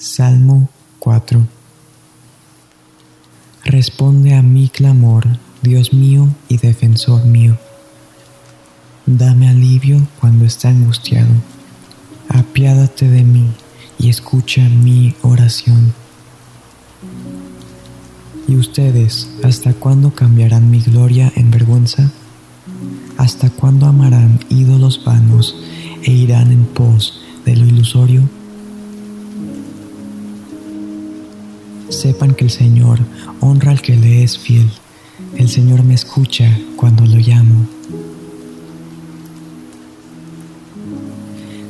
Salmo 4 Responde a mi clamor, Dios mío y defensor mío. Dame alivio cuando esté angustiado. Apiádate de mí y escucha mi oración. ¿Y ustedes hasta cuándo cambiarán mi gloria en vergüenza? ¿Hasta cuándo amarán ídolos vanos e irán en pos de lo ilusorio? Sepan que el Señor honra al que le es fiel. El Señor me escucha cuando lo llamo.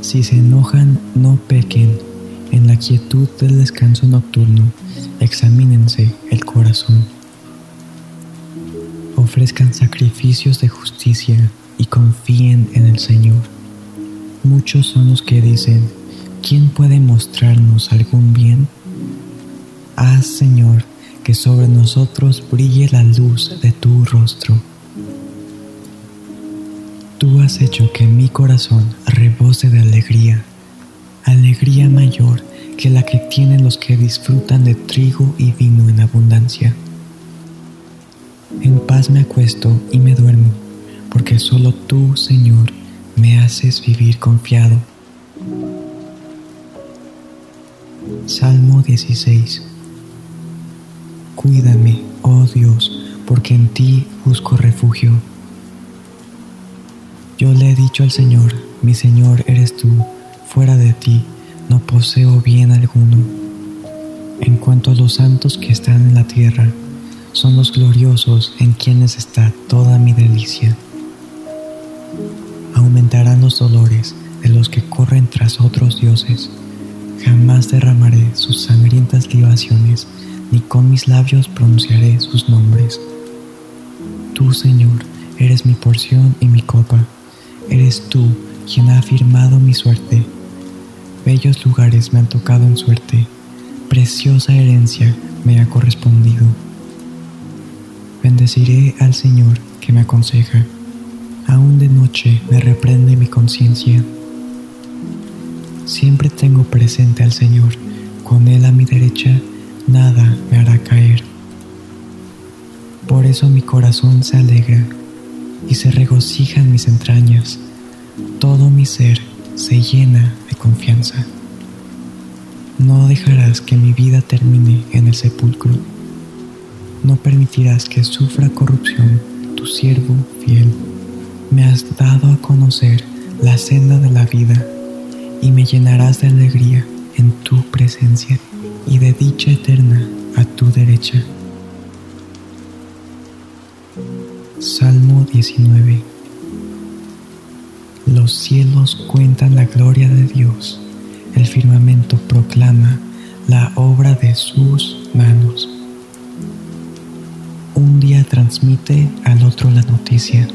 Si se enojan, no pequen. En la quietud del descanso nocturno, examínense el corazón. Ofrezcan sacrificios de justicia y confíen en el Señor. Muchos son los que dicen, ¿quién puede mostrarnos algún bien? Haz, Señor, que sobre nosotros brille la luz de tu rostro. Tú has hecho que mi corazón rebose de alegría, alegría mayor que la que tienen los que disfrutan de trigo y vino en abundancia. En paz me acuesto y me duermo, porque solo tú, Señor, me haces vivir confiado. Salmo 16 Cuídame, oh Dios, porque en ti busco refugio. Yo le he dicho al Señor, mi Señor eres tú, fuera de ti no poseo bien alguno. En cuanto a los santos que están en la tierra, son los gloriosos en quienes está toda mi delicia. Aumentarán los dolores de los que corren tras otros dioses. Jamás derramaré sus sangrientas libaciones ni con mis labios pronunciaré sus nombres. Tú, Señor, eres mi porción y mi copa, eres tú quien ha afirmado mi suerte. Bellos lugares me han tocado en suerte, preciosa herencia me ha correspondido. Bendeciré al Señor que me aconseja, aún de noche me reprende mi conciencia. Siempre tengo presente al Señor, con Él a mi derecha nada me hará caer. Por eso mi corazón se alegra y se regocija en mis entrañas. Todo mi ser se llena de confianza. No dejarás que mi vida termine en el sepulcro. No permitirás que sufra corrupción tu siervo fiel. Me has dado a conocer la senda de la vida y me llenarás de alegría en tu presencia y de dicha eterna a tu derecha. Salmo 19 Los cielos cuentan la gloria de Dios, el firmamento proclama la obra de sus manos. Un día transmite al otro la noticia,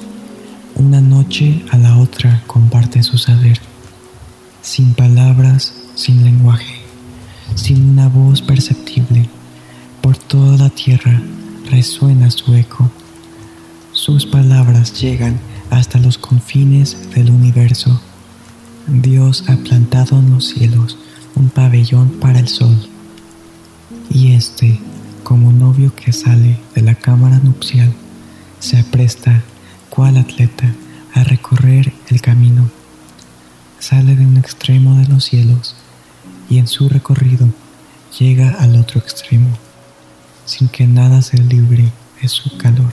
una noche a la otra comparte su saber, sin palabras, sin lenguaje sin una voz perceptible. Por toda la tierra resuena su eco. Sus palabras llegan hasta los confines del universo. Dios ha plantado en los cielos un pabellón para el sol. Y este, como novio que sale de la cámara nupcial, se apresta, cual atleta, a recorrer el camino. Sale de un extremo de los cielos y en su recorrido llega al otro extremo, sin que nada se libre de su calor.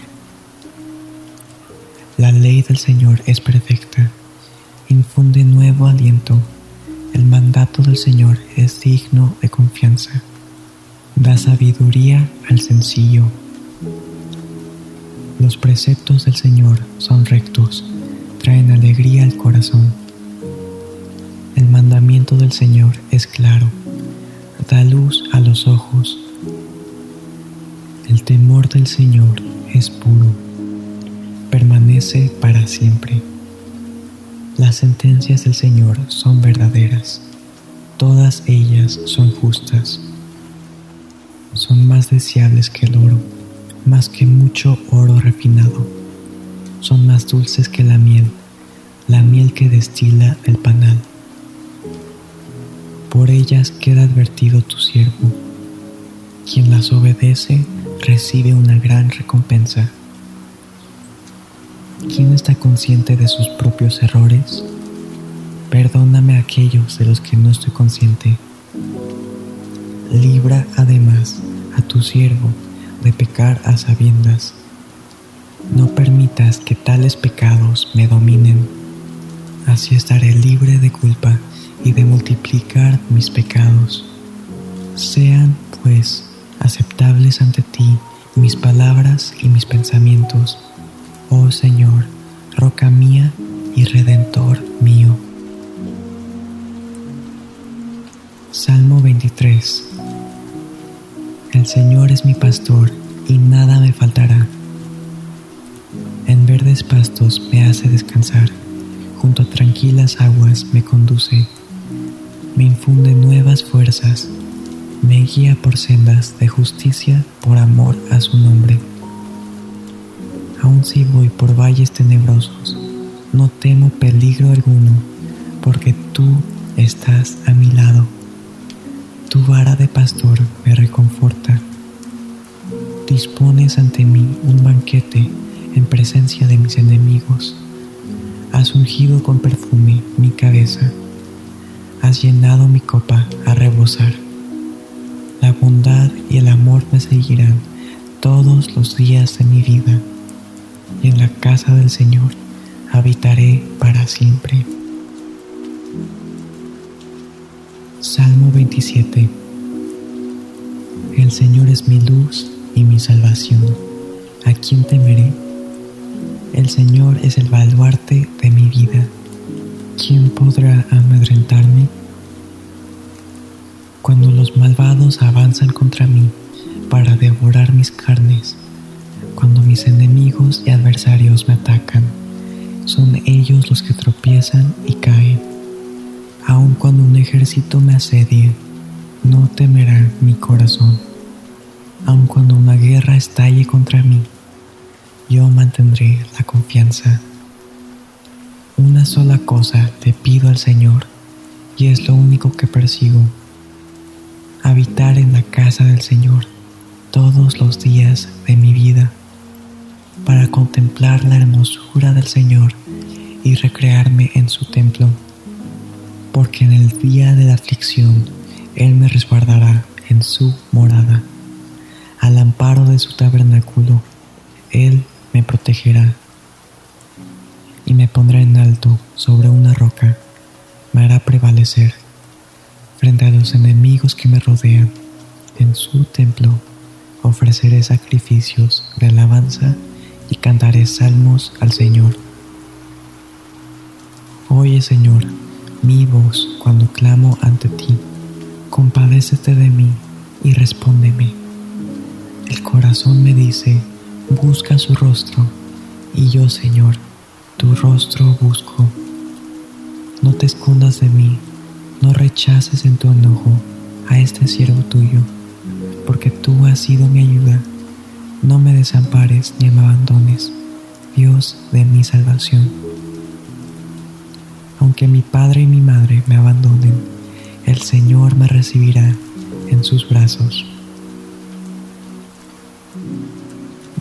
La ley del Señor es perfecta, infunde nuevo aliento, el mandato del Señor es digno de confianza, da sabiduría al sencillo. Los preceptos del Señor son rectos, traen alegría al corazón. El mandamiento del Señor es claro, da luz a los ojos. El temor del Señor es puro, permanece para siempre. Las sentencias del Señor son verdaderas, todas ellas son justas. Son más deseables que el oro, más que mucho oro refinado. Son más dulces que la miel, la miel que destila el panal. Por ellas queda advertido tu siervo. Quien las obedece recibe una gran recompensa. ¿Quién está consciente de sus propios errores? Perdóname a aquellos de los que no estoy consciente. Libra además a tu siervo de pecar a sabiendas. No permitas que tales pecados me dominen. Así estaré libre de culpa y de multiplicar mis pecados. Sean, pues, aceptables ante ti mis palabras y mis pensamientos, oh Señor, roca mía y redentor mío. Salmo 23 El Señor es mi pastor y nada me faltará. En verdes pastos me hace descansar, junto a tranquilas aguas me conduce, me infunde nuevas fuerzas me guía por sendas de justicia por amor a su nombre. Aun si voy por valles tenebrosos, no temo peligro alguno, porque tú estás a mi lado. Tu vara de pastor me reconforta. Dispones ante mí un banquete en presencia de mis enemigos. Has ungido con perfume mi cabeza. Has llenado mi copa a rebosar. La bondad y el amor me seguirán todos los días de mi vida, y en la casa del Señor habitaré para siempre. Salmo 27 El Señor es mi luz y mi salvación. ¿A quién temeré? El Señor es el baluarte de mi vida. ¿Quién podrá amedrentarme? cuando los malvados avanzan contra mí para devorar mis carnes, cuando mis enemigos y adversarios me atacan, son ellos los que tropiezan y caen. Aun cuando un ejército me asedie, no temerá mi corazón. Aun cuando una guerra estalle contra mí, yo mantendré la confianza. Una sola cosa te pido al Señor, y es lo único que persigo habitar en la casa del Señor todos los días de mi vida para contemplar la hermosura del Señor y recrearme en su templo, porque en el día de la aflicción Él me resguardará en su morada. Al amparo de su tabernáculo, Él me protegerá y me pondrá en alto sobre una roca, me hará prevalecer frente a los enemigos que me rodean. En su templo ofreceré sacrificios de alabanza y cantaré salmos al Señor. Oye Señor, mi voz cuando clamo ante ti. Compadécete de mí y respóndeme. El corazón me dice, busca su rostro, y yo, Señor, tu rostro busco. No te escondas de mí, no rechaces en tu enojo a este siervo tuyo, porque tú has sido mi ayuda. No me desampares ni me abandones, Dios de mi salvación. Aunque mi padre y mi madre me abandonen, el Señor me recibirá en sus brazos.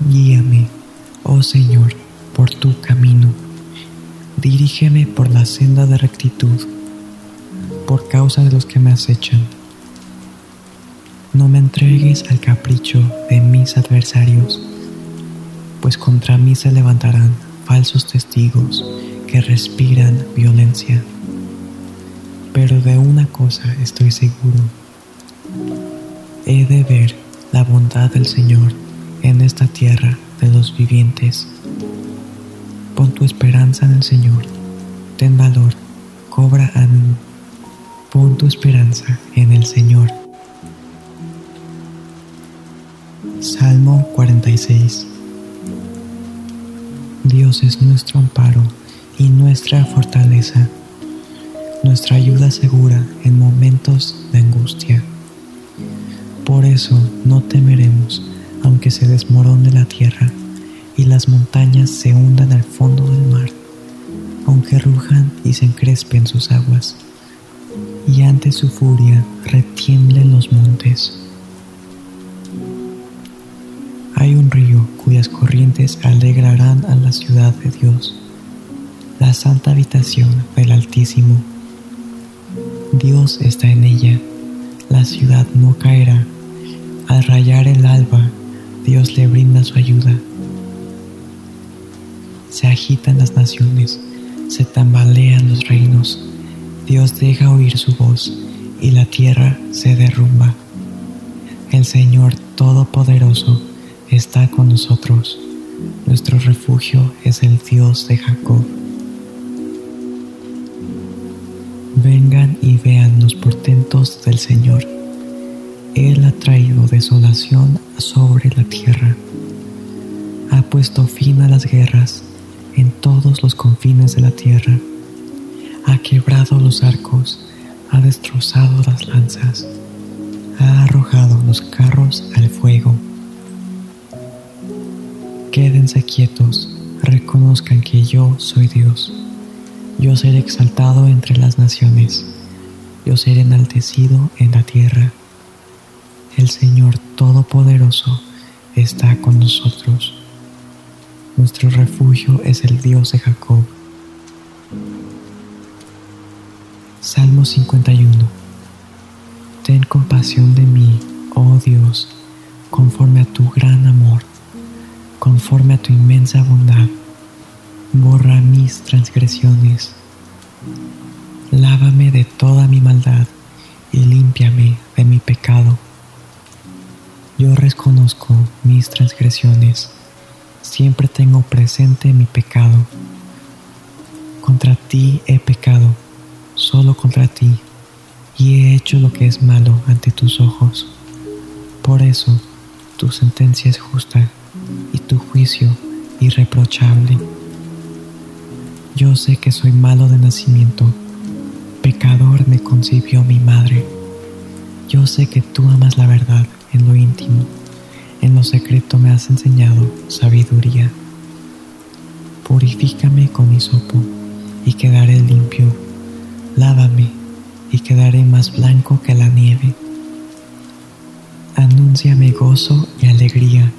Guíame, oh Señor, por tu camino. Dirígeme por la senda de rectitud por causa de los que me acechan. No me entregues al capricho de mis adversarios, pues contra mí se levantarán falsos testigos que respiran violencia. Pero de una cosa estoy seguro, he de ver la bondad del Señor en esta tierra de los vivientes. Pon tu esperanza en el Señor, ten valor, cobra ánimo Pon tu esperanza en el Señor. Salmo 46 Dios es nuestro amparo y nuestra fortaleza, nuestra ayuda segura en momentos de angustia. Por eso no temeremos aunque se desmorone la tierra y las montañas se hundan al fondo del mar, aunque rujan y se encrespen sus aguas y ante su furia retiemblen los montes. Hay un río cuyas corrientes alegrarán a la ciudad de Dios, la santa habitación del Altísimo. Dios está en ella, la ciudad no caerá. Al rayar el alba, Dios le brinda su ayuda. Se agitan las naciones, se tambalean los reinos. Dios deja oír su voz y la tierra se derrumba. El Señor Todopoderoso está con nosotros. Nuestro refugio es el Dios de Jacob. Vengan y vean los portentos del Señor. Él ha traído desolación sobre la tierra. Ha puesto fin a las guerras en todos los confines de la tierra. Ha quebrado los arcos, ha destrozado las lanzas, ha arrojado los carros al fuego. Quédense quietos, reconozcan que yo soy Dios. Yo seré exaltado entre las naciones, yo seré enaltecido en la tierra. El Señor Todopoderoso está con nosotros. Nuestro refugio es el Dios de Jacob. Salmo 51. Ten compasión de mí, oh Dios, conforme a tu gran amor, conforme a tu inmensa bondad. Borra mis transgresiones. Lávame de toda mi maldad y límpiame de mi pecado. Yo reconozco mis transgresiones siempre tengo presente mi pecado. Contra ti he pecado, solo contra ti, y he hecho lo que es malo ante tus ojos. Por eso, tu sentencia es justa y tu juicio irreprochable. Yo sé que soy malo de nacimiento, pecador me concibió mi madre. Yo sé que tú amas la verdad en lo íntimo en lo secreto me has enseñado sabiduría. Purifícame con sopo y quedaré limpio. Lávame y quedaré más blanco que la nieve. Anúnciame gozo y alegría.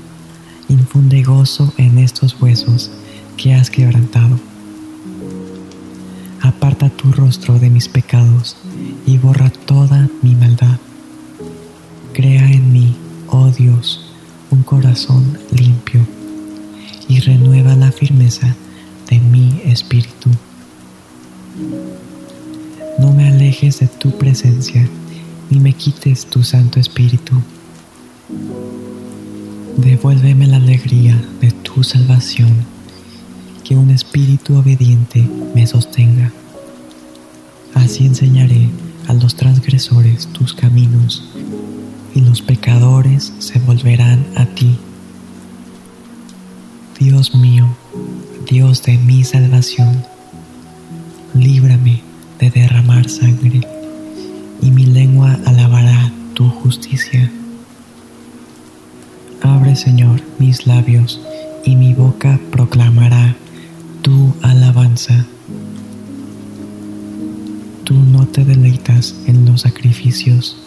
Infunde gozo en estos huesos que has quebrantado. Aparta tu rostro de mis pecados y borra toda mi maldad. Crea en mí, oh Dios, un corazón limpio y renueva la firmeza de mi espíritu. No me alejes de tu presencia ni me quites tu Santo Espíritu. Devuélveme la alegría de tu salvación, que un espíritu obediente me sostenga. Así enseñaré a los transgresores tus caminos y los pecadores se volverán a ti. Dios mío, Dios de mi salvación, líbrame de derramar sangre, y mi lengua alabará tu justicia. Abre, Señor, mis labios, y mi boca proclamará tu alabanza. Tú no te deleitas en los sacrificios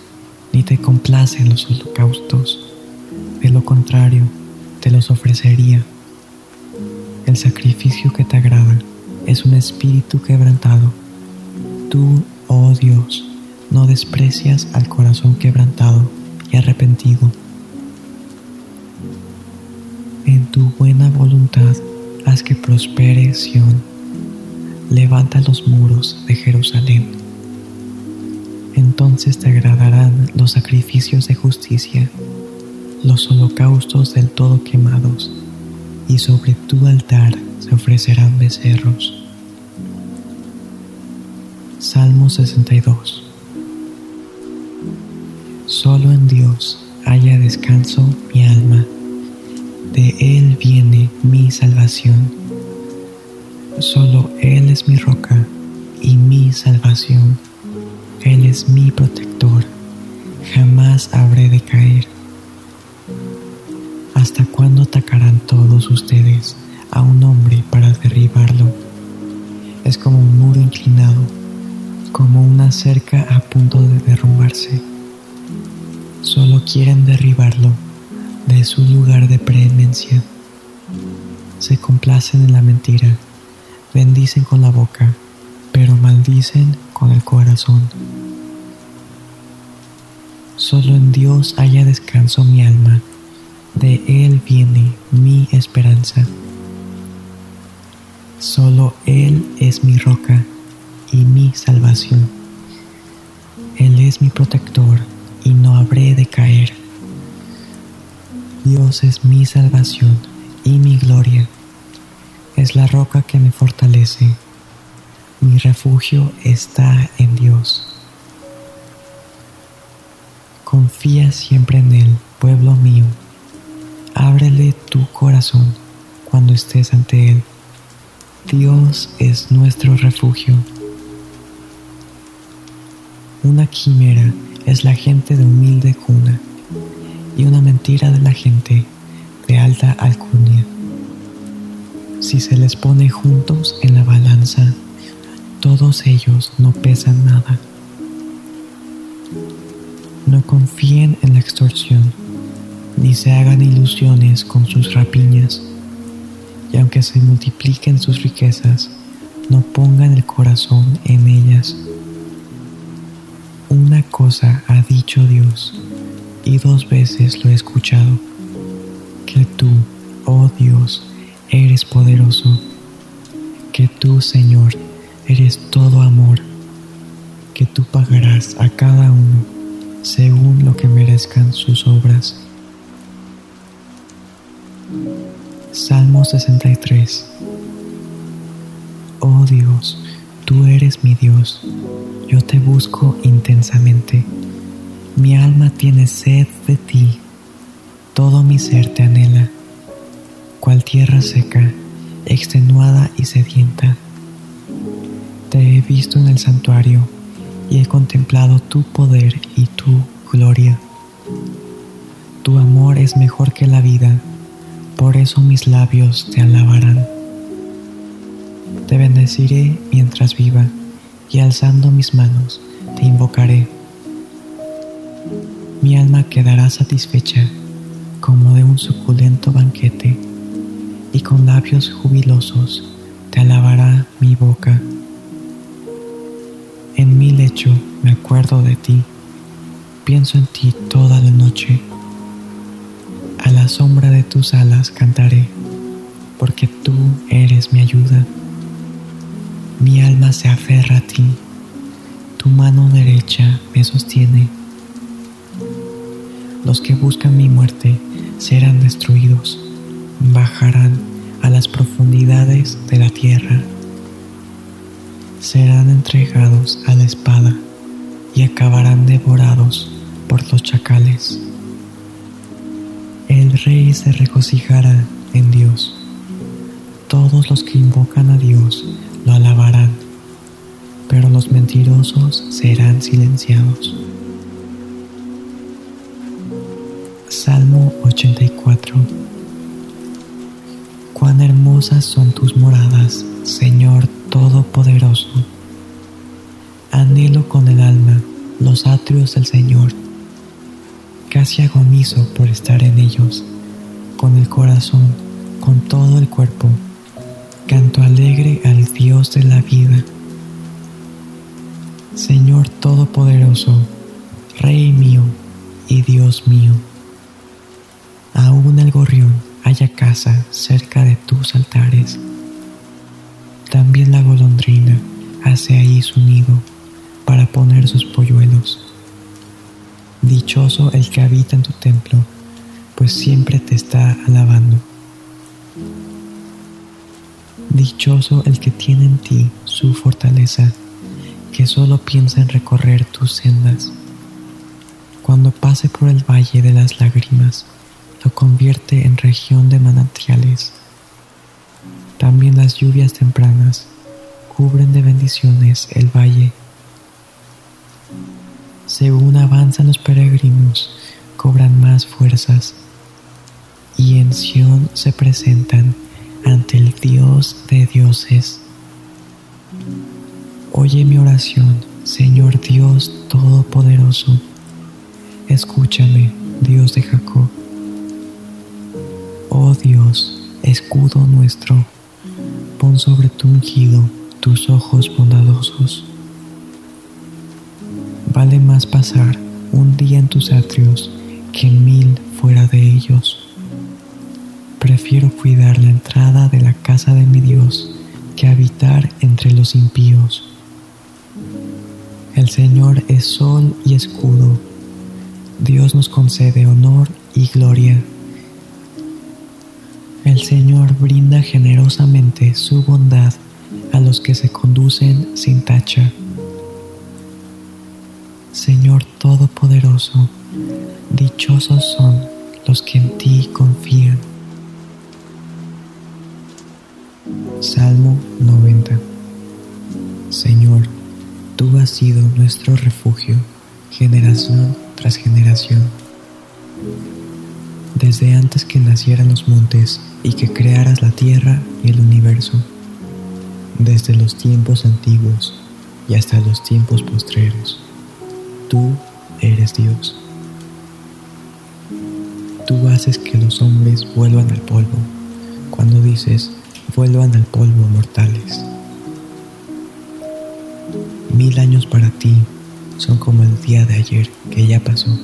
ni te complace en los holocaustos. De lo contrario, te los ofrecería. El sacrificio que te agrada es un espíritu quebrantado. Tú, oh Dios, no desprecias al corazón quebrantado y arrepentido. En tu buena voluntad haz que prospere Sión. Levanta los muros de Jerusalén entonces te agradarán los sacrificios de justicia, los holocaustos del todo quemados, y sobre tu altar se ofrecerán becerros. Salmo 62 Solo en Dios haya descanso mi alma, de Él viene mi salvación. Solo Él es mi roca y mi salvación él es mi protector, jamás habré de caer. ¿Hasta cuándo atacarán todos ustedes a un hombre para derribarlo? Es como un muro inclinado, como una cerca a punto de derrumbarse. Solo quieren derribarlo de su lugar de preeminencia. Se complacen en la mentira, bendicen con la boca, pero maldicen con el corazón. Solo en Dios haya descanso mi alma, de Él viene mi esperanza. Solo Él es mi roca y mi salvación. Él es mi protector y no habré de caer. Dios es mi salvación y mi gloria. Es la roca que me fortalece. Mi refugio está en Dios. Confía siempre en Él, pueblo mío. Ábrele tu corazón cuando estés ante Él. Dios es nuestro refugio. Una quimera es la gente de humilde cuna y una mentira de la gente de alta alcurnia. Si se les pone juntos en la balanza, todos ellos no pesan nada. No confíen en la extorsión, ni se hagan ilusiones con sus rapiñas, y aunque se multipliquen sus riquezas, no pongan el corazón en ellas. Una cosa ha dicho Dios, y dos veces lo he escuchado, que tú, oh Dios, eres poderoso, que tú, Señor, eres todo amor, que tú pagarás a cada uno según lo que merezcan sus obras. Salmo 63 Oh Dios, tú eres mi Dios, yo te busco intensamente. Mi alma tiene sed de ti, todo mi ser te anhela, cual tierra seca, extenuada y sedienta. Te he visto en el santuario y he contemplado tu poder y tu gloria. Tu amor es mejor que la vida, por eso mis labios te alabarán. Te bendeciré mientras viva, y alzando mis manos te invocaré. Mi alma quedará satisfecha como de un suculento banquete, y con labios jubilosos te alabará mi boca. Me acuerdo de ti, pienso en ti toda la noche. A la sombra de tus alas cantaré, porque tú eres mi ayuda. Mi alma se aferra a ti, tu mano derecha me sostiene. Los que buscan mi muerte serán destruidos, bajarán a las profundidades de la tierra serán entregados a la espada y acabarán devorados por los chacales. El rey se regocijará en Dios. Todos los que invocan a Dios lo alabarán, pero los mentirosos serán silenciados. Salmo 84 Cuán hermosas son tus moradas, Señor Todopoderoso. Anhelo con el alma los atrios del Señor. Casi agonizo por estar en ellos, con el corazón, con todo el cuerpo. Canto alegre al Dios de la vida. Señor Todopoderoso, Rey mío y Dios mío. Aún el gorrión haya casa cerca de tus altares también la golondrina hace ahí su nido para poner sus polluelos. Dichoso el que habita en tu templo, pues siempre te está alabando. Dichoso el que tiene en ti su fortaleza, que solo piensa en recorrer tus sendas. Cuando pase por el valle de las lágrimas, lo convierte en región de manantiales también las lluvias tempranas cubren de bendiciones el valle. Según avanzan los peregrinos, cobran más fuerzas y en Sión se presentan ante el Dios de dioses. Oye mi oración, Señor Dios Todopoderoso, escúchame, Dios de Jacob. Oh Dios, escudo nuestro, pon sobre tu ungido tus ojos bondadosos. Vale más pasar un día en tus atrios que mil fuera de ellos. Prefiero cuidar la entrada de la casa de mi Dios que habitar entre los impíos. El Señor es sol y escudo. Dios nos concede honor y gloria. El Señor brinda generosamente su bondad a los que se conducen sin tacha. Señor Todopoderoso, dichosos son los que en ti confían. Salmo 90 Señor, Tú has sido nuestro refugio, generación tras generación. Desde antes que nacieran los montes y que crearas la tierra y el universo, desde los tiempos antiguos y hasta los tiempos postreros, tú eres Dios. Tú haces que los hombres vuelvan al polvo, cuando dices, vuelvan al polvo mortales. Mil años para ti son como el día de ayer que ya pasó.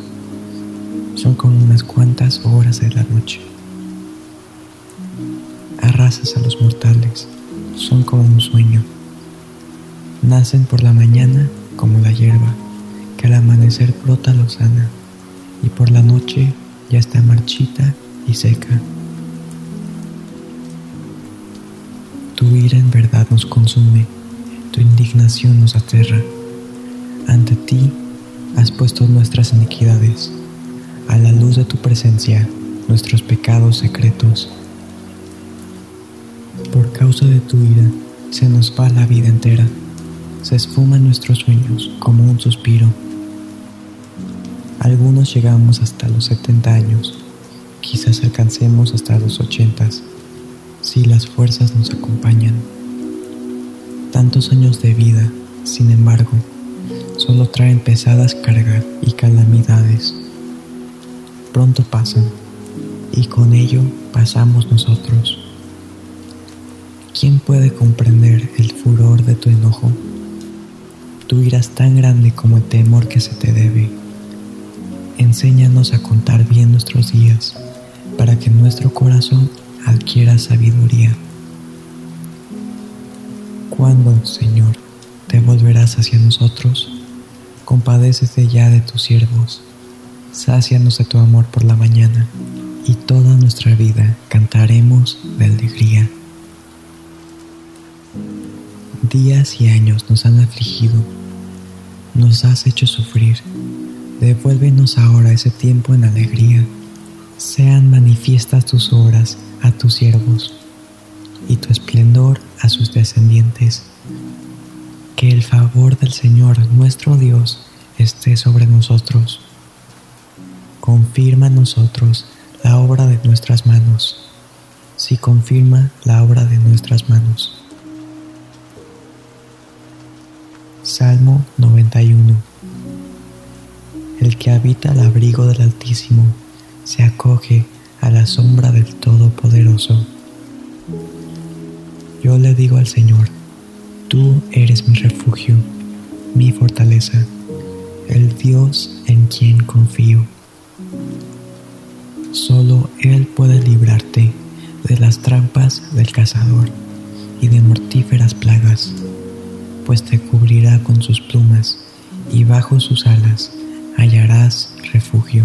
Son como unas cuantas horas de la noche. Arrasas a los mortales, son como un sueño. Nacen por la mañana como la hierba, que al amanecer brota lozana y por la noche ya está marchita y seca. Tu ira en verdad nos consume tu indignación nos aterra. Ante ti has puesto nuestras iniquidades, a la luz de tu presencia, nuestros pecados secretos. Por causa de tu ira, se nos va la vida entera, se esfuman nuestros sueños como un suspiro. Algunos llegamos hasta los 70 años, quizás alcancemos hasta los 80 si las fuerzas nos acompañan. Tantos años de vida, sin embargo, solo traen pesadas cargas y calamidades. Pronto pasan y con ello pasamos nosotros. ¿Quién puede comprender el furor de tu enojo? Tu ira es tan grande como el temor que se te debe. Enséñanos a contar bien nuestros días para que nuestro corazón adquiera sabiduría. ¿Cuándo, Señor, te volverás hacia nosotros? Compadécete ya de tus siervos, sácianos de tu amor por la mañana, y toda nuestra vida cantaremos de alegría. Días y años nos han afligido, nos has hecho sufrir, devuélvenos ahora ese tiempo en alegría, sean manifiestas tus obras a tus siervos y tu esplendor a sus descendientes. Que el favor del Señor nuestro Dios esté sobre nosotros. Confirma en nosotros la obra de nuestras manos. Si confirma la obra de nuestras manos. Salmo 91 El que habita al abrigo del Altísimo se acoge a la sombra del Todopoderoso. Yo le digo al Señor, tú eres mi refugio, mi fortaleza, el Dios en quien confío. Solo Él puede librarte de las trampas del cazador y de mortíferas plagas, pues te cubrirá con sus plumas y bajo sus alas hallarás refugio.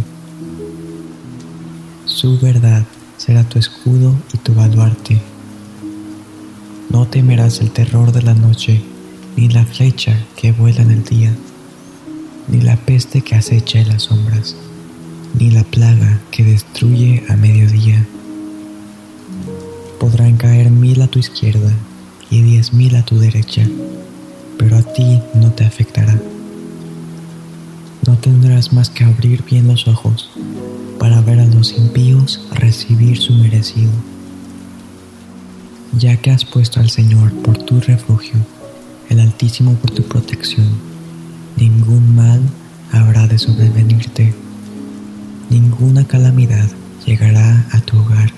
Su verdad será tu escudo y tu baluarte no temerás el terror de la noche, ni la flecha que vuela en el día, ni la peste que acecha en las sombras, ni la plaga que destruye a mediodía. Podrán caer mil a tu izquierda y diez mil a tu derecha, pero a ti no te afectará. No tendrás más que abrir bien los ojos para ver a los impíos recibir su merecido ya que has puesto al Señor por tu refugio, el Altísimo por tu protección, ningún mal habrá de sobrevenirte, ninguna calamidad llegará a tu hogar,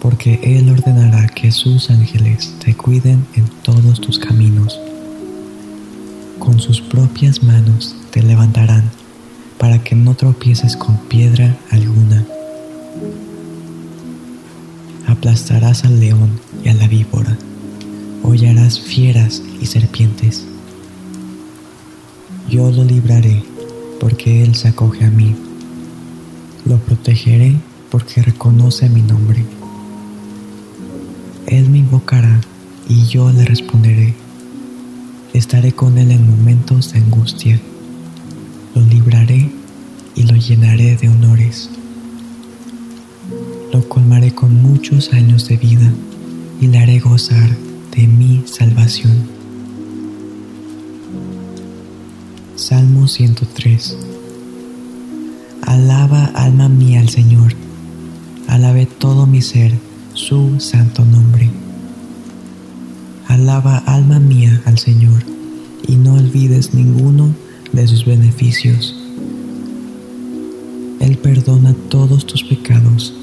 porque Él ordenará que sus ángeles te cuiden en todos tus caminos. Con sus propias manos te levantarán para que no tropieces con piedra alguna. Aplastarás al león y a la víbora, hollarás fieras y serpientes. Yo lo libraré porque Él se acoge a mí. Lo protegeré porque reconoce mi nombre. Él me invocará y yo le responderé. Estaré con Él en momentos de angustia. Lo libraré y lo llenaré de honores. Lo colmaré con muchos años de vida y le haré gozar de mi salvación. Salmo 103 Alaba alma mía al Señor, alabe todo mi ser su santo nombre. Alaba alma mía al Señor y no olvides ninguno de sus beneficios. Él perdona todos tus pecados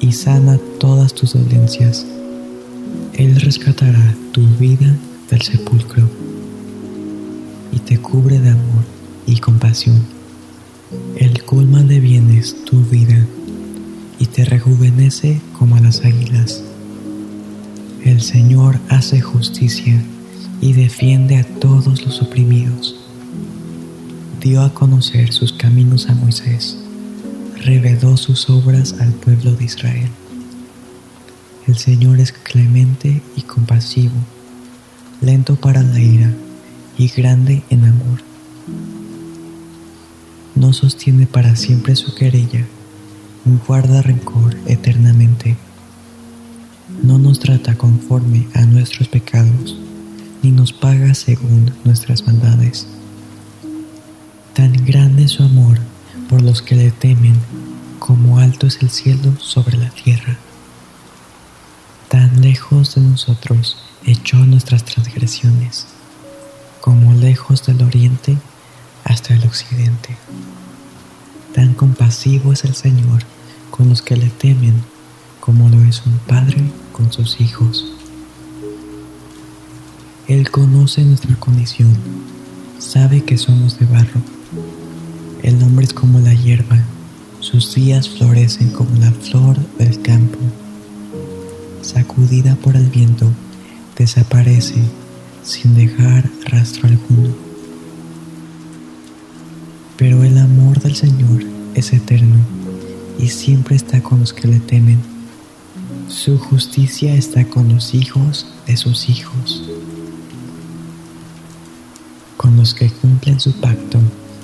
y sana todas tus dolencias. Él rescatará tu vida del sepulcro y te cubre de amor y compasión. Él colma de bienes tu vida y te rejuvenece como a las águilas. El Señor hace justicia y defiende a todos los oprimidos. Dio a conocer sus caminos a Moisés, reveló sus obras al pueblo de Israel. El Señor es clemente y compasivo, lento para la ira y grande en amor. No sostiene para siempre su querella, ni guarda rencor eternamente. No nos trata conforme a nuestros pecados, ni nos paga según nuestras maldades. Tan grande es su amor por los que le temen, como alto es el cielo sobre la tierra. Tan lejos de nosotros echó nuestras transgresiones como lejos del oriente hasta el occidente. Tan compasivo es el Señor con los que le temen, como lo es un padre con sus hijos. Él conoce nuestra condición, sabe que somos de barro. El hombre es como la hierba, sus días florecen como la flor del campo. Sacudida por el viento, desaparece sin dejar rastro alguno. Pero el amor del Señor es eterno y siempre está con los que le temen. Su justicia está con los hijos de sus hijos, con los que cumplen su pacto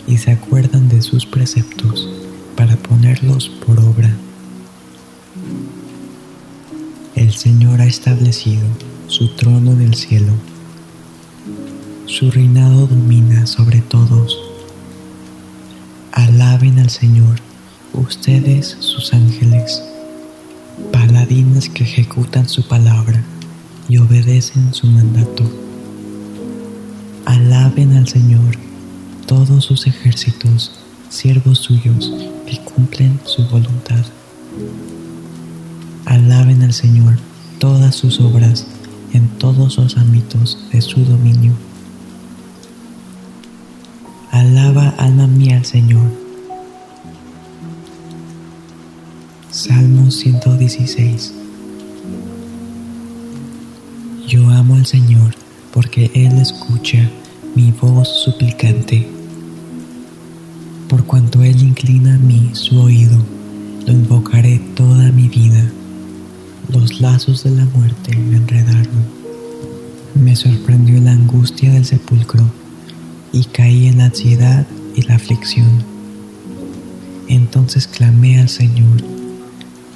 y se acuerdan de sus preceptos para ponerlos por obra. El Señor ha establecido su trono en el cielo su reinado domina sobre todos. Alaben al Señor, ustedes sus ángeles, paladines que ejecutan su palabra y obedecen su mandato. Alaben al Señor, todos sus ejércitos, siervos suyos que cumplen su voluntad. Alaben al Señor todas sus obras en todos los ámbitos de su dominio. Alaba alma mía al Señor. Salmo 116. Yo amo al Señor porque Él escucha mi voz suplicante. Por cuanto Él inclina a mí su oído, lo invocaré toda mi vida. Los lazos de la muerte me enredaron. Me sorprendió la angustia del sepulcro y caí en la ansiedad y la aflicción. Entonces clamé al Señor,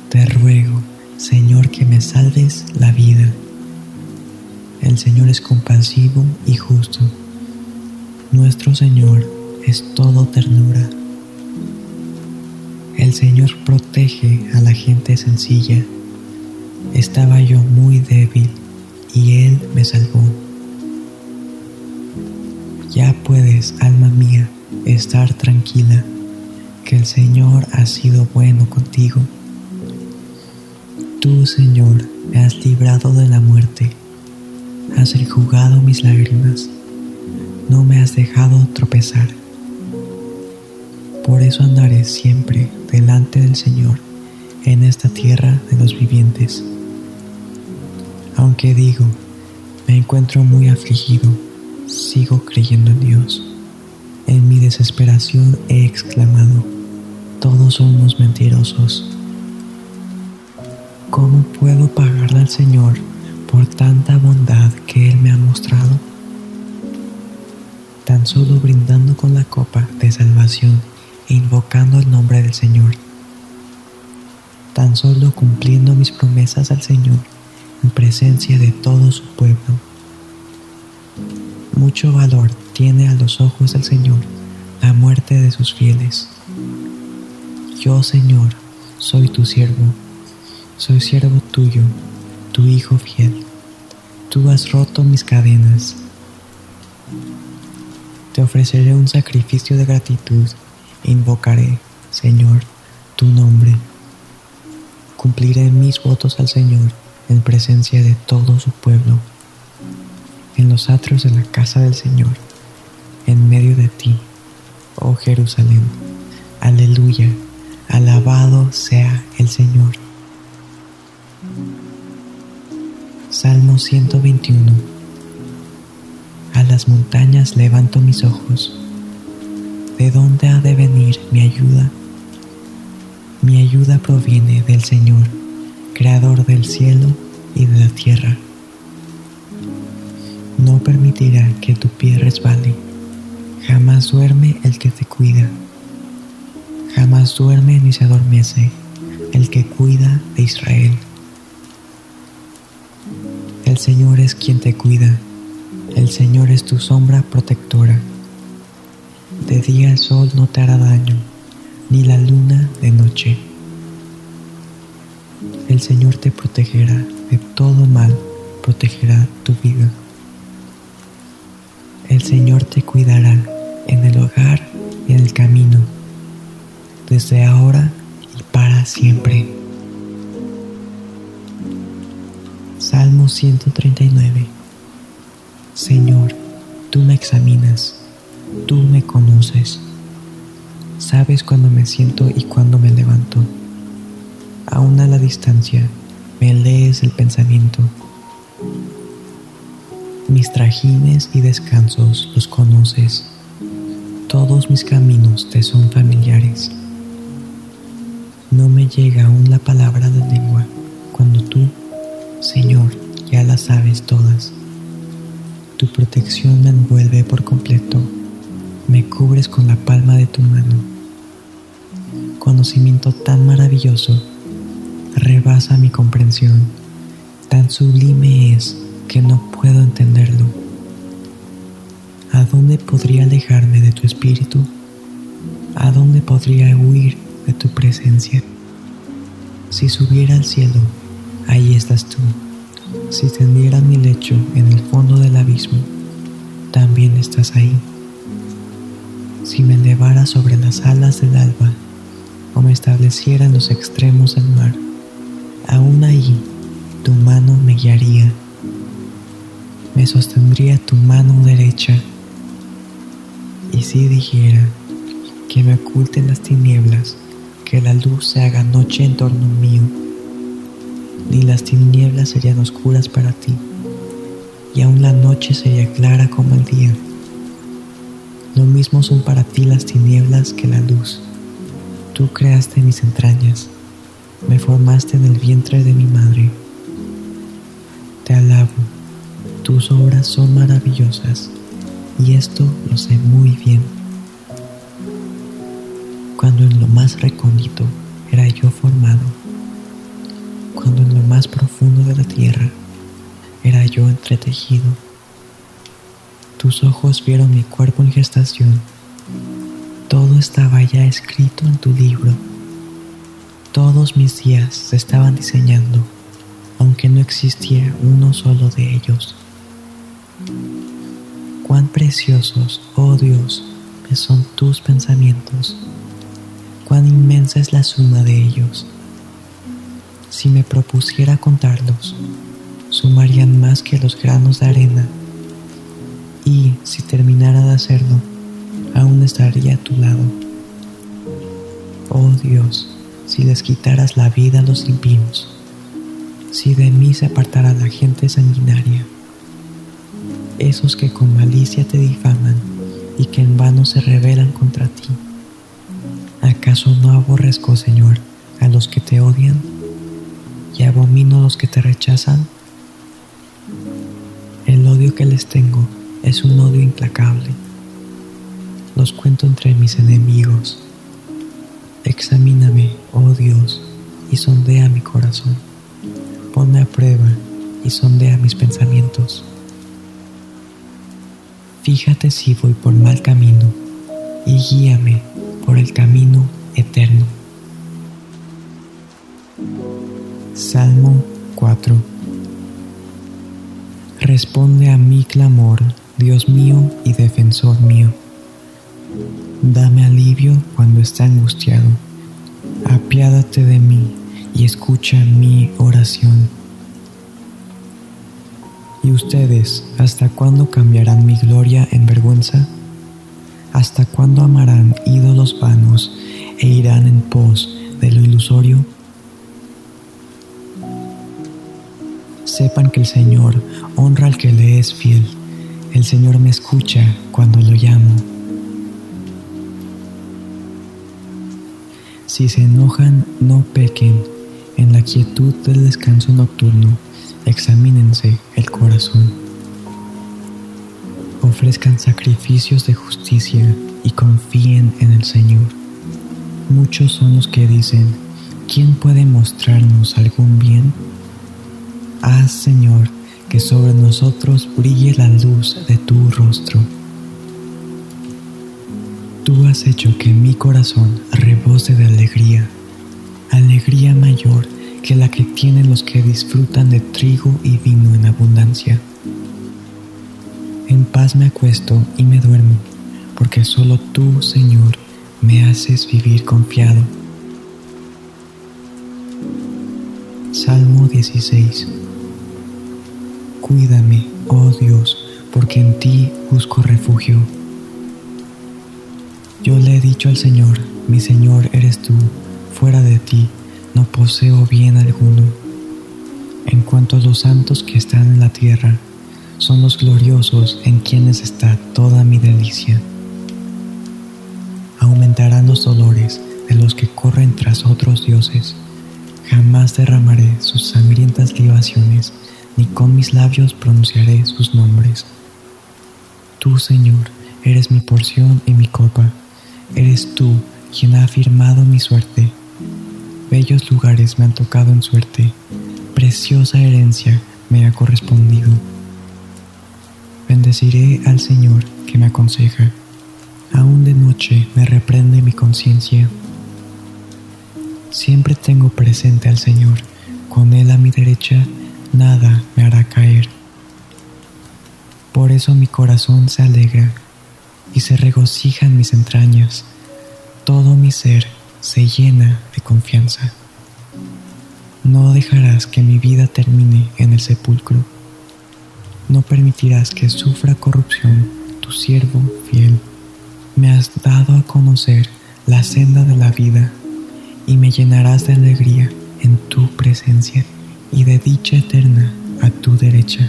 te ruego, Señor, que me salves la vida. El Señor es compasivo y justo. Nuestro Señor es todo ternura. El Señor protege a la gente sencilla. Estaba yo muy débil y Él me salvó. Ya puedes, alma mía, estar tranquila, que el Señor ha sido bueno contigo. Tú, Señor, me has librado de la muerte, has enjugado mis lágrimas, no me has dejado tropezar. Por eso andaré siempre delante del Señor en esta tierra de los vivientes. Aunque digo, me encuentro muy afligido, sigo creyendo en Dios. En mi desesperación he exclamado, todos somos mentirosos. ¿Cómo puedo pagarle al Señor por tanta bondad que Él me ha mostrado? Tan solo brindando con la copa de salvación e invocando el nombre del Señor. Tan solo cumpliendo mis promesas al Señor en presencia de todo su pueblo. Mucho valor tiene a los ojos del Señor la muerte de sus fieles. Yo, Señor, soy tu siervo, soy siervo tuyo, tu Hijo fiel. Tú has roto mis cadenas. Te ofreceré un sacrificio de gratitud e invocaré, Señor, tu nombre. Cumpliré mis votos al Señor en presencia de todo su pueblo, en los atrios de la casa del Señor, en medio de ti, oh Jerusalén. Aleluya, alabado sea el Señor. Salmo 121 A las montañas levanto mis ojos. ¿De dónde ha de venir mi ayuda? Mi ayuda proviene del Señor creador del cielo y de la tierra. No permitirá que tu pie resbale, jamás duerme el que te cuida, jamás duerme ni se adormece el que cuida de Israel. El Señor es quien te cuida, el Señor es tu sombra protectora. De día el sol no te hará daño, ni la luna de noche. El Señor te protegerá de todo mal, protegerá tu vida. El Señor te cuidará en el hogar y en el camino, desde ahora y para siempre. Salmo 139 Señor, tú me examinas, tú me conoces, sabes cuándo me siento y cuándo me levanto aún a la distancia, me lees el pensamiento. Mis trajines y descansos los conoces, todos mis caminos te son familiares. No me llega aún la palabra de lengua cuando tú, Señor, ya las sabes todas. Tu protección me envuelve por completo, me cubres con la palma de tu mano. Conocimiento tan maravilloso rebasa mi comprensión, tan sublime es que no puedo entenderlo. ¿A dónde podría alejarme de tu espíritu? ¿A dónde podría huir de tu presencia? Si subiera al cielo, ahí estás tú. Si tendiera mi lecho en el fondo del abismo, también estás ahí. Si me elevara sobre las alas del alba o me estableciera en los extremos del mar, aún ahí tu mano me guiaría, me sostendría tu mano derecha. Y si dijera que me oculten las tinieblas, que la luz se haga noche en torno mío, ni las tinieblas serían oscuras para ti, y aún la noche sería clara como el día. Lo mismo son para ti las tinieblas que la luz. Tú creaste mis entrañas me formaste en el vientre de mi madre. Te alabo, tus obras son maravillosas y esto lo sé muy bien. Cuando en lo más recóndito era yo formado, cuando en lo más profundo de la tierra era yo entretejido, tus ojos vieron mi cuerpo en gestación, todo estaba ya escrito en tu libro todos mis días se estaban diseñando, aunque no existía uno solo de ellos. Cuán preciosos, oh Dios, me son tus pensamientos. Cuán inmensa es la suma de ellos. Si me propusiera contarlos, sumarían más que los granos de arena. Y si terminara de hacerlo, aún estaría a tu lado. Oh Dios, si les quitaras la vida a los impíos, si de mí se apartara la gente sanguinaria, esos que con malicia te difaman y que en vano se rebelan contra ti. ¿Acaso no aborrezco, Señor, a los que te odian y abomino a los que te rechazan? El odio que les tengo es un odio implacable. Los cuento entre mis enemigos. Examíname, oh Dios, y sondea mi corazón. Ponme a prueba y sondea mis pensamientos Fíjate si voy por mal camino y guíame por el camino eterno. Salmo 4 Responde a mi clamor, Dios mío y defensor mío. Dame alivio cuando está angustiado. Apiádate de mí y escucha mi oración. ¿Y ustedes hasta cuándo cambiarán mi gloria en vergüenza? ¿Hasta cuándo amarán ídolos vanos e irán en pos de lo ilusorio? Sepan que el Señor honra al que le es fiel. El Señor me escucha cuando lo llamo. Si se enojan, no pequen en la quietud del descanso nocturno examínense el corazón. Ofrezcan sacrificios de justicia y confíen en el Señor. Muchos son los que dicen, ¿quién puede mostrarnos algún bien? Haz, Señor, que sobre nosotros brille la luz de tu rostro. Tú has hecho que mi corazón rebose de alegría, alegría mayor que la que tienen los que disfrutan de trigo y vino en abundancia. En paz me acuesto y me duermo, porque solo tú, Señor, me haces vivir confiado. Salmo 16 Cuídame, oh Dios, porque en ti busco refugio. Yo le he dicho al Señor, mi Señor eres tú, fuera de ti no poseo bien alguno. En cuanto a los santos que están en la tierra, son los gloriosos en quienes está toda mi delicia. Aumentarán los dolores de los que corren tras otros dioses. Jamás derramaré sus sangrientas libaciones, ni con mis labios pronunciaré sus nombres. Tú, Señor, eres mi porción y mi copa. Eres tú quien ha afirmado mi suerte Bellos lugares me han tocado en suerte, preciosa herencia me ha correspondido. Bendeciré al Señor que me aconseja, aún de noche me reprende mi conciencia. Siempre tengo presente al Señor, con Él a mi derecha, nada me hará caer. Por eso mi corazón se alegra y se regocija en mis entrañas, todo mi ser se llena de confianza. No dejarás que mi vida termine en el sepulcro. No permitirás que sufra corrupción tu siervo fiel. Me has dado a conocer la senda de la vida y me llenarás de alegría en tu presencia y de dicha eterna a tu derecha.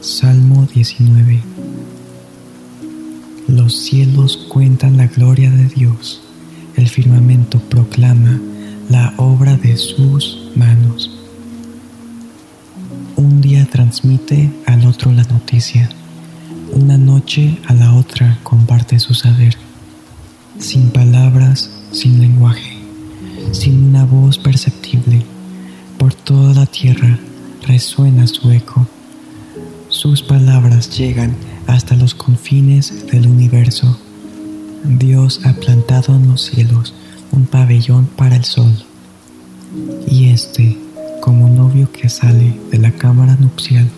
Salmo 19 los cielos cuentan la gloria de Dios, el firmamento proclama la obra de sus manos. Un día transmite al otro la noticia, una noche a la otra comparte su saber, sin palabras, sin lenguaje, sin una voz perceptible, por toda la tierra resuena su eco. Sus palabras llegan hasta los confines del universo. Dios ha plantado en los cielos un pabellón para el sol, y éste, como novio que sale de la cámara nupcial,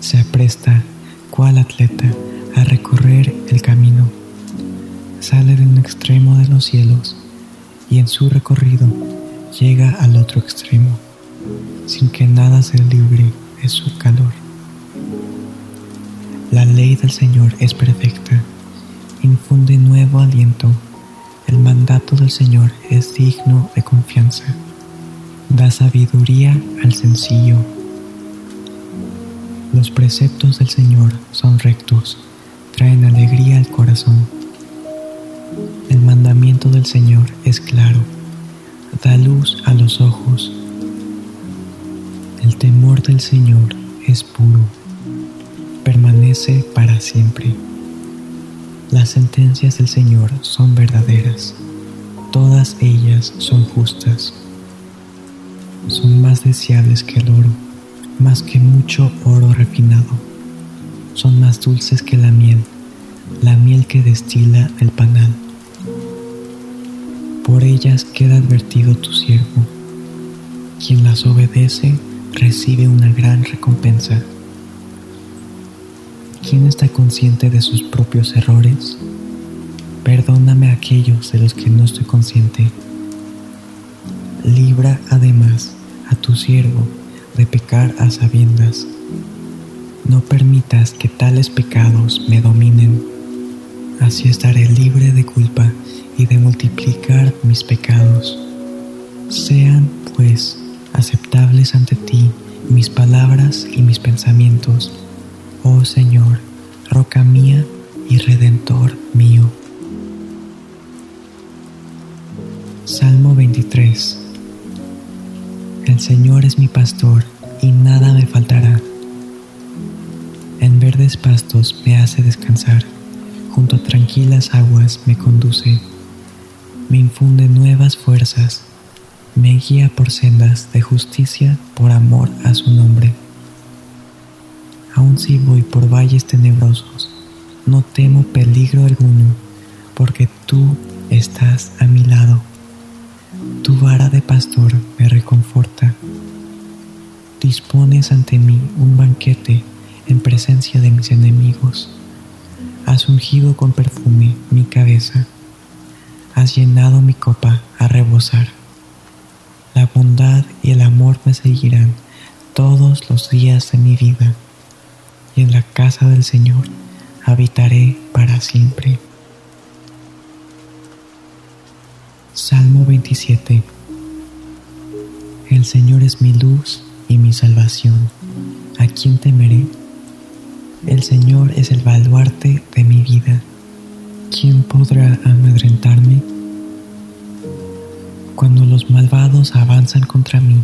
se apresta, cual atleta, a recorrer el camino. Sale de un extremo de los cielos y en su recorrido llega al otro extremo, sin que nada se libre de su calor. La ley del Señor es perfecta, infunde nuevo aliento. El mandato del Señor es digno de confianza. Da sabiduría al sencillo. Los preceptos del Señor son rectos, traen alegría al corazón. El mandamiento del Señor es claro, da luz a los ojos. El temor del Señor es puro, permanece para siempre. Las sentencias del Señor son verdaderas, todas ellas son justas. Son más deseables que el oro, más que mucho oro refinado. Son más dulces que la miel, la miel que destila el panal. Por ellas queda advertido tu siervo. Quien las obedece recibe una gran recompensa. ¿Quién está consciente de sus propios errores? Perdóname aquellos de los que no estoy consciente. Libra además a tu siervo de pecar a sabiendas. No permitas que tales pecados me dominen. Así estaré libre de culpa y de multiplicar mis pecados. Sean, pues, aceptables ante ti mis palabras y mis pensamientos, oh Señor, roca mía y redentor mío. Salmo 23 El Señor es mi pastor y nada me faltará. En verdes pastos me hace descansar, junto a tranquilas aguas me conduce me infunde nuevas fuerzas, me guía por sendas de justicia por amor a su nombre. Aun si voy por valles tenebrosos, no temo peligro alguno, porque tú estás a mi lado. Tu vara de pastor me reconforta. Dispones ante mí un banquete en presencia de mis enemigos. Has ungido con perfume mi cabeza has llenado mi copa a rebosar. La bondad y el amor me seguirán todos los días de mi vida, y en la casa del Señor habitaré para siempre. Salmo 27 El Señor es mi luz y mi salvación. ¿A quién temeré? El Señor es el baluarte de mi vida. ¿quién podrá amedrentarme? Cuando los malvados avanzan contra mí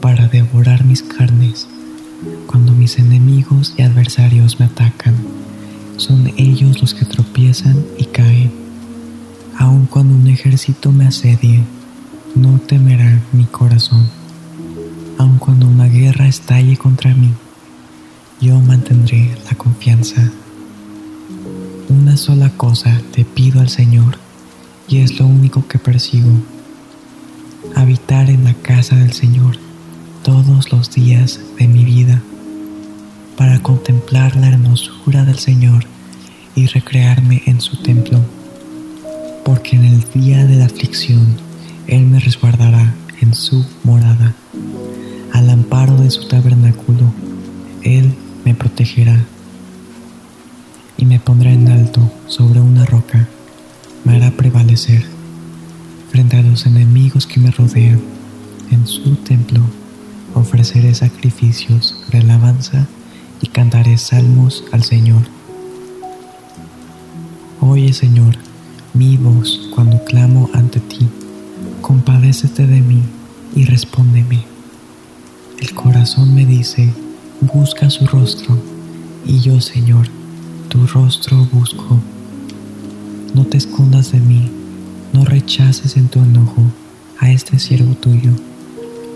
para devorar mis carnes, cuando mis enemigos y adversarios me atacan, son ellos los que tropiezan y caen. Aun cuando un ejército me asedie, no temerá mi corazón. Aun cuando una guerra estalle contra mí, yo mantendré la confianza. Una sola cosa te pido al Señor, y es lo único que persigo, habitar en la casa del Señor todos los días de mi vida, para contemplar la hermosura del Señor y recrearme en su templo, porque en el día de la aflicción Él me resguardará en su morada, al amparo de su tabernáculo, Él me protegerá y me pondrá en alto sobre una roca, me hará prevalecer frente a los enemigos que me rodean. En su templo ofreceré sacrificios de alabanza y cantaré salmos al Señor. Oye Señor, mi voz cuando clamo ante ti, compadécete de mí y respóndeme. El corazón me dice, busca su rostro, y yo, Señor, tu rostro busco. No te escondas de mí, no rechaces en tu enojo a este siervo tuyo,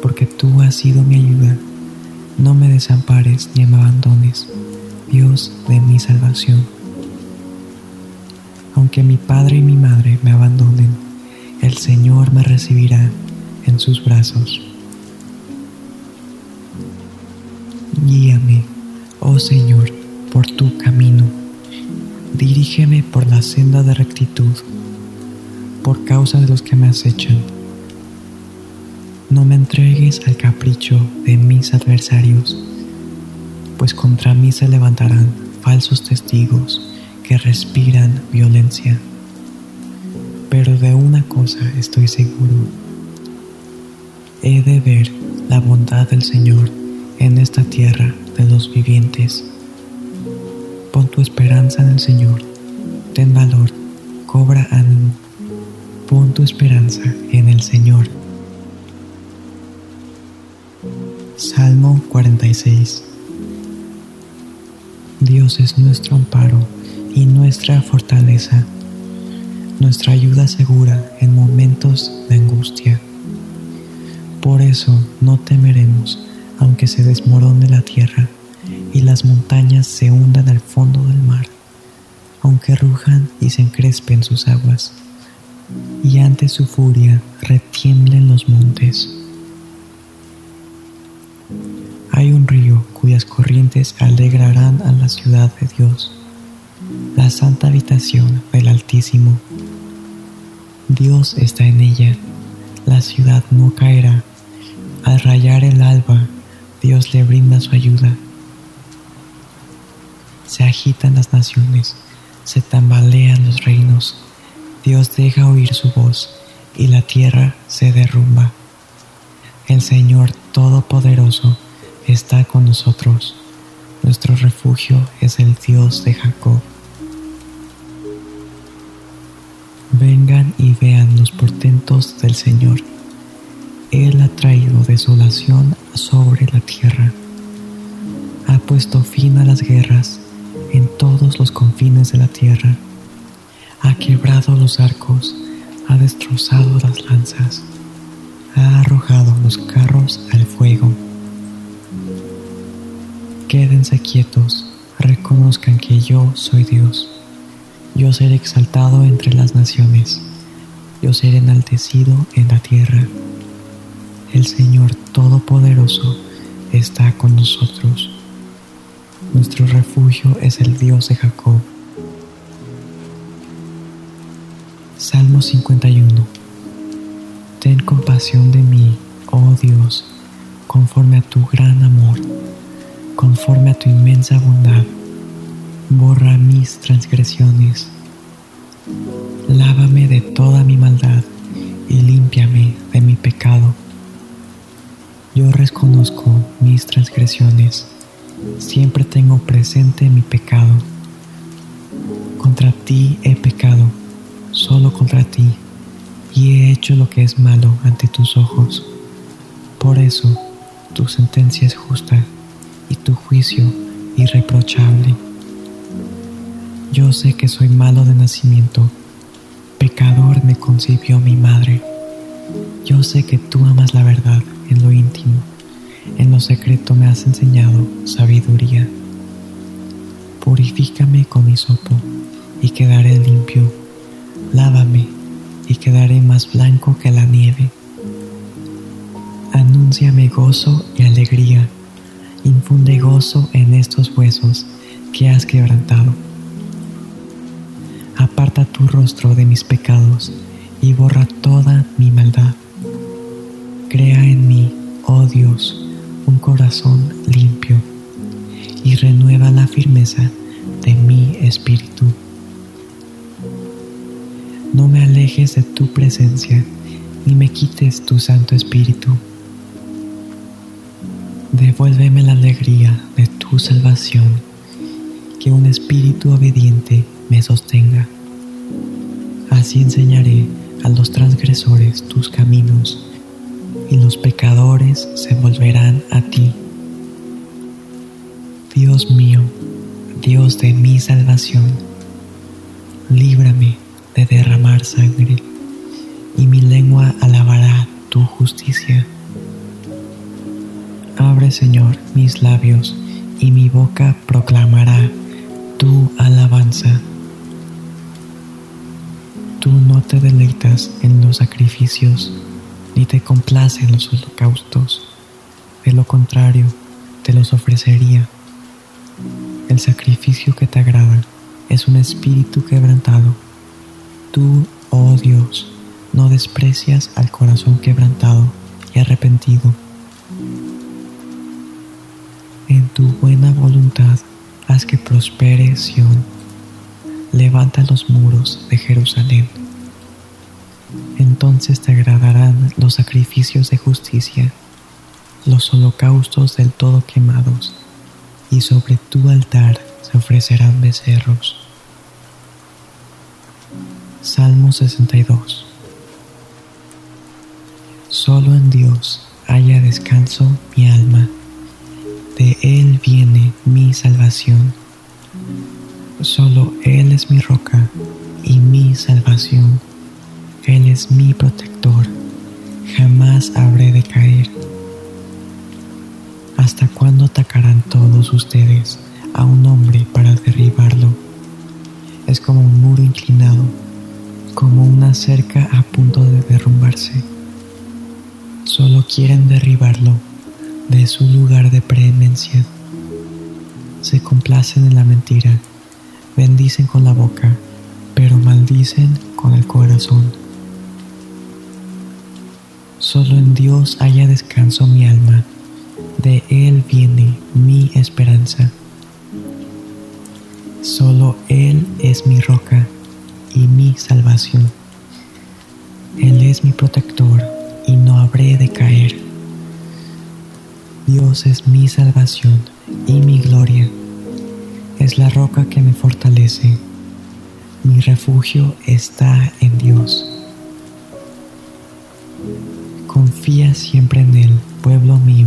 porque tú has sido mi ayuda. No me desampares ni me abandones, Dios de mi salvación. Aunque mi padre y mi madre me abandonen, el Señor me recibirá en sus brazos. Guíame Oh Señor, por tu camino. Dirígeme por la senda de rectitud, por causa de los que me acechan. No me entregues al capricho de mis adversarios, pues contra mí se levantarán falsos testigos que respiran violencia. Pero de una cosa estoy seguro. He de ver la bondad del Señor en esta tierra de los vivientes. Pon tu esperanza en el Señor. Ten valor, cobra ánimo. Pon tu esperanza en el Señor. Salmo 46 Dios es nuestro amparo y nuestra fortaleza, nuestra ayuda segura en momentos de angustia. Por eso no temeremos aunque se desmorone la tierra y las montañas se hundan al fondo del mar, aunque rujan y se encrespen sus aguas, y ante su furia retiemblen los montes. Hay un río cuyas corrientes alegrarán a la ciudad de Dios, la santa habitación del Altísimo. Dios está en ella, la ciudad no caerá. Al rayar el alba, Dios le brinda su ayuda. Se agitan las naciones, se tambalean los reinos. Dios deja oír su voz y la tierra se derrumba. El Señor Todopoderoso está con nosotros. Nuestro refugio es el Dios de Jacob. Vengan y vean los portentos del Señor. Él ha traído desolación sobre la tierra. Ha puesto fin a las guerras en todos los confines de la tierra. Ha quebrado los arcos, ha destrozado las lanzas, ha arrojado los carros al fuego. Quédense quietos, reconozcan que yo soy Dios. Yo seré exaltado entre las naciones, yo seré enaltecido en la tierra. El Señor Todopoderoso está con nosotros. Nuestro refugio es el Dios de Jacob. Salmo 51. Ten compasión de mí, oh Dios, conforme a tu gran amor conforme a tu inmensa bondad, borra mis transgresiones. Lávame de toda mi maldad y límpiame de mi pecado. Yo reconozco mis transgresiones, siempre tengo presente mi pecado. Contra ti he pecado, solo contra ti, y he hecho lo que es malo ante tus ojos. Por eso, tu sentencia es justa y tu juicio irreprochable. Yo sé que soy malo de nacimiento, pecador me concibió mi madre. Yo sé que tú amas la verdad en lo íntimo, en lo secreto me has enseñado sabiduría. Purifícame con sopo y quedaré limpio. Lávame y quedaré más blanco que la nieve. Anúnciame gozo y alegría infunde gozo en estos huesos que has quebrantado. Aparta tu rostro de mis pecados y borra toda mi maldad. Crea en mí, oh Dios, un corazón limpio y renueva la firmeza de mi espíritu. No me alejes de tu presencia, ni me quites tu Santo Espíritu. Devuélveme la alegría de tu salvación, que un espíritu obediente me sostenga. Así enseñaré a los transgresores tus caminos, y los pecadores se volverán a ti. Dios mío, Dios de mi salvación, líbrame de derramar sangre, y mi lengua alabará tu justicia. Abre, Señor, mis labios, y mi boca proclamará tu alabanza. Tú no te deleitas en los sacrificios, ni te complace en los holocaustos. De lo contrario, te los ofrecería. El sacrificio que te agrada es un espíritu quebrantado. Tú, oh Dios, no desprecias al corazón quebrantado y arrepentido. En tu buena voluntad haz que prospere Sión. Levanta los muros de Jerusalén. Entonces te agradarán los sacrificios de justicia, los holocaustos del todo quemados, y sobre tu altar se ofrecerán becerros. Salmo 62 Solo en Dios haya descanso mi alma, de Él viene mi salvación. Solo Él es mi roca y mi salvación. Él es mi protector, jamás habré de caer. ¿Hasta cuándo atacarán todos ustedes a un hombre para derribarlo? Es como un muro inclinado, como una cerca a punto de derrumbarse. Solo quieren derribarlo de su lugar de preeminencia. Se complacen en la mentira, bendicen con la boca, pero maldicen con el corazón. Solo en Dios haya descanso mi alma, de Él viene mi esperanza. Solo Él es mi roca y mi salvación. Él es mi protector y no habré de caer. Dios es mi salvación y mi gloria. Es la roca que me fortalece. Mi refugio está en Dios. Confía siempre en Él, pueblo mío.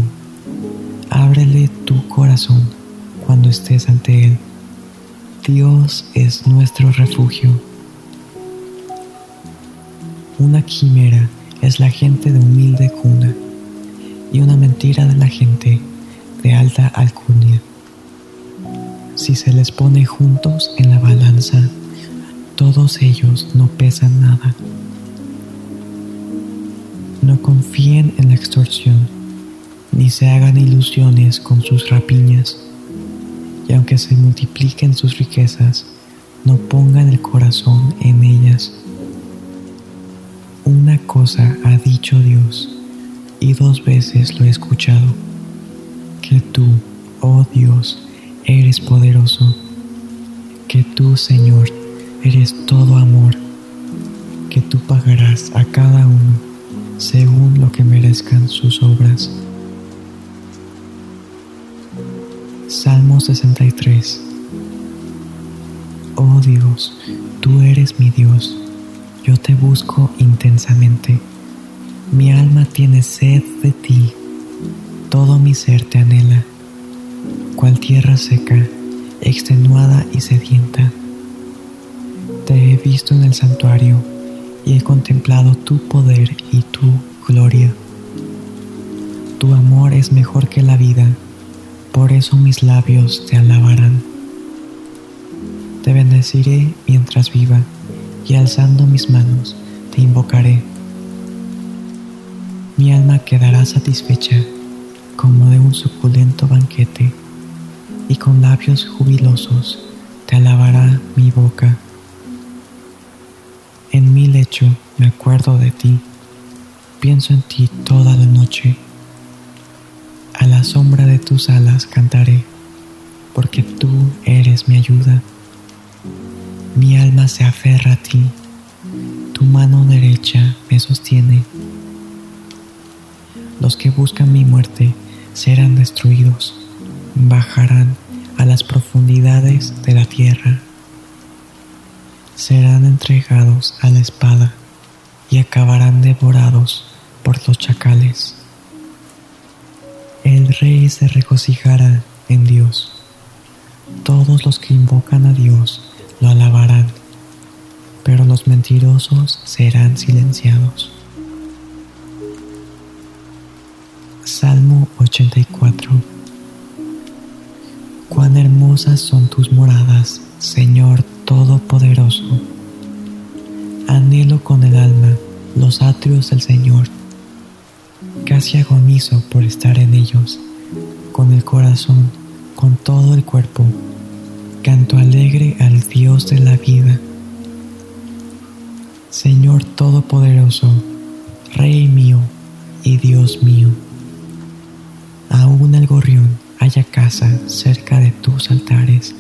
Ábrele tu corazón cuando estés ante Él. Dios es nuestro refugio. Una quimera es la gente de humilde cuna y una mentira de la gente de alta alcurnia. Si se les pone juntos en la balanza, todos ellos no pesan nada. No confíen en la extorsión, ni se hagan ilusiones con sus rapiñas, y aunque se multipliquen sus riquezas, no pongan el corazón en ellas. Una cosa ha dicho Dios, y dos veces lo he escuchado, que tú, oh Dios, eres poderoso, que tú, Señor, eres todo amor, que tú pagarás a cada uno según lo que merezcan sus obras. Salmo 63 Oh Dios, tú eres mi Dios, yo te busco intensamente. Mi alma tiene sed de ti, todo mi ser te anhela, cual tierra seca, extenuada y sedienta. Te he visto en el santuario y he contemplado tu poder y tu gloria. Tu amor es mejor que la vida, por eso mis labios te alabarán. Te bendeciré mientras viva y alzando mis manos te invocaré. Mi alma quedará satisfecha como de un suculento banquete y con labios jubilosos te alabará mi boca. En mi lecho me acuerdo de ti, pienso en ti toda la noche. A la sombra de tus alas cantaré, porque tú eres mi ayuda. Mi alma se aferra a ti, tu mano derecha me sostiene. Los que buscan mi muerte serán destruidos, bajarán a las profundidades de la tierra serán entregados a la espada y acabarán devorados por los chacales. El rey se regocijará en Dios. Todos los que invocan a Dios lo alabarán, pero los mentirosos serán silenciados. Salmo 84 Cuán hermosas son tus moradas, Señor Todopoderoso. Anhelo con el alma los atrios del Señor. Casi agonizo por estar en ellos. Con el corazón con todo el cuerpo, canto alegre al Dios de la vida. Señor Todopoderoso, Rey mío y Dios mío, aún el gorrión haya casa cerca de tus altares.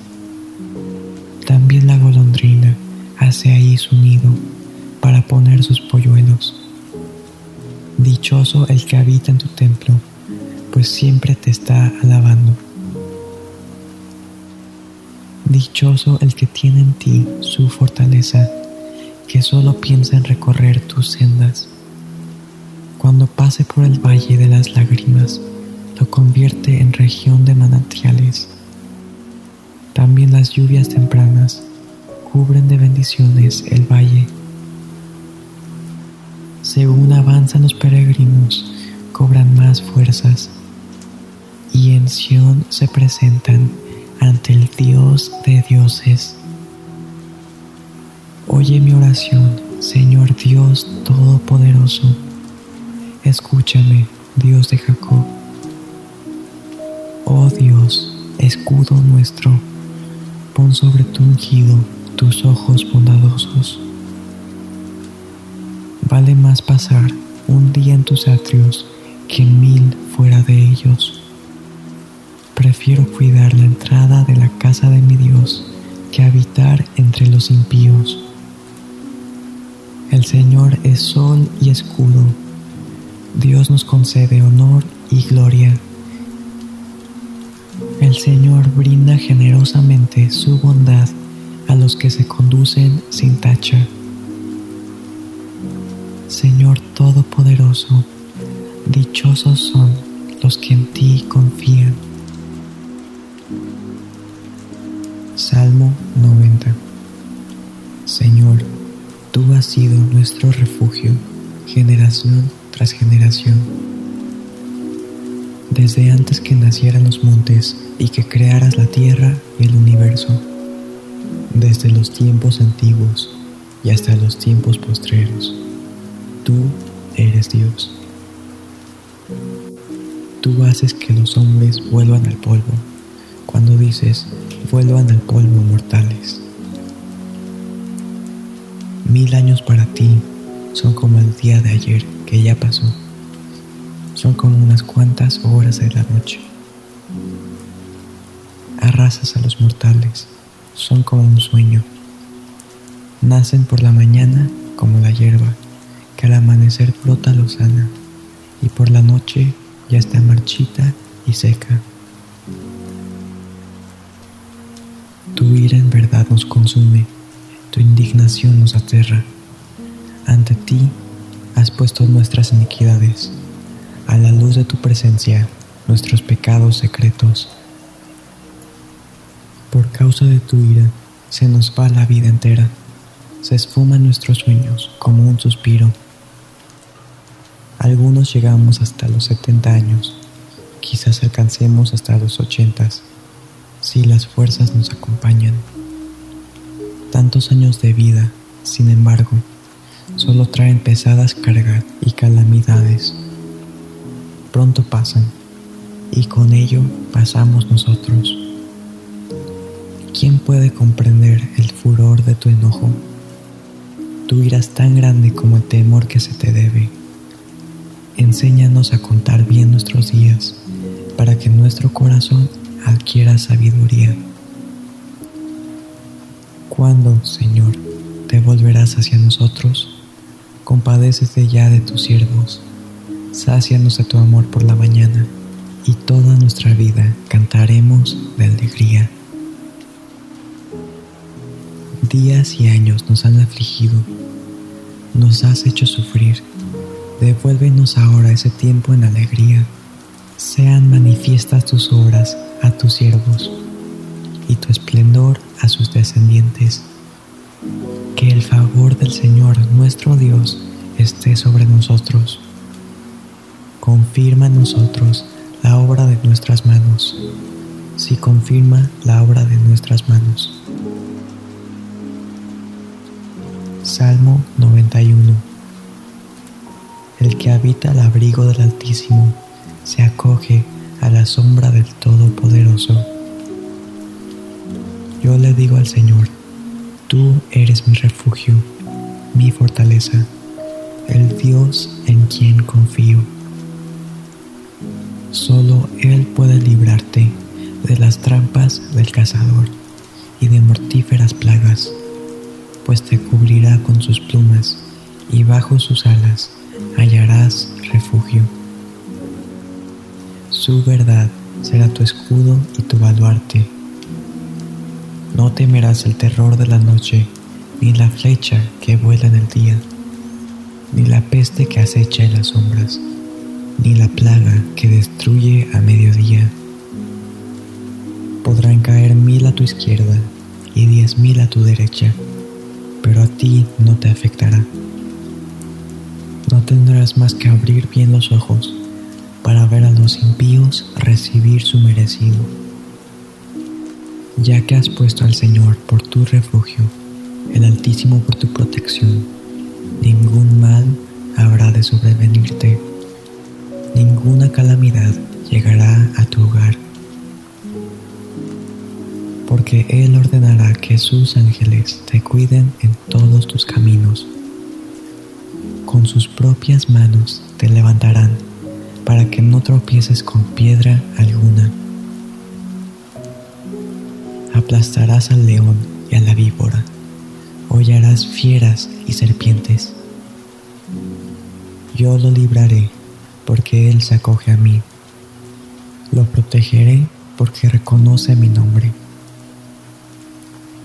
También la golondrina hace ahí su nido para poner sus polluelos. Dichoso el que habita en tu templo, pues siempre te está alabando. Dichoso el que tiene en ti su fortaleza, que solo piensa en recorrer tus sendas. Cuando pase por el valle de las lágrimas, lo convierte en región de manantiales. También las lluvias tempranas cubren de bendiciones el valle. Según avanzan los peregrinos, cobran más fuerzas y en Sión se presentan ante el Dios de dioses. Oye mi oración, Señor Dios Todopoderoso. Escúchame, Dios de Jacob. Oh Dios, escudo nuestro, pon sobre tu ungido tus ojos bondadosos. Vale más pasar un día en tus atrios que mil fuera de ellos. Prefiero cuidar la entrada de la casa de mi Dios que habitar entre los impíos. El Señor es sol y escudo. Dios nos concede honor y gloria. El Señor brinda generosamente su bondad a los que se conducen sin tacha. Señor Todopoderoso, dichosos son los que en ti confían. Salmo 90 Señor, tú has sido nuestro refugio generación tras generación. Desde antes que nacieran los montes y que crearas la tierra y el universo, desde los tiempos antiguos y hasta los tiempos postreros, tú eres Dios. Tú haces que los hombres vuelvan al polvo cuando dices, vuelvan al polvo mortales. Mil años para ti son como el día de ayer que ya pasó. Son como unas cuantas horas de la noche. Arrasas a los mortales, son como un sueño. Nacen por la mañana como la hierba, que al amanecer brota lozana, y por la noche ya está marchita y seca. Tu ira en verdad nos consume, tu indignación nos aterra. Ante ti has puesto nuestras iniquidades, a la luz de tu presencia nuestros pecados secretos. Por causa de tu ira se nos va la vida entera, se esfuman nuestros sueños como un suspiro. Algunos llegamos hasta los 70 años, quizás alcancemos hasta los 80 si las fuerzas nos acompañan. Tantos años de vida, sin embargo, solo traen pesadas cargas y calamidades. Pronto pasan, y con ello pasamos nosotros. ¿Quién puede comprender el furor de tu enojo? Tu ira es tan grande como el temor que se te debe. Enséñanos a contar bien nuestros días, para que nuestro corazón adquiera sabiduría. ¿Cuándo, Señor, te volverás hacia nosotros? Compadécete ya de tus siervos, sácianos de tu amor por la mañana, y toda nuestra vida cantaremos de alegría. Días y años nos han afligido, nos has hecho sufrir, devuélvenos ahora ese tiempo en alegría. Sean manifiestas tus obras a tus siervos y tu esplendor a sus descendientes. Que el favor del Señor nuestro Dios esté sobre nosotros. Confirma en nosotros la obra de nuestras manos. Si confirma la obra de nuestras manos. Salmo 91 El que habita al abrigo del Altísimo se acoge a la sombra del Todopoderoso. Yo le digo al Señor, tú eres mi refugio, mi fortaleza, el Dios en quien confío. Solo Él puede librarte de las trampas del cazador y de mortíferas plagas, pues te cubrirá con sus plumas y bajo sus alas hallarás refugio. Su verdad será tu escudo y tu baluarte. No temerás el terror de la noche, ni la flecha que vuela en el día, ni la peste que acecha en las sombras, ni la plaga que destruye a mediodía. Podrán caer mil a tu izquierda y diez mil a tu derecha, pero a ti no te afectará. No tendrás más que abrir bien los ojos para ver a los impíos recibir su merecido. Ya que has puesto al Señor por tu refugio, el Altísimo por tu protección, ningún mal habrá de sobrevenirte, ninguna calamidad llegará a tu hogar, porque Él ordenará que sus ángeles te cuiden en todos tus caminos. Con sus propias manos te levantarán para que no tropieces con piedra alguna. Aplastarás al león y a la víbora, hollarás fieras y serpientes. Yo lo libraré porque Él se acoge a mí. Lo protegeré porque reconoce mi nombre.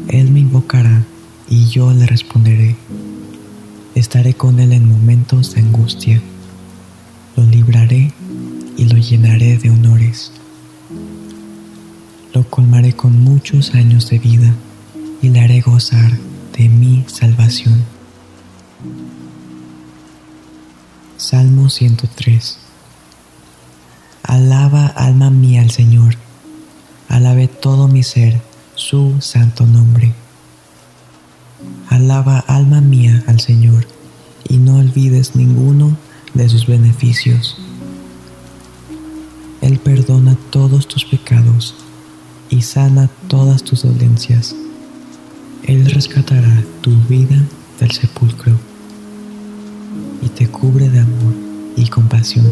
Él me invocará y yo le responderé. Estaré con Él en momentos de angustia lo libraré y lo llenaré de honores. Lo colmaré con muchos años de vida y le haré gozar de mi salvación. Salmo 103 Alaba alma mía al Señor, alabe todo mi ser su santo nombre. Alaba alma mía al Señor y no olvides ninguno de sus beneficios. Él perdona todos tus pecados y sana todas tus dolencias. Él rescatará tu vida del sepulcro y te cubre de amor y compasión.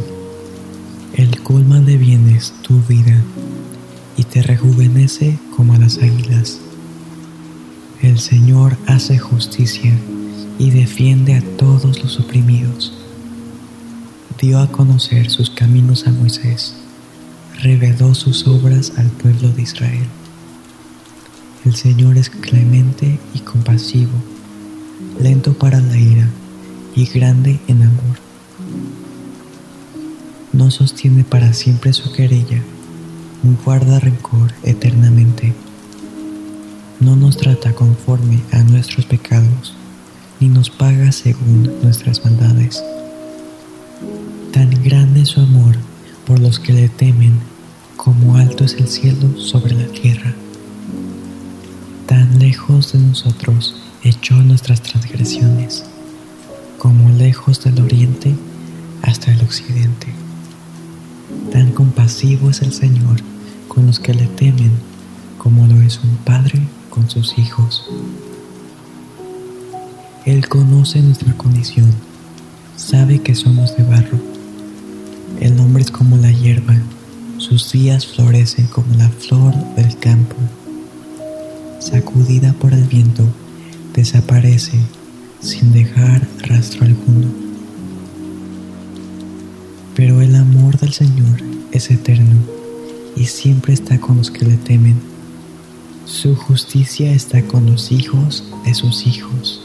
Él colma de bienes tu vida y te rejuvenece como a las águilas. El Señor hace justicia y defiende a todos los oprimidos dio a conocer sus caminos a Moisés, reveló sus obras al pueblo de Israel. El Señor es clemente y compasivo, lento para la ira y grande en amor. No sostiene para siempre su querella, guarda rencor eternamente. No nos trata conforme a nuestros pecados, ni nos paga según nuestras maldades Tan grande es su amor por los que le temen, como alto es el cielo sobre la tierra. Tan lejos de nosotros echó nuestras transgresiones, como lejos del oriente hasta el occidente. Tan compasivo es el Señor con los que le temen, como lo es un padre con sus hijos. Él conoce nuestra condición, sabe que somos de barro el hombre es como la hierba, sus días florecen como la flor del campo. Sacudida por el viento, desaparece sin dejar rastro alguno. Pero el amor del Señor es eterno y siempre está con los que le temen. Su justicia está con los hijos de sus hijos,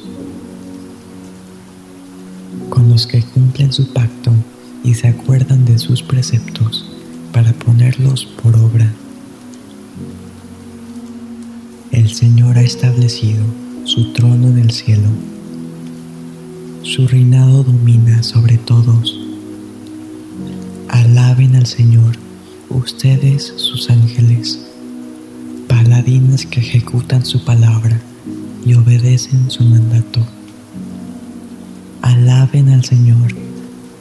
con los que cumplen su pacto y se acuerdan de sus preceptos para ponerlos por obra. El Señor ha establecido su trono en el cielo. Su reinado domina sobre todos. Alaben al Señor, ustedes sus ángeles, paladines que ejecutan su palabra y obedecen su mandato. Alaben al Señor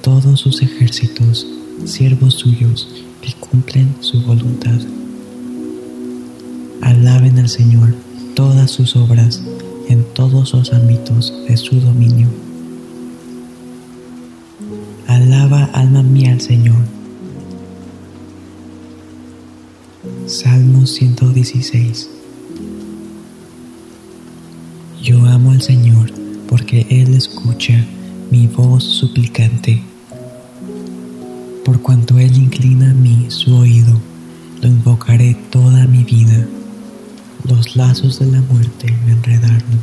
todos sus ejércitos, siervos suyos, que cumplen su voluntad. Alaben al Señor todas sus obras en todos los ámbitos de su dominio. Alaba alma mía al Señor. Salmo 116 Yo amo al Señor porque Él escucha mi voz suplicante. Por cuanto Él inclina a mí su oído, lo invocaré toda mi vida. Los lazos de la muerte me enredaron.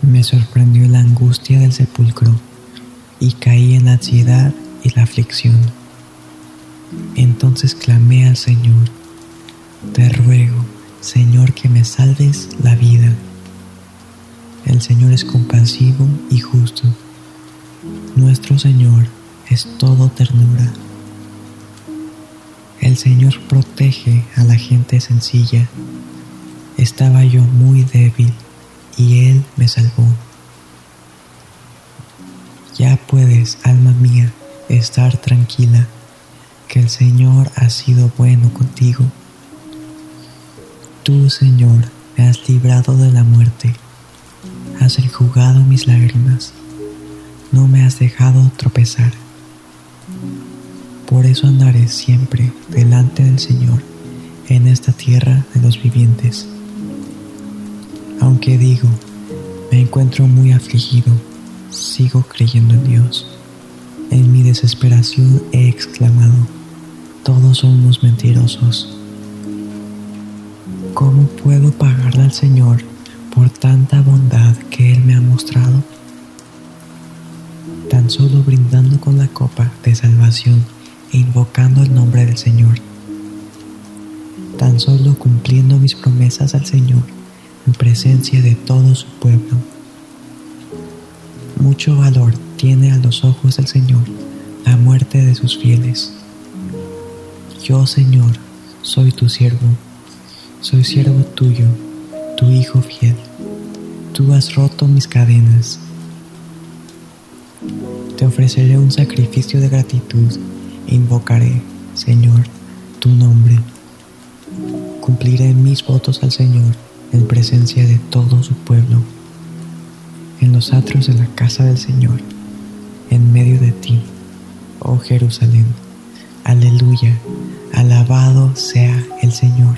Me sorprendió la angustia del sepulcro y caí en la ansiedad y la aflicción. Entonces clamé al Señor, te ruego, Señor, que me salves la vida. El Señor es compasivo y justo. Nuestro Señor es todo ternura. El Señor protege a la gente sencilla. Estaba yo muy débil y Él me salvó. Ya puedes, alma mía, estar tranquila, que el Señor ha sido bueno contigo. Tú, Señor, me has librado de la muerte, has enjugado mis lágrimas, no me has dejado tropezar. Por eso andaré siempre delante del Señor en esta tierra de los vivientes. Aunque digo, me encuentro muy afligido, sigo creyendo en Dios. En mi desesperación he exclamado, todos somos mentirosos. ¿Cómo puedo pagarle al Señor por tanta bondad que Él me ha mostrado? Tan solo brindando con la copa de salvación e invocando el nombre del Señor. Tan solo cumpliendo mis promesas al Señor en presencia de todo su pueblo. Mucho valor tiene a los ojos del Señor la muerte de sus fieles. Yo, Señor, soy tu siervo, soy siervo tuyo, tu Hijo fiel. Tú has roto mis cadenas. Te ofreceré un sacrificio de gratitud e invocaré, Señor, tu nombre. Cumpliré mis votos al Señor en presencia de todo su pueblo, en los atrios de la casa del Señor, en medio de ti, oh Jerusalén. Aleluya, alabado sea el Señor.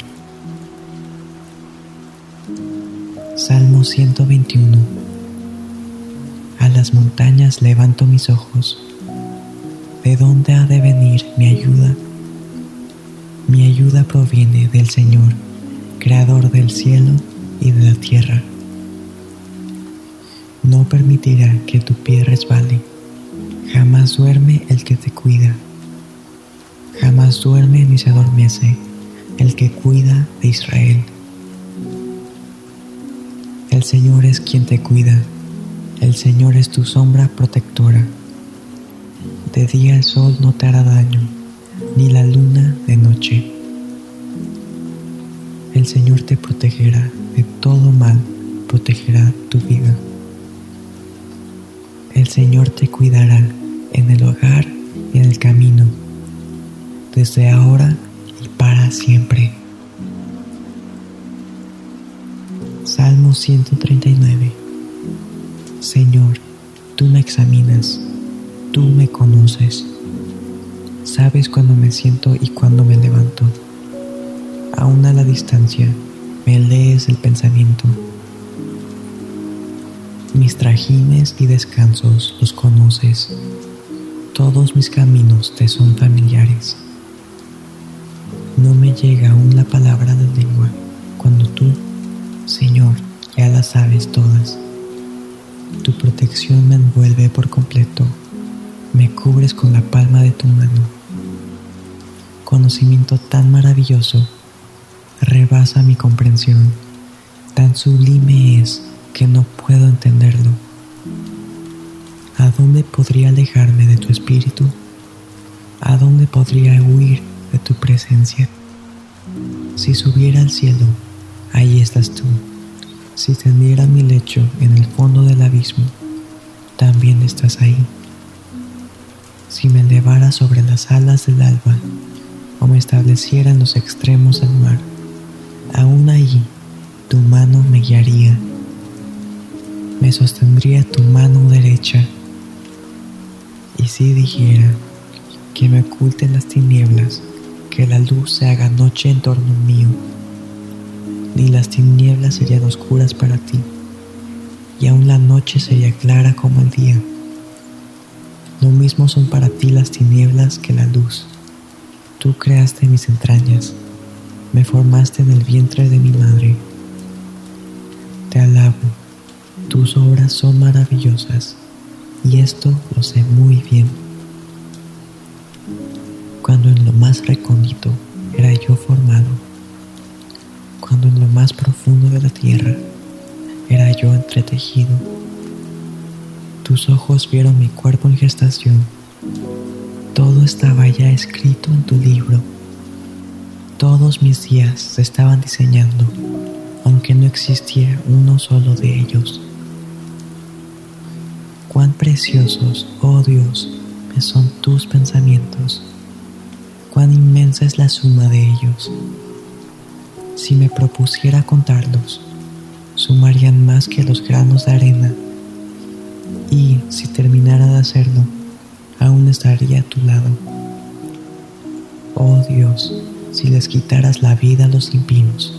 Salmo 121 A las montañas levanto mis ojos. ¿De dónde ha de venir mi ayuda? Mi ayuda proviene del Señor creador del cielo y de la tierra. No permitirá que tu pie resbale, jamás duerme el que te cuida, jamás duerme ni se adormece el que cuida de Israel. El Señor es quien te cuida, el Señor es tu sombra protectora. De día el sol no te hará daño, ni la luna de noche el Señor te protegerá de todo mal, protegerá tu vida. El Señor te cuidará en el hogar y en el camino, desde ahora y para siempre. Salmo 139 Señor, tú me examinas, tú me conoces, sabes cuándo me siento y cuándo me levanto aún a la distancia, me lees el pensamiento. Mis trajines y descansos los conoces, todos mis caminos te son familiares. No me llega aún la palabra de lengua cuando tú, Señor, ya las sabes todas. Tu protección me envuelve por completo, me cubres con la palma de tu mano. Conocimiento tan maravilloso rebasa mi comprensión, tan sublime es que no puedo entenderlo. ¿A dónde podría alejarme de tu espíritu? ¿A dónde podría huir de tu presencia? Si subiera al cielo, ahí estás tú. Si tendiera mi lecho en el fondo del abismo, también estás ahí. Si me elevara sobre las alas del alba o me estableciera en los extremos del mar, aún allí tu mano me guiaría, me sostendría tu mano derecha. Y si dijera que me oculten las tinieblas, que la luz se haga noche en torno mío, ni las tinieblas serían oscuras para ti, y aún la noche sería clara como el día. Lo mismo son para ti las tinieblas que la luz. Tú creaste mis entrañas, me formaste en el vientre de mi madre. Te alabo, tus obras son maravillosas, y esto lo sé muy bien. Cuando en lo más recóndito era yo formado, cuando en lo más profundo de la tierra era yo entretejido, tus ojos vieron mi cuerpo en gestación, todo estaba ya escrito en tu libro, todos mis días se estaban diseñando, aunque no existía uno solo de ellos. Cuán preciosos, oh Dios, me son tus pensamientos, cuán inmensa es la suma de ellos. Si me propusiera contarlos, sumarían más que los granos de arena. Y si terminara de hacerlo, aún estaría a tu lado. Oh Dios, si les quitaras la vida a los impinos,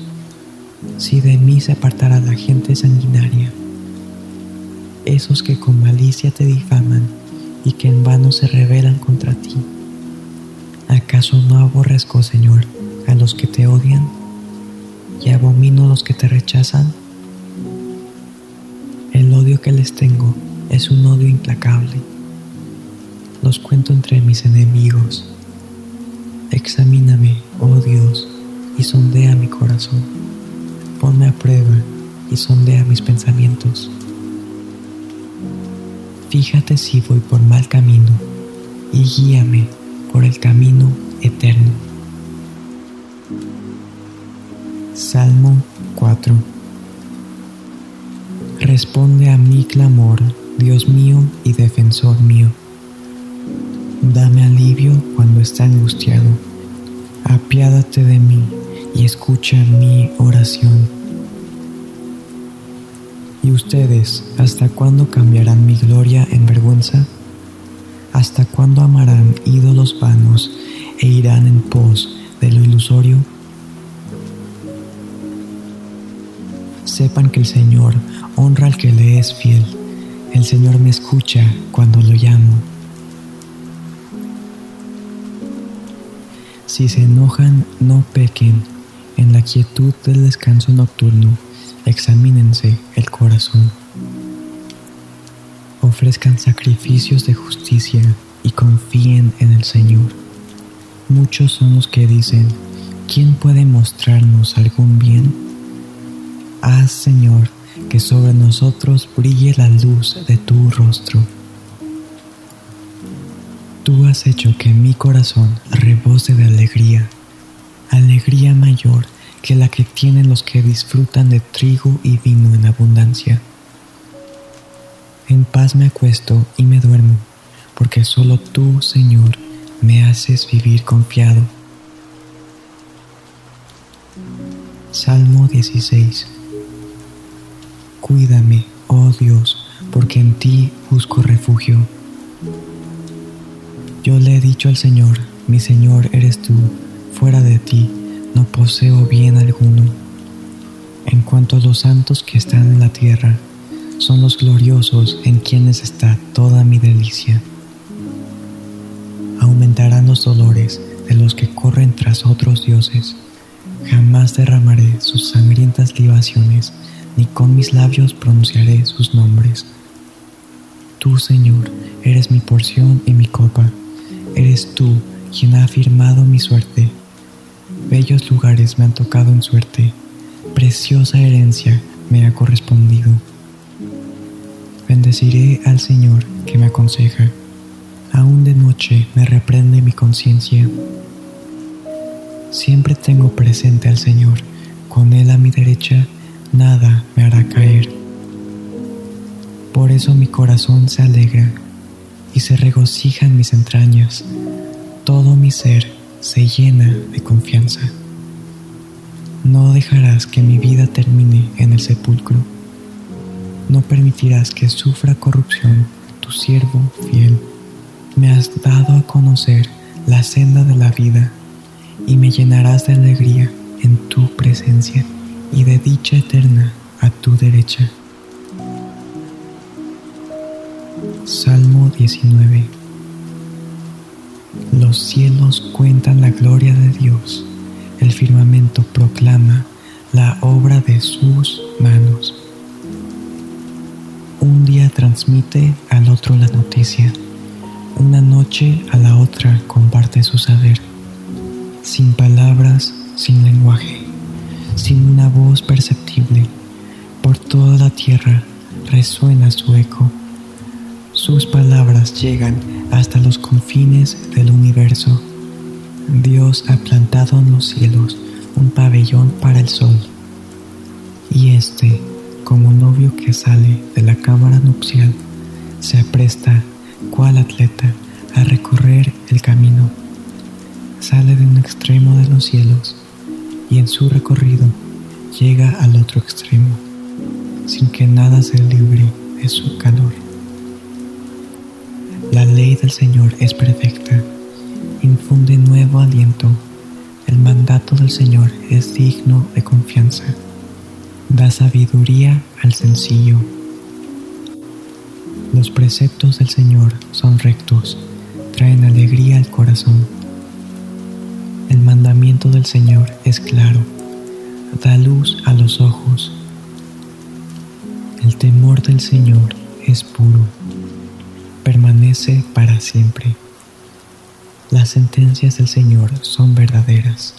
si de mí se apartara la gente sanguinaria, esos que con malicia te difaman y que en vano se rebelan contra ti. ¿Acaso no aborrezco, Señor, a los que te odian? y abomino a los que te rechazan? El odio que les tengo es un odio implacable. Los cuento entre mis enemigos. Examíname, oh Dios, y sondea mi corazón. Ponme a prueba y sondea mis pensamientos. Fíjate si voy por mal camino y guíame por el camino eterno. Salmo 4 Responde a mi clamor, Dios mío y defensor mío. Dame alivio cuando está angustiado. Apiádate de mí y escucha mi oración. ¿Y ustedes hasta cuándo cambiarán mi gloria en vergüenza? ¿Hasta cuándo amarán ídolos vanos e irán en pos de lo ilusorio? Sepan que el Señor honra al que le es fiel. El Señor me escucha cuando lo llamo. Si se enojan, no pequen. En la quietud del descanso nocturno, examínense el corazón. Ofrezcan sacrificios de justicia y confíen en el Señor. Muchos son los que dicen, ¿quién puede mostrarnos algún bien? Haz, Señor, que sobre nosotros brille la luz de tu rostro. Tú has hecho que mi corazón rebose de alegría, alegría mayor que la que tienen los que disfrutan de trigo y vino en abundancia. En paz me acuesto y me duermo, porque solo tú, Señor, me haces vivir confiado. Salmo 16 Cuídame, oh Dios, porque en ti busco refugio. Yo le he dicho al Señor, mi Señor eres tú, fuera de ti no poseo bien alguno. En cuanto a los santos que están en la tierra, son los gloriosos en quienes está toda mi delicia. Aumentarán los dolores de los que corren tras otros dioses. Jamás derramaré sus sangrientas libaciones ni con mis labios pronunciaré sus nombres. Tú, Señor, eres mi porción y mi copa, eres tú quien ha afirmado mi suerte. Bellos lugares me han tocado en suerte, preciosa herencia me ha correspondido. Bendeciré al Señor que me aconseja, aún de noche me reprende mi conciencia. Siempre tengo presente al Señor, con Él a mi derecha nada me hará caer. Por eso mi corazón se alegra y se regocija en mis entrañas. Todo mi ser se llena de confianza. No dejarás que mi vida termine en el sepulcro. No permitirás que sufra corrupción tu siervo fiel. Me has dado a conocer la senda de la vida y me llenarás de alegría en tu presencia y de dicha eterna a tu derecha. Salmo 19 Los cielos cuentan la gloria de Dios el firmamento proclama la obra de sus manos. Un día transmite al otro la noticia, una noche a la otra comparte su saber, sin palabras, sin lenguaje, sin una voz perceptible, por toda la tierra resuena su eco. Sus palabras llegan hasta los confines del universo Dios ha plantado en los cielos un pabellón para el sol, y éste, como novio que sale de la cámara nupcial, se apresta, cual atleta, a recorrer el camino. Sale de un extremo de los cielos y en su recorrido llega al otro extremo, sin que nada se libre de su calor. La ley del Señor es perfecta infunde nuevo aliento. El mandato del Señor es digno de confianza. Da sabiduría al sencillo. Los preceptos del Señor son rectos, traen alegría al corazón. El mandamiento del Señor es claro, da luz a los ojos. El temor del Señor es puro, permanece para siempre. Las sentencias del Señor son verdaderas,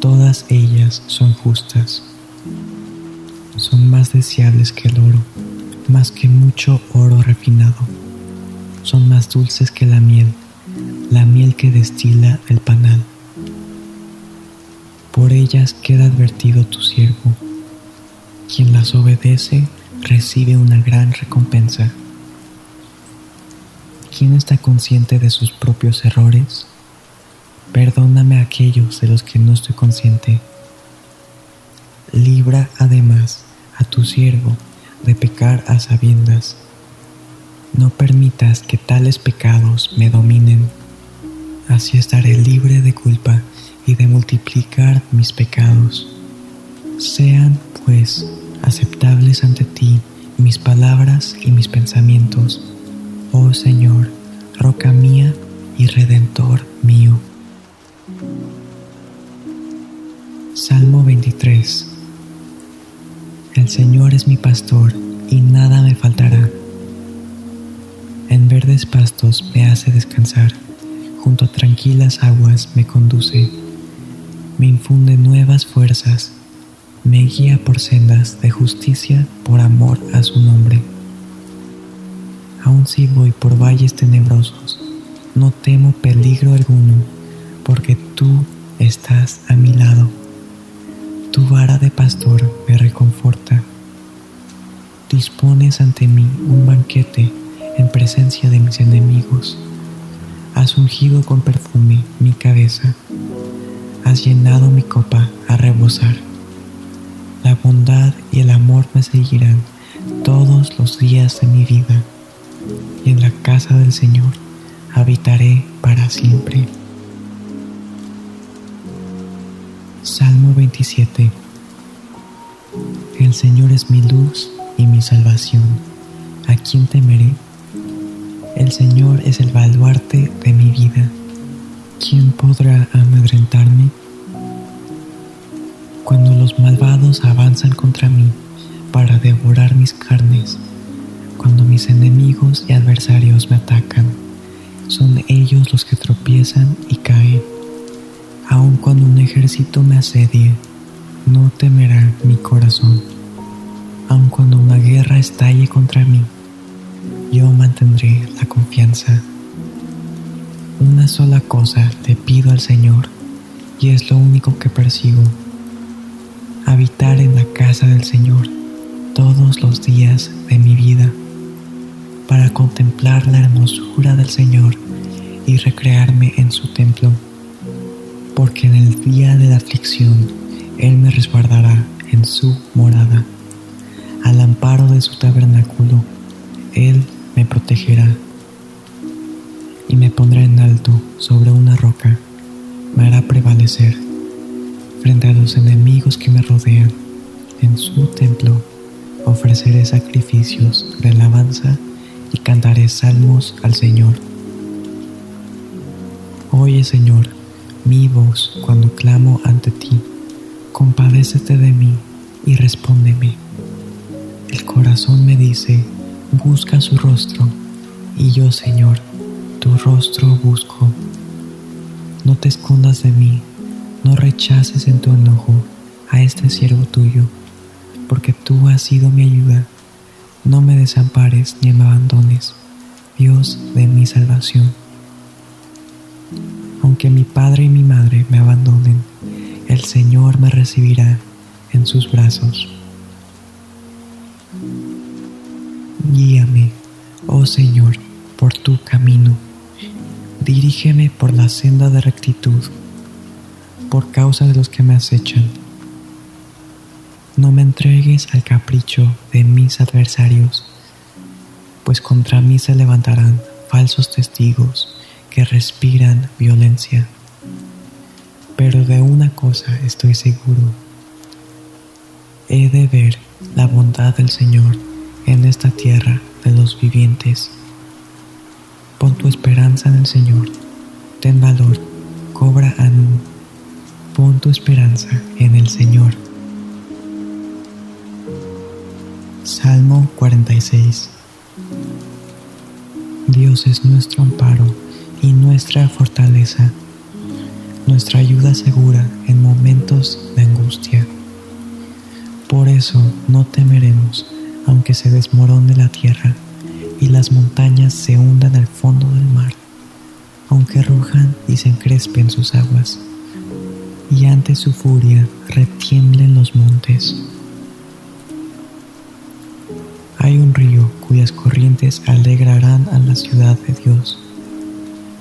todas ellas son justas. Son más deseables que el oro, más que mucho oro refinado. Son más dulces que la miel, la miel que destila el panal. Por ellas queda advertido tu siervo. Quien las obedece recibe una gran recompensa. ¿Quién está consciente de sus propios errores? Perdóname a aquellos de los que no estoy consciente. Libra además a tu siervo de pecar a sabiendas. No permitas que tales pecados me dominen. Así estaré libre de culpa y de multiplicar mis pecados. Sean, pues, aceptables ante ti mis palabras y mis pensamientos oh Señor, roca mía y redentor mío. Salmo 23 El Señor es mi pastor y nada me faltará. En verdes pastos me hace descansar, junto a tranquilas aguas me conduce, me infunde nuevas fuerzas, me guía por sendas de justicia por amor a su nombre aun si voy por valles tenebrosos, no temo peligro alguno, porque tú estás a mi lado. Tu vara de pastor me reconforta. Dispones ante mí un banquete en presencia de mis enemigos. Has ungido con perfume mi cabeza. Has llenado mi copa a rebosar. La bondad y el amor me seguirán todos los días de mi vida y en la casa del Señor habitaré para siempre. Salmo 27 El Señor es mi luz y mi salvación. ¿A quién temeré? El Señor es el baluarte de mi vida. ¿Quién podrá amedrentarme? Cuando los malvados avanzan contra mí para devorar mis carnes, cuando mis enemigos y adversarios me atacan, son ellos los que tropiezan y caen. Aun cuando un ejército me asedie, no temerá mi corazón. Aun cuando una guerra estalle contra mí, yo mantendré la confianza. Una sola cosa le pido al Señor, y es lo único que persigo. Habitar en la casa del Señor todos los días de mi vida para contemplar la hermosura del Señor y recrearme en su templo, porque en el día de la aflicción Él me resguardará en su morada. Al amparo de su tabernáculo, Él me protegerá y me pondrá en alto sobre una roca, me hará prevalecer frente a los enemigos que me rodean. En su templo ofreceré sacrificios de alabanza y cantaré salmos al Señor. Oye Señor, mi voz cuando clamo ante ti, compadécete de mí y respóndeme. El corazón me dice, busca su rostro, y yo Señor, tu rostro busco. No te escondas de mí, no rechaces en tu enojo a este siervo tuyo, porque tú has sido mi ayuda. No me desampares ni me abandones, Dios de mi salvación. Aunque mi padre y mi madre me abandonen, el Señor me recibirá en sus brazos. Guíame, oh Señor, por tu camino. Dirígeme por la senda de rectitud, por causa de los que me acechan. No me entregues al capricho de mis adversarios, pues contra mí se levantarán falsos testigos que respiran violencia. Pero de una cosa estoy seguro. He de ver la bondad del Señor en esta tierra de los vivientes. Pon tu esperanza en el Señor. Ten valor, cobra ánimo. Pon tu esperanza en el Señor. Salmo 46 Dios es nuestro amparo y nuestra fortaleza, nuestra ayuda segura en momentos de angustia. Por eso no temeremos aunque se desmorone la tierra y las montañas se hundan al fondo del mar, aunque rujan y se encrespen sus aguas, y ante su furia retiemblen los montes. Hay un río cuyas corrientes alegrarán a la ciudad de Dios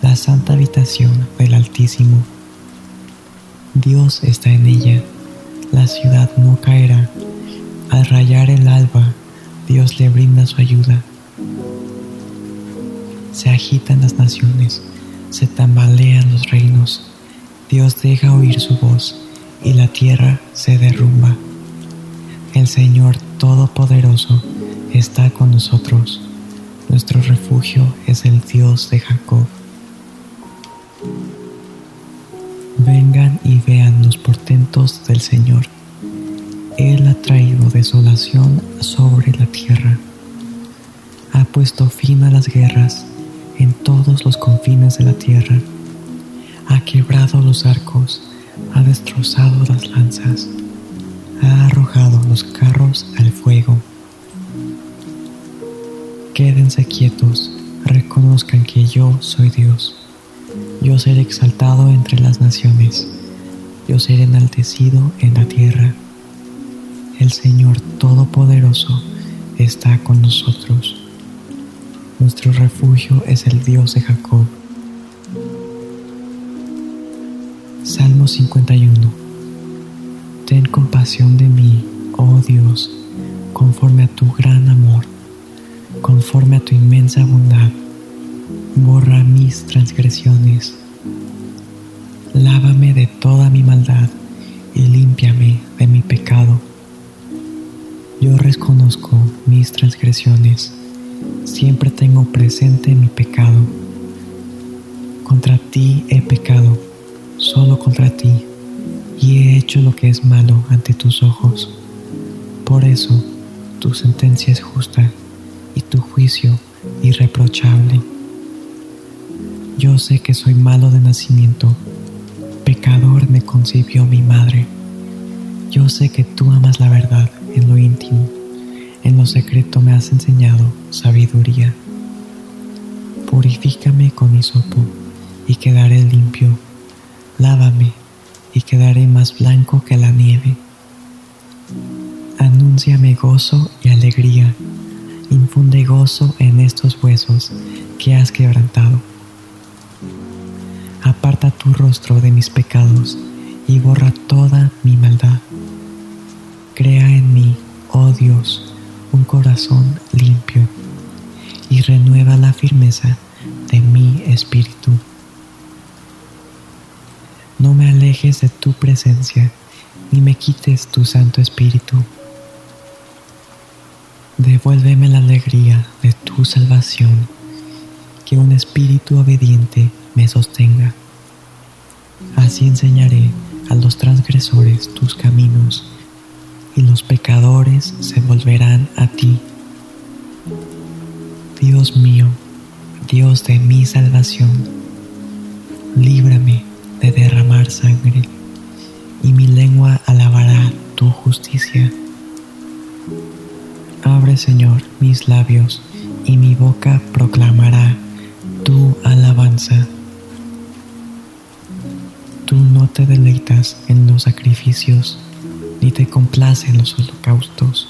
la santa habitación del Altísimo. Dios está en ella, la ciudad no caerá. Al rayar el alba, Dios le brinda su ayuda. Se agitan las naciones, se tambalean los reinos. Dios deja oír su voz y la tierra se derrumba. El Señor Todopoderoso está con nosotros. Nuestro refugio es el Dios de Jacob. Vengan y vean los portentos del Señor. Él ha traído desolación sobre la tierra. Ha puesto fin a las guerras en todos los confines de la tierra. Ha quebrado los arcos, ha destrozado las lanzas, ha arrojado los carros al fuego. Quédense quietos, reconozcan que yo soy Dios. Yo seré exaltado entre las naciones, yo seré enaltecido en la tierra. El Señor Todopoderoso está con nosotros. Nuestro refugio es el Dios de Jacob. Salmo 51. Ten compasión de mí, oh Dios, conforme a tu gran amor, conforme a tu inmensa bondad borra mis transgresiones, lávame de toda mi maldad y límpiame de mi pecado. Yo reconozco mis transgresiones, siempre tengo presente mi pecado. Contra ti he pecado, solo contra ti, y he hecho lo que es malo ante tus ojos. Por eso tu sentencia es justa y tu juicio irreprochable. Yo sé que soy malo de nacimiento, pecador me concibió mi madre. Yo sé que tú amas la verdad en lo íntimo, en lo secreto me has enseñado sabiduría. Purifícame con hisopo y quedaré limpio. Lávame y quedaré más blanco que la nieve. Anúnciame gozo y alegría. Infunde gozo en estos huesos que has quebrantado aparta tu rostro de mis pecados y borra toda mi maldad. Crea en mí, oh Dios, un corazón limpio y renueva la firmeza de mi espíritu. No me alejes de tu presencia, ni me quites tu Santo Espíritu. Devuélveme la alegría de tu salvación, que un espíritu obediente me sostenga. Así enseñaré a los transgresores tus caminos, y los pecadores se volverán a ti. Dios mío, Dios de mi salvación, líbrame de derramar sangre, y mi lengua alabará tu justicia. Abre, Señor, mis labios, y mi boca proclamará tu alabanza. Tú no te deleitas en los sacrificios, ni te complace en los holocaustos.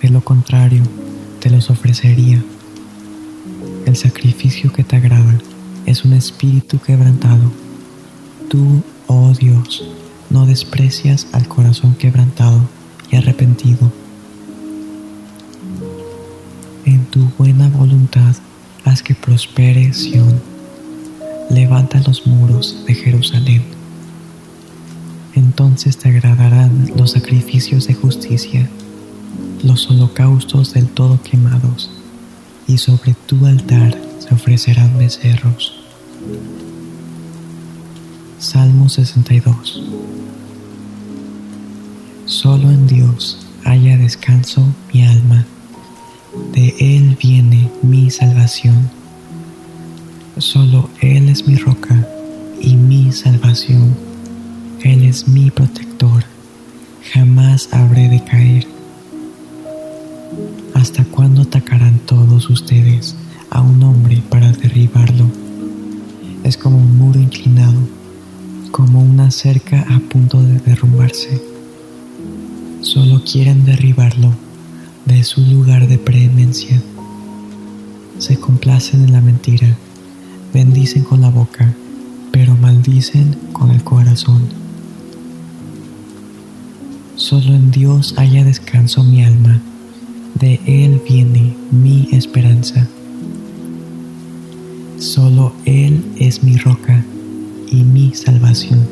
De lo contrario, te los ofrecería. El sacrificio que te agrada es un espíritu quebrantado Tú, oh Dios, no desprecias al corazón quebrantado y arrepentido. En tu buena voluntad haz que prospere Sión. Levanta los muros de Jerusalén. Entonces te agradarán los sacrificios de justicia, los holocaustos del todo quemados, y sobre tu altar se ofrecerán becerros. Salmo 62 Solo en Dios haya descanso mi alma, de Él viene mi salvación. Solo Él es mi roca y mi salvación, Él es mi protector, jamás habré de caer. ¿Hasta cuándo atacarán todos ustedes a un hombre para derribarlo? Es como un muro inclinado como una cerca a punto de derrumbarse. Solo quieren derribarlo de su lugar de preeminencia. Se complacen en la mentira, bendicen con la boca, pero maldicen con el corazón. Solo en Dios haya descanso mi alma, de Él viene mi esperanza. Solo Él es mi roca y mi salvación.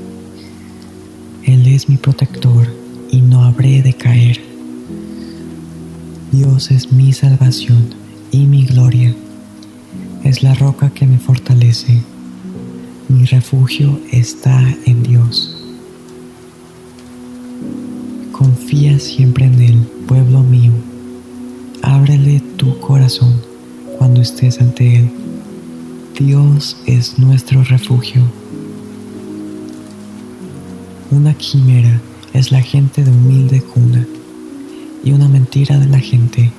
Él es mi protector y no habré de caer. Dios es mi salvación y mi gloria. Es la roca que me fortalece. Mi refugio está en Dios. Confía siempre en Él, pueblo mío. Ábrele tu corazón cuando estés ante Él. Dios es nuestro refugio una quimera es la gente de humilde cuna y una mentira de la gente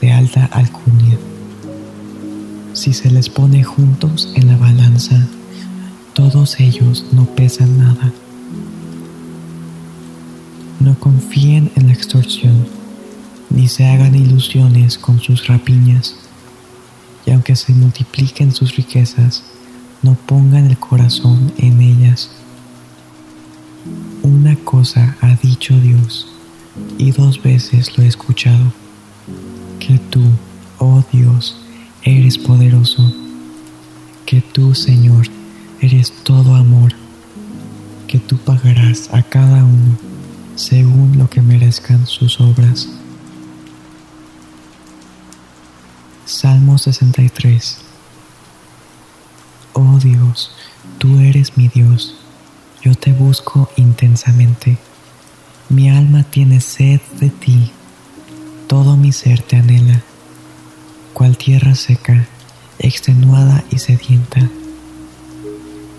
de alta alcurnia. Si se les pone juntos en la balanza, todos ellos no pesan nada. No confíen en la extorsión, ni se hagan ilusiones con sus rapiñas, y aunque se multipliquen sus riquezas, no pongan el corazón en ellas una cosa ha dicho Dios, y dos veces lo he escuchado, que tú, oh Dios, eres poderoso, que tú, Señor, eres todo amor, que tú pagarás a cada uno según lo que merezcan sus obras. Salmo 63 Oh Dios, tú eres mi Dios. Yo te busco intensamente. Mi alma tiene sed de ti. Todo mi ser te anhela. Cual tierra seca, extenuada y sedienta.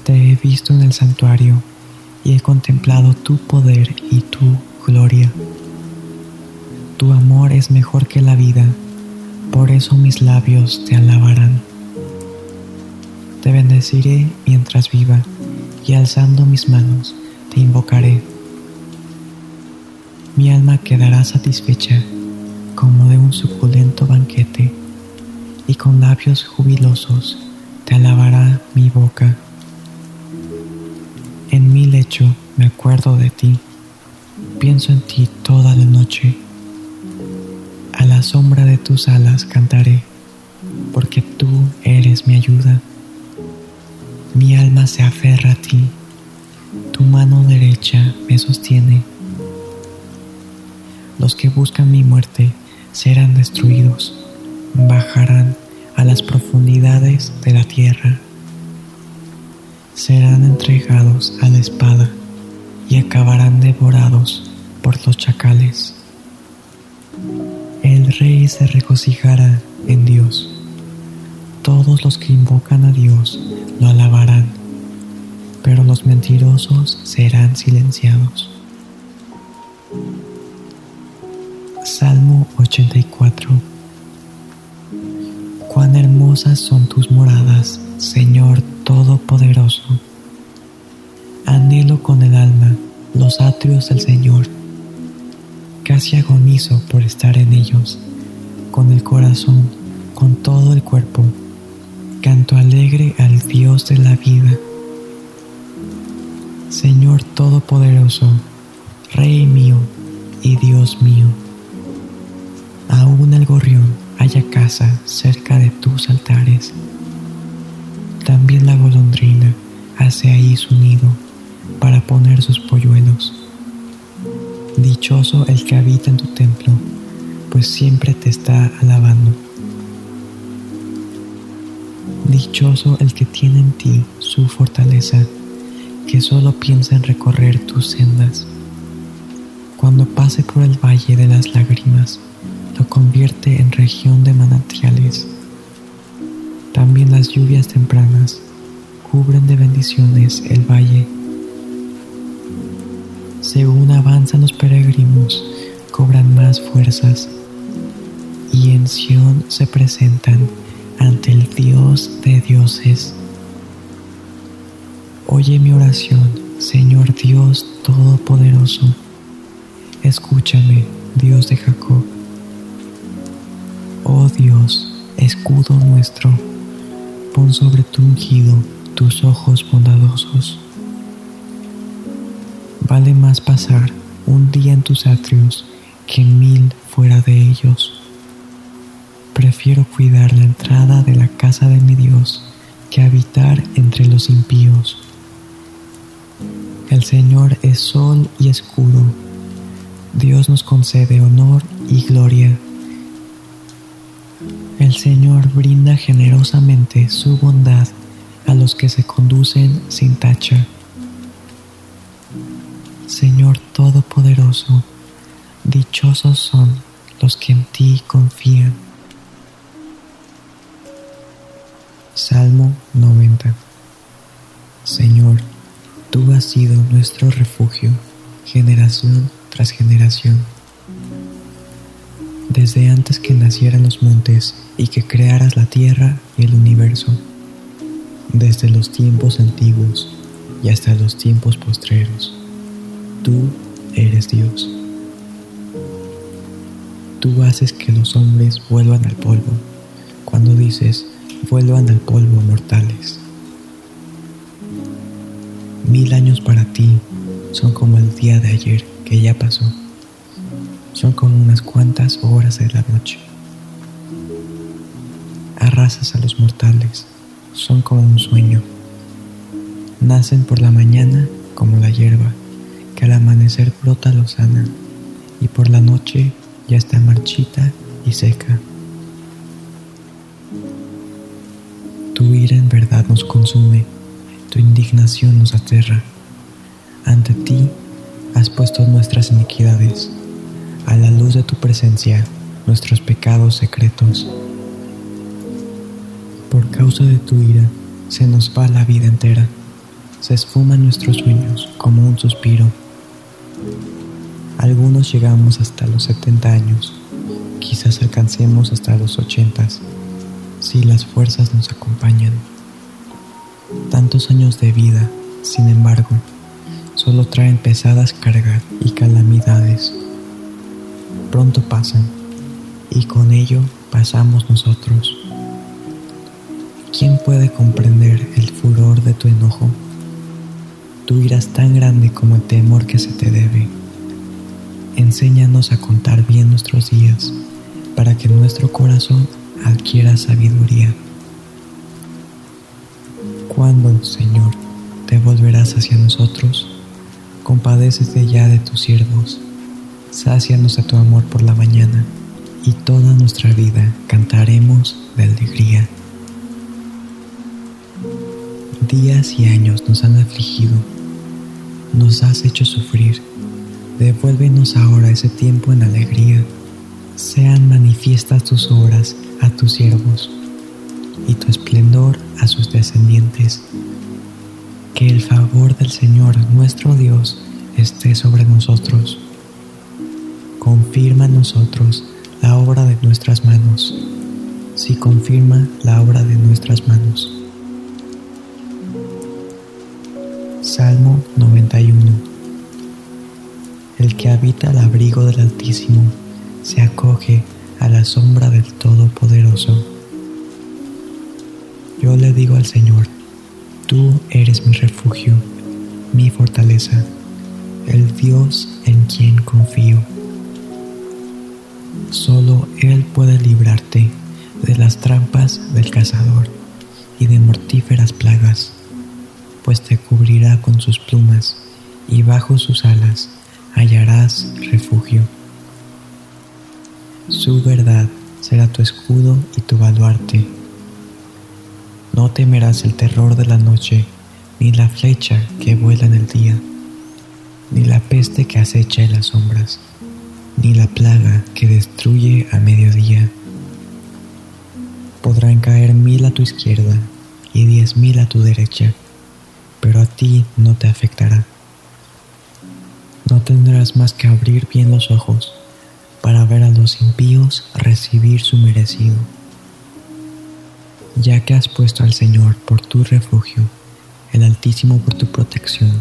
Te he visto en el santuario y he contemplado tu poder y tu gloria. Tu amor es mejor que la vida, por eso mis labios te alabarán. Te bendeciré mientras viva y alzando mis manos te invocaré. Mi alma quedará satisfecha como de un suculento banquete, y con labios jubilosos te alabará mi boca. En mi lecho me acuerdo de ti, pienso en ti toda la noche. A la sombra de tus alas cantaré, porque tú eres mi ayuda. Mi alma se aferra a ti, tu mano derecha me sostiene. Los que buscan mi muerte serán destruidos, bajarán a las profundidades de la tierra. Serán entregados a la espada y acabarán devorados por los chacales. El rey se regocijará en Dios. Todos los que invocan a Dios lo alabarán, pero los mentirosos serán silenciados. Salmo 84 Cuán hermosas son tus moradas, Señor Todopoderoso. Anhelo con el alma los atrios del Señor. Casi agonizo por estar en ellos, con el corazón, con todo el cuerpo. Canto alegre al Dios de la vida. Señor Todopoderoso, Rey mío y Dios mío aún el gorrión haya casa cerca de tus altares. También la golondrina hace ahí su nido para poner sus polluelos. Dichoso el que habita en tu templo, pues siempre te está alabando. Dichoso el que tiene en ti su fortaleza, que solo piensa en recorrer tus sendas. Cuando pase por el valle de las lágrimas, lo convierte en región de manantiales. También las lluvias tempranas cubren de bendiciones el valle. Según avanzan los peregrinos, cobran más fuerzas y en Sión se presentan ante el Dios de dioses. Oye mi oración, Señor Dios Todopoderoso. Escúchame, Dios de Jacob. Oh Dios, escudo nuestro, pon sobre tu ungido tus ojos bondadosos. Vale más pasar un día en tus atrios que mil fuera de ellos. Prefiero cuidar la entrada de la casa de mi Dios que habitar entre los impíos. El Señor es sol y escudo. Dios nos concede honor y gloria. El Señor brinda generosamente su bondad a los que se conducen sin tacha. Señor Todopoderoso, dichosos son los que en ti confían. Salmo 90 Señor, tú has sido nuestro refugio, generación tras generación desde antes que nacieran los montes y que crearas la tierra y el universo, desde los tiempos antiguos y hasta los tiempos postreros. Tú eres Dios. Tú haces que los hombres vuelvan al polvo, cuando dices, vuelvan al polvo mortales. Mil años para ti son como el día de ayer que ya pasó son como unas cuantas horas de la noche. Arrasas a los mortales, son como un sueño. Nacen por la mañana como la hierba, que al amanecer brota lozana y por la noche ya está marchita y seca. Tu ira en verdad nos consume, tu indignación nos aterra. Ante ti has puesto nuestras iniquidades a la luz de tu presencia nuestros pecados secretos. Por causa de tu ira se nos va la vida entera, se esfuman nuestros sueños como un suspiro. Algunos llegamos hasta los 70 años, quizás alcancemos hasta los 80 si las fuerzas nos acompañan. Tantos años de vida, sin embargo, solo traen pesadas cargas y calamidades pronto pasan y con ello pasamos nosotros. ¿Quién puede comprender el furor de tu enojo? tu ira es tan grande como el temor que se te debe. Enséñanos a contar bien nuestros días, para que nuestro corazón adquiera sabiduría. ¿Cuándo, Señor, te volverás hacia nosotros? Compadécete ya de tus siervos, sácianos de tu amor por la mañana, y toda nuestra vida cantaremos de alegría. Días y años nos han afligido, nos has hecho sufrir. Devuélvenos ahora ese tiempo en alegría. Sean manifiestas tus obras a tus siervos y tu esplendor a sus descendientes. Que el favor del Señor nuestro Dios esté sobre nosotros. Confirma en nosotros la obra de nuestras manos. Si confirma la obra de nuestras manos. Salmo 91 El que habita al abrigo del Altísimo se acoge a la sombra del Todopoderoso. Yo le digo al Señor, tú eres mi refugio, mi fortaleza, el Dios en quien confío. Solo Él puede librarte de las trampas del cazador y de mortíferas plagas pues te cubrirá con sus plumas y bajo sus alas hallarás refugio. Su verdad será tu escudo y tu baluarte. No temerás el terror de la noche, ni la flecha que vuela en el día, ni la peste que acecha en las sombras, ni la plaga que destruye a mediodía. Podrán caer mil a tu izquierda y diez mil a tu derecha pero a ti no te afectará. No tendrás más que abrir bien los ojos para ver a los impíos recibir su merecido. Ya que has puesto al Señor por tu refugio, el Altísimo por tu protección,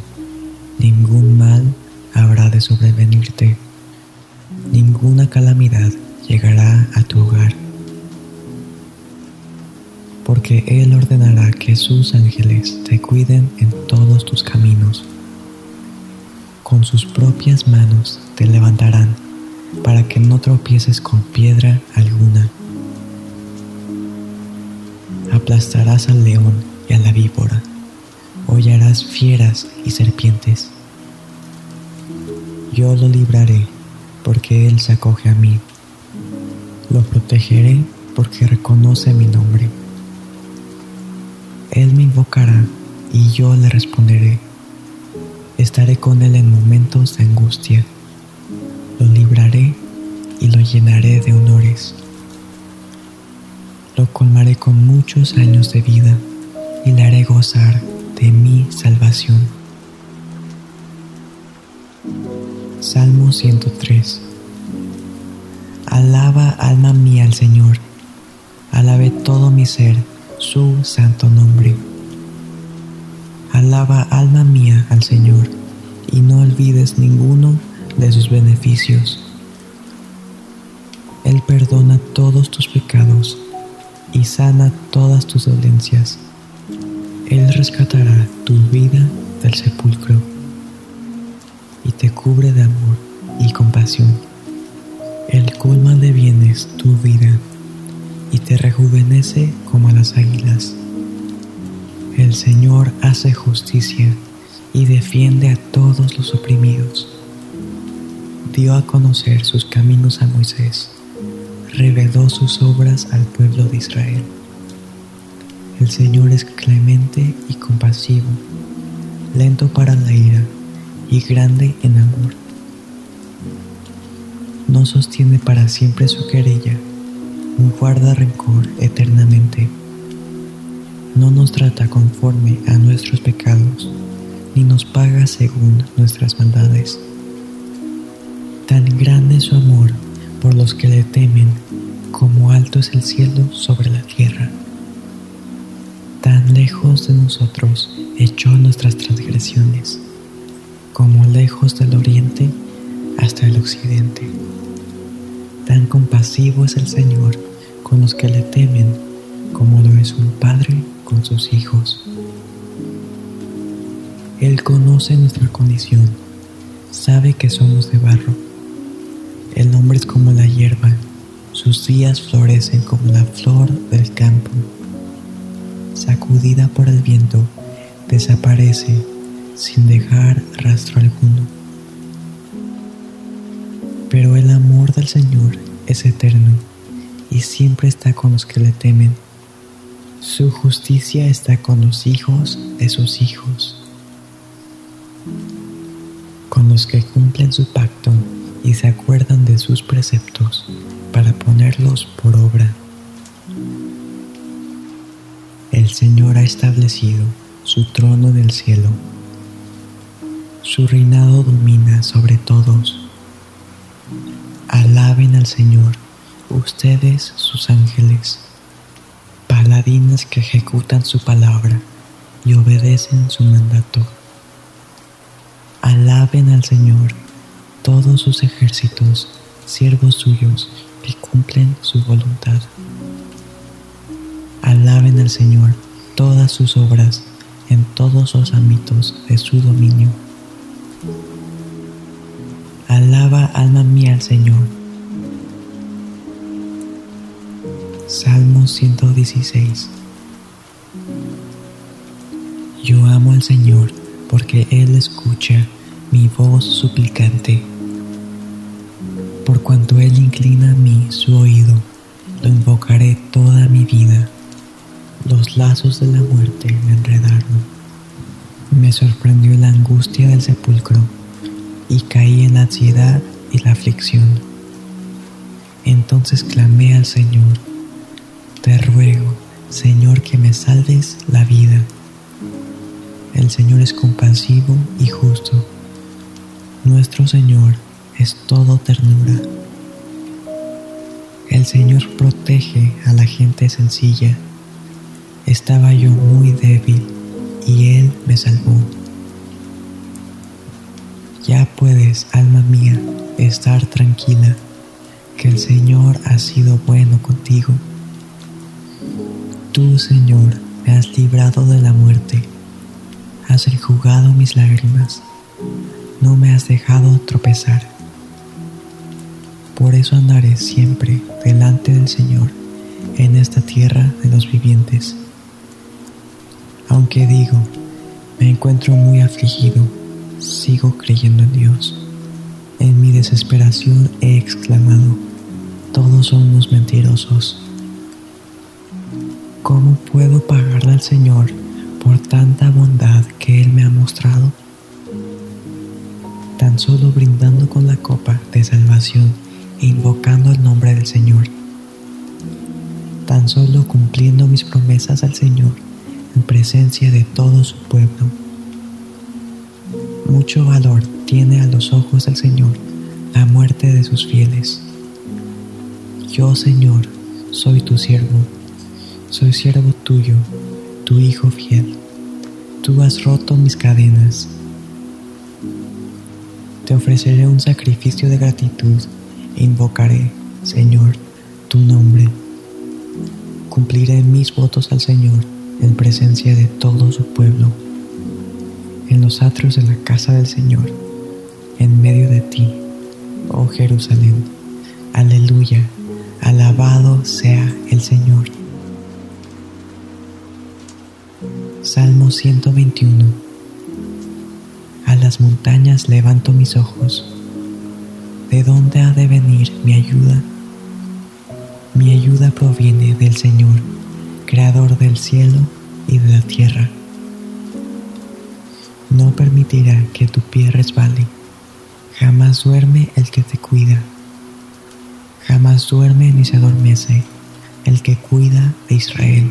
ningún mal habrá de sobrevenirte, ninguna calamidad llegará a tu hogar porque Él ordenará que sus ángeles te cuiden en todos tus caminos. Con sus propias manos te levantarán para que no tropieces con piedra alguna. Aplastarás al león y a la víbora, hollarás fieras y serpientes. Yo lo libraré porque Él se acoge a mí. Lo protegeré porque reconoce mi nombre. Él me invocará y yo le responderé. Estaré con Él en momentos de angustia. Lo libraré y lo llenaré de honores. Lo colmaré con muchos años de vida y le haré gozar de mi salvación. Salmo 103 Alaba alma mía al Señor, alabe todo mi ser su santo nombre. Alaba alma mía al Señor y no olvides ninguno de sus beneficios. Él perdona todos tus pecados y sana todas tus dolencias. Él rescatará tu vida del sepulcro y te cubre de amor y compasión. Él colma de bienes tu vida y te rejuvenece como a las águilas. El Señor hace justicia y defiende a todos los oprimidos. Dio a conocer sus caminos a Moisés, reveló sus obras al pueblo de Israel. El Señor es clemente y compasivo, lento para la ira y grande en amor. No sostiene para siempre su querella guarda rencor eternamente. No nos trata conforme a nuestros pecados, ni nos paga según nuestras maldades. Tan grande es su amor por los que le temen, como alto es el cielo sobre la tierra. Tan lejos de nosotros echó nuestras transgresiones, como lejos del oriente hasta el occidente. Tan compasivo es el Señor con los que le temen, como lo es un padre con sus hijos. Él conoce nuestra condición, sabe que somos de barro. El hombre es como la hierba, sus días florecen como la flor del campo. Sacudida por el viento, desaparece sin dejar rastro alguno. Pero el amor del Señor es eterno y siempre está con los que le temen. Su justicia está con los hijos de sus hijos, con los que cumplen su pacto y se acuerdan de sus preceptos para ponerlos por obra. El Señor ha establecido su trono en el cielo. Su reinado domina sobre todos. Alaben al Señor, ustedes sus ángeles, paladines que ejecutan su palabra y obedecen su mandato. Alaben al Señor todos sus ejércitos, siervos suyos que cumplen su voluntad. Alaben al Señor todas sus obras en todos los ámbitos de su dominio. Alaba alma mía al Señor. Salmo 116 Yo amo al Señor porque Él escucha mi voz suplicante por cuanto Él inclina a mí su oído, lo invocaré toda mi vida. Los lazos de la muerte me enredaron. Me sorprendió la angustia del sepulcro y caí en la ansiedad y la aflicción. Entonces clamé al Señor, te ruego, Señor, que me salves la vida. El Señor es compasivo y justo. Nuestro Señor es todo ternura. El Señor protege a la gente sencilla. Estaba yo muy débil y Él me salvó. Ya puedes, alma mía, estar tranquila, que el Señor ha sido bueno contigo. Tú, Señor, me has librado de la muerte, has enjugado mis lágrimas, no me has dejado tropezar. Por eso andaré siempre delante del Señor en esta tierra de los vivientes. Aunque digo, me encuentro muy afligido, sigo creyendo en Dios. En mi desesperación he exclamado, todos son unos mentirosos. ¿Cómo puedo pagarle al Señor por tanta bondad que Él me ha mostrado? Tan solo brindando con la copa de salvación e invocando el nombre del Señor. Tan solo cumpliendo mis promesas al Señor en presencia de todo su pueblo. Mucho valor tiene a los ojos del Señor la muerte de sus fieles. Yo, Señor, soy tu siervo, soy siervo tuyo, tu Hijo fiel. Tú has roto mis cadenas. Te ofreceré un sacrificio de gratitud Invocaré, Señor, tu nombre. Cumpliré mis votos al Señor en presencia de todo su pueblo, en los atrios de la casa del Señor, en medio de ti, oh Jerusalén. Aleluya, alabado sea el Señor. Salmo 121 A las montañas levanto mis ojos ¿De dónde ha de venir mi ayuda? Mi ayuda proviene del Señor, Creador del cielo y de la tierra. No permitirá que tu pie resbale, jamás duerme el que te cuida, jamás duerme ni se adormece el que cuida de Israel.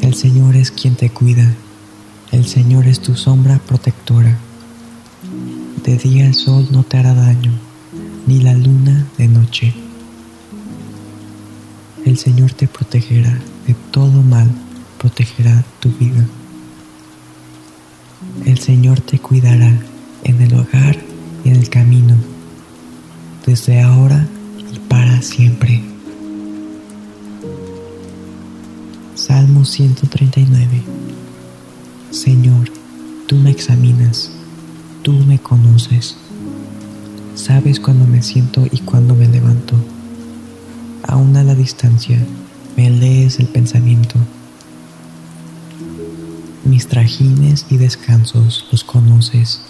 El Señor es quien te cuida, el Señor es tu sombra protectora. De día el sol no te hará daño, ni la luna de noche. El Señor te protegerá de todo mal, protegerá tu vida. El Señor te cuidará en el hogar y en el camino, desde ahora y para siempre. Salmo 139 Señor, tú me examinas, tú me conoces. Sabes cuándo me siento y cuándo me levanto. Aún a la distancia, me lees el pensamiento. Mis trajines y descansos los conoces.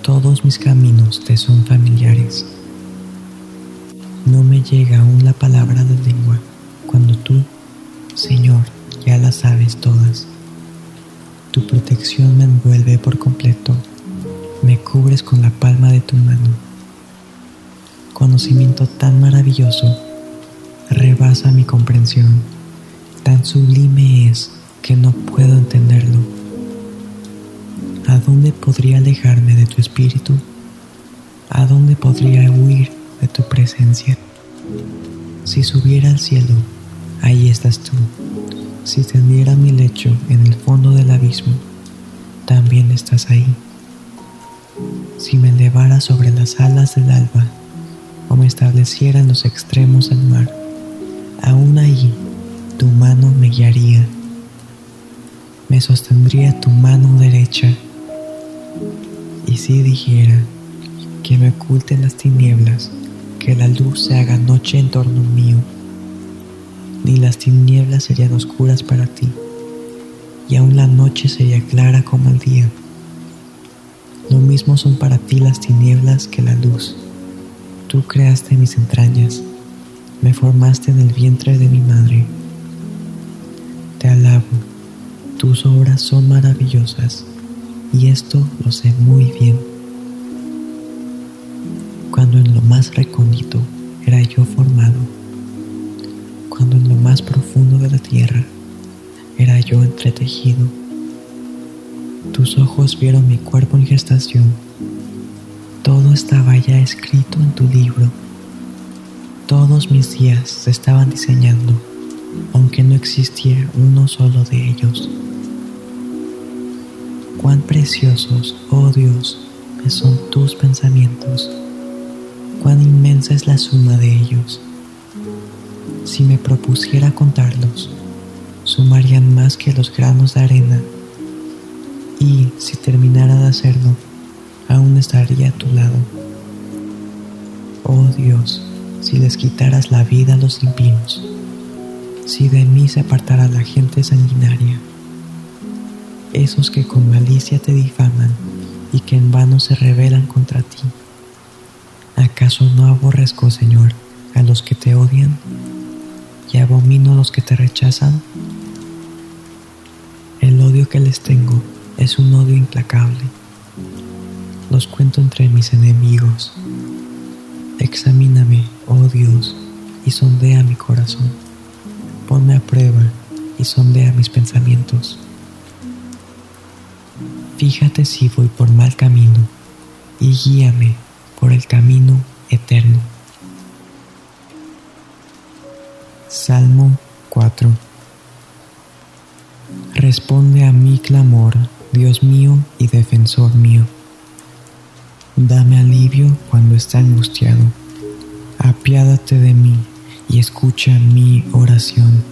Todos mis caminos te son familiares. No me llega aún la palabra de lengua cuando tú, Señor, ya las sabes todas. Tu protección me envuelve por completo, me cubres con la palma de tu mano. Conocimiento tan maravilloso rebasa mi comprensión, tan sublime es que no puedo entenderlo. ¿A dónde podría alejarme de tu espíritu? ¿A dónde podría huir de tu presencia? Si subiera al cielo, ahí estás tú. Si tendiera mi lecho en el fondo del abismo, también estás ahí. Si me elevara sobre las alas del alba o me estableciera en los extremos del mar, aún ahí tu mano me guiaría. Me sostendría tu mano derecha. Y si dijera que me oculten las tinieblas, que la luz se haga noche en torno mío, ni las tinieblas serían oscuras para ti, y aún la noche sería clara como el día. Lo mismo son para ti las tinieblas que la luz. Tú creaste mis entrañas, me formaste en el vientre de mi madre. Te alabo, tus obras son maravillosas, y esto lo sé muy bien. Cuando en lo más recóndito era yo formado, cuando en lo más profundo de la tierra era yo entretejido. Tus ojos vieron mi cuerpo en gestación. Todo estaba ya escrito en tu libro. Todos mis días se estaban diseñando, aunque no existiera uno solo de ellos. Cuán preciosos, oh Dios, me son tus pensamientos. Cuán inmensa es la suma de ellos si me propusiera contarlos, sumarían más que los granos de arena. Y si terminara de hacerlo, aún estaría a tu lado. Oh Dios, si les quitaras la vida a los impíos, si de mí se apartara la gente sanguinaria, esos que con malicia te difaman y que en vano se rebelan contra ti. ¿Acaso no aborrezco, Señor, a los que te odian? y abomino a los que te rechazan? El odio que les tengo es un odio implacable. Los cuento entre mis enemigos. Examíname, oh Dios, y sondea mi corazón. Ponme a prueba y sondea mis pensamientos. Fíjate si voy por mal camino y guíame por el camino eterno. Salmo 4 Responde a mi clamor, Dios mío y defensor mío. Dame alivio cuando está angustiado. Apiádate de mí y escucha mi oración.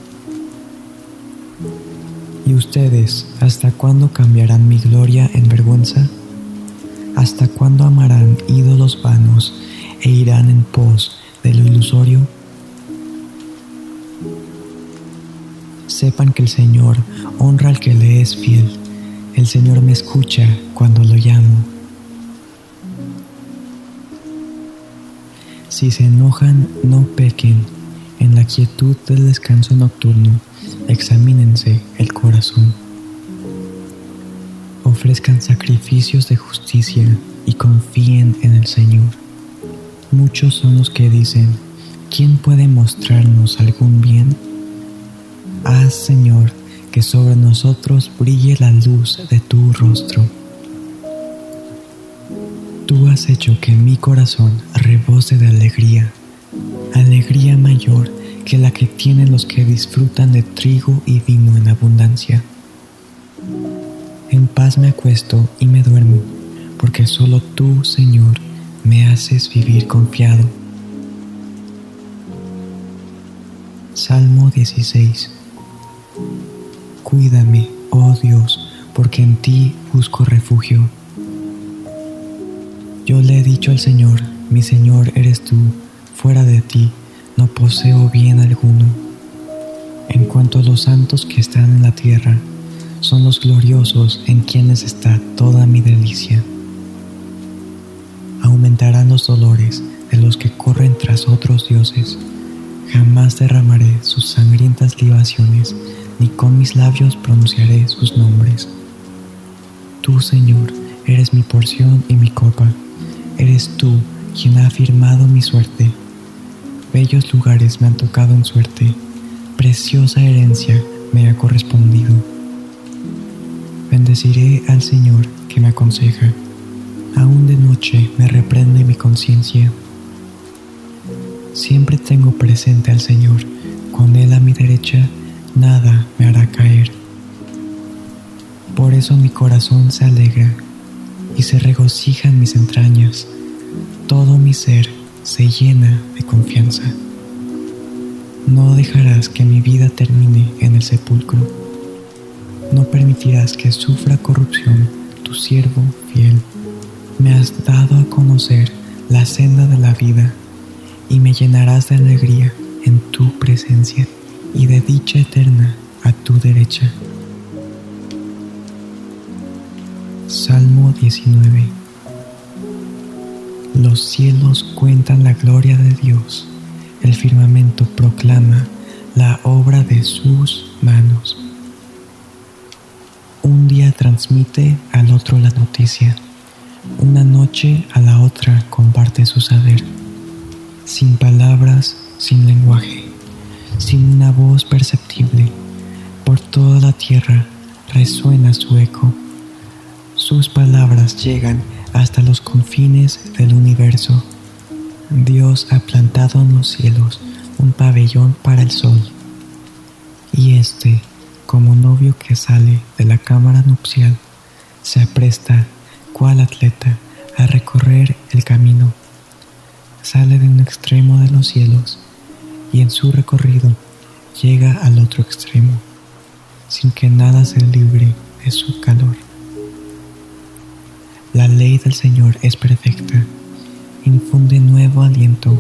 ¿Y ustedes hasta cuándo cambiarán mi gloria en vergüenza? ¿Hasta cuándo amarán ídolos vanos e irán en pos de lo ilusorio? sepan que el Señor honra al que le es fiel. El Señor me escucha cuando lo llamo. Si se enojan, no pequen. En la quietud del descanso nocturno, examínense el corazón. Ofrezcan sacrificios de justicia y confíen en el Señor. Muchos son los que dicen, ¿quién puede mostrarnos algún bien? Haz, Señor, que sobre nosotros brille la luz de tu rostro. Tú has hecho que mi corazón rebose de alegría, alegría mayor que la que tienen los que disfrutan de trigo y vino en abundancia. En paz me acuesto y me duermo, porque solo tú, Señor, me haces vivir confiado. Salmo 16 Cuídame, oh Dios, porque en ti busco refugio. Yo le he dicho al Señor, mi Señor eres tú, fuera de ti no poseo bien alguno. En cuanto a los santos que están en la tierra, son los gloriosos en quienes está toda mi delicia. Aumentarán los dolores de los que corren tras otros dioses. Jamás derramaré sus sangrientas libaciones, ni con mis labios pronunciaré sus nombres. Tú, Señor, eres mi porción y mi copa. Eres tú quien ha afirmado mi suerte. Bellos lugares me han tocado en suerte. Preciosa herencia me ha correspondido. Bendeciré al Señor que me aconseja. Aún de noche me reprende mi conciencia. Siempre tengo presente al Señor. Con Él a mi derecha, nada me hará caer. Por eso mi corazón se alegra y se regocijan mis entrañas. Todo mi ser se llena de confianza. No dejarás que mi vida termine en el sepulcro. No permitirás que sufra corrupción tu siervo fiel. Me has dado a conocer la senda de la vida y me llenarás de alegría en tu presencia y de dicha eterna a tu derecha. Salmo 19 Los cielos cuentan la gloria de Dios, el firmamento proclama la obra de sus manos. Un día transmite al otro la noticia, una noche a la otra comparte su saber, sin palabras, sin lenguaje, sin una voz perceptible, por toda la tierra resuena su eco. Sus palabras llegan hasta los confines del universo. Dios ha plantado en los cielos un pabellón para el sol. Y este, como novio que sale de la cámara nupcial, se apresta, cual atleta, a recorrer el camino. Sale de un extremo de los cielos y en su recorrido llega al otro extremo, sin que nada se libre de su calor. La ley del Señor es perfecta, infunde nuevo aliento.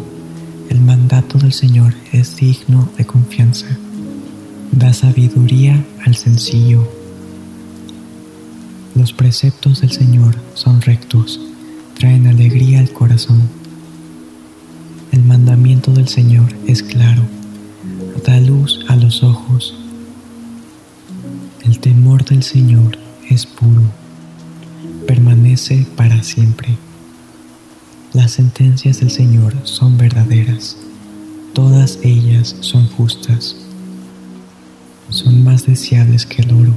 El mandato del Señor es digno de confianza, da sabiduría al sencillo. Los preceptos del Señor son rectos, traen alegría al corazón. El mandamiento del Señor es claro, da luz a los ojos. El temor del Señor es puro permanece para siempre. Las sentencias del Señor son verdaderas, todas ellas son justas. Son más deseables que el oro,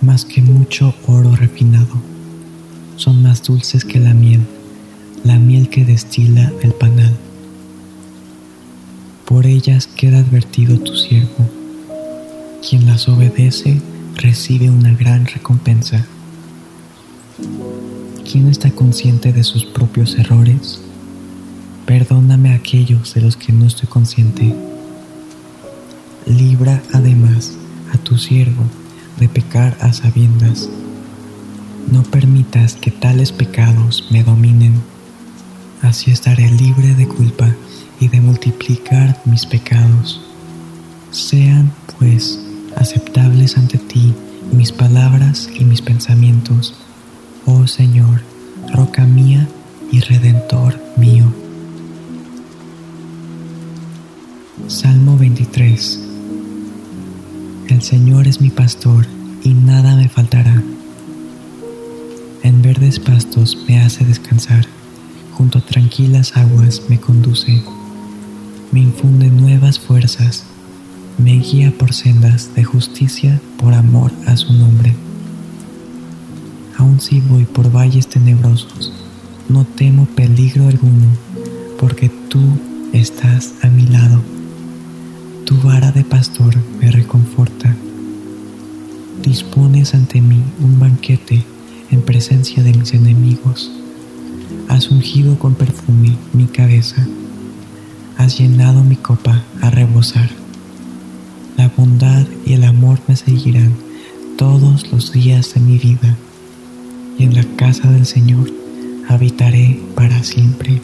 más que mucho oro refinado. Son más dulces que la miel, la miel que destila del panal. Por ellas queda advertido tu siervo. Quien las obedece recibe una gran recompensa. ¿Quién está consciente de sus propios errores? Perdóname aquellos de los que no estoy consciente. Libra además a tu siervo de pecar a sabiendas. No permitas que tales pecados me dominen. Así estaré libre de culpa y de multiplicar mis pecados. Sean, pues, aceptables ante ti mis palabras y mis pensamientos oh Señor, roca mía y redentor mío. Salmo 23 El Señor es mi pastor y nada me faltará. En verdes pastos me hace descansar, junto a tranquilas aguas me conduce, me infunde nuevas fuerzas, me guía por sendas de justicia por amor a su nombre aun si voy por valles tenebrosos, no temo peligro alguno, porque tú estás a mi lado. Tu vara de pastor me reconforta. Dispones ante mí un banquete en presencia de mis enemigos. Has ungido con perfume mi cabeza. Has llenado mi copa a rebosar. La bondad y el amor me seguirán todos los días de mi vida, y en la casa del Señor habitaré para siempre.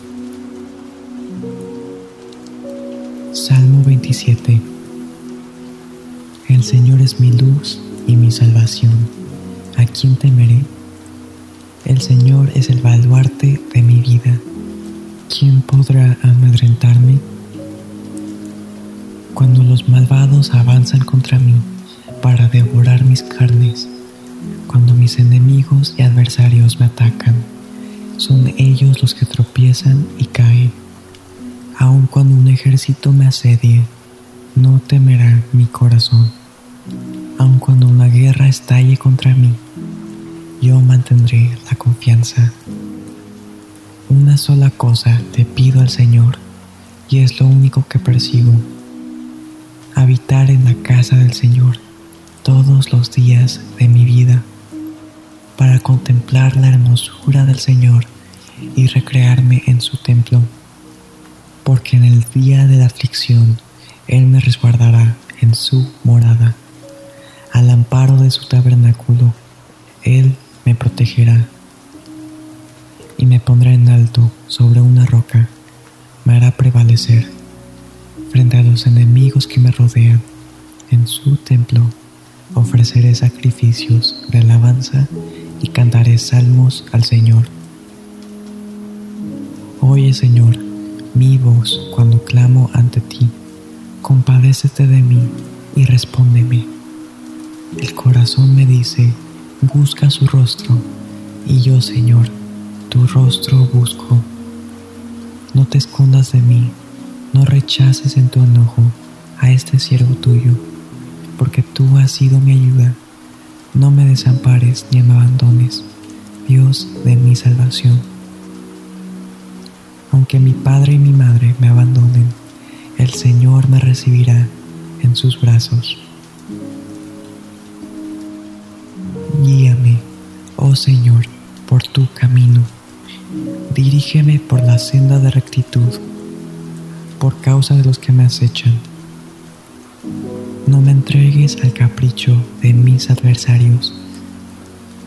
Salmo 27 El Señor es mi luz y mi salvación. ¿A quién temeré? El Señor es el baluarte de mi vida. ¿Quién podrá amedrentarme? Cuando los malvados avanzan contra mí para devorar mis carnes, cuando mis enemigos y adversarios me atacan, son ellos los que tropiezan y caen. Aun cuando un ejército me asedie, no temerá mi corazón. Aun cuando una guerra estalle contra mí, yo mantendré la confianza. Una sola cosa te pido al Señor, y es lo único que persigo, habitar en la casa del Señor todos los días de mi vida, para contemplar la hermosura del Señor y recrearme en su templo, porque en el día de la aflicción Él me resguardará en su morada, al amparo de su tabernáculo, Él me protegerá y me pondrá en alto sobre una roca, me hará prevalecer frente a los enemigos que me rodean. En su templo ofreceré sacrificios de alabanza y cantaré salmos al Señor. Oye Señor, mi voz cuando clamo ante ti, compadécete de mí y respóndeme. El corazón me dice, busca su rostro, y yo Señor, tu rostro busco. No te escondas de mí, no rechaces en tu enojo a este siervo tuyo, porque tú has sido mi ayuda. No me desampares ni me abandones, Dios de mi salvación. Aunque mi padre y mi madre me abandonen, el Señor me recibirá en sus brazos. Guíame, oh Señor, por tu camino Dirígeme por la senda de rectitud, por causa de los que me acechan. No me entregues al capricho de mis adversarios,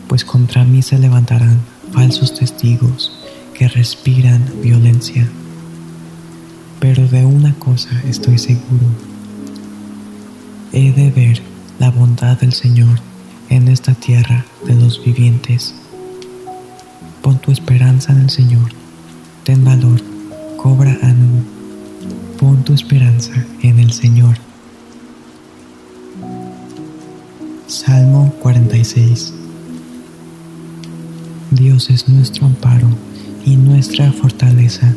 pues contra mí se levantarán falsos testigos que respiran violencia. Pero de una cosa estoy seguro, he de ver la bondad del Señor en esta tierra de los vivientes. Pon tu esperanza en el Señor. Ten valor, cobra ánimo. Pon tu esperanza en el Señor. Salmo 46 Dios es nuestro amparo y nuestra fortaleza,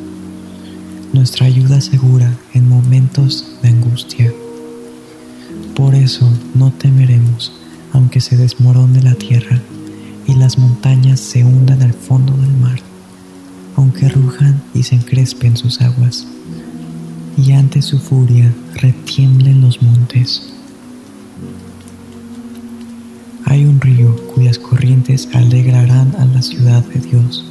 nuestra ayuda segura en momentos de angustia. Por eso no temeremos aunque se desmorone la tierra y las montañas se hundan al fondo del mar, aunque rujan y se encrespen sus aguas, y ante su furia retiemblen los montes. Hay un río cuyas corrientes alegrarán a la ciudad de Dios,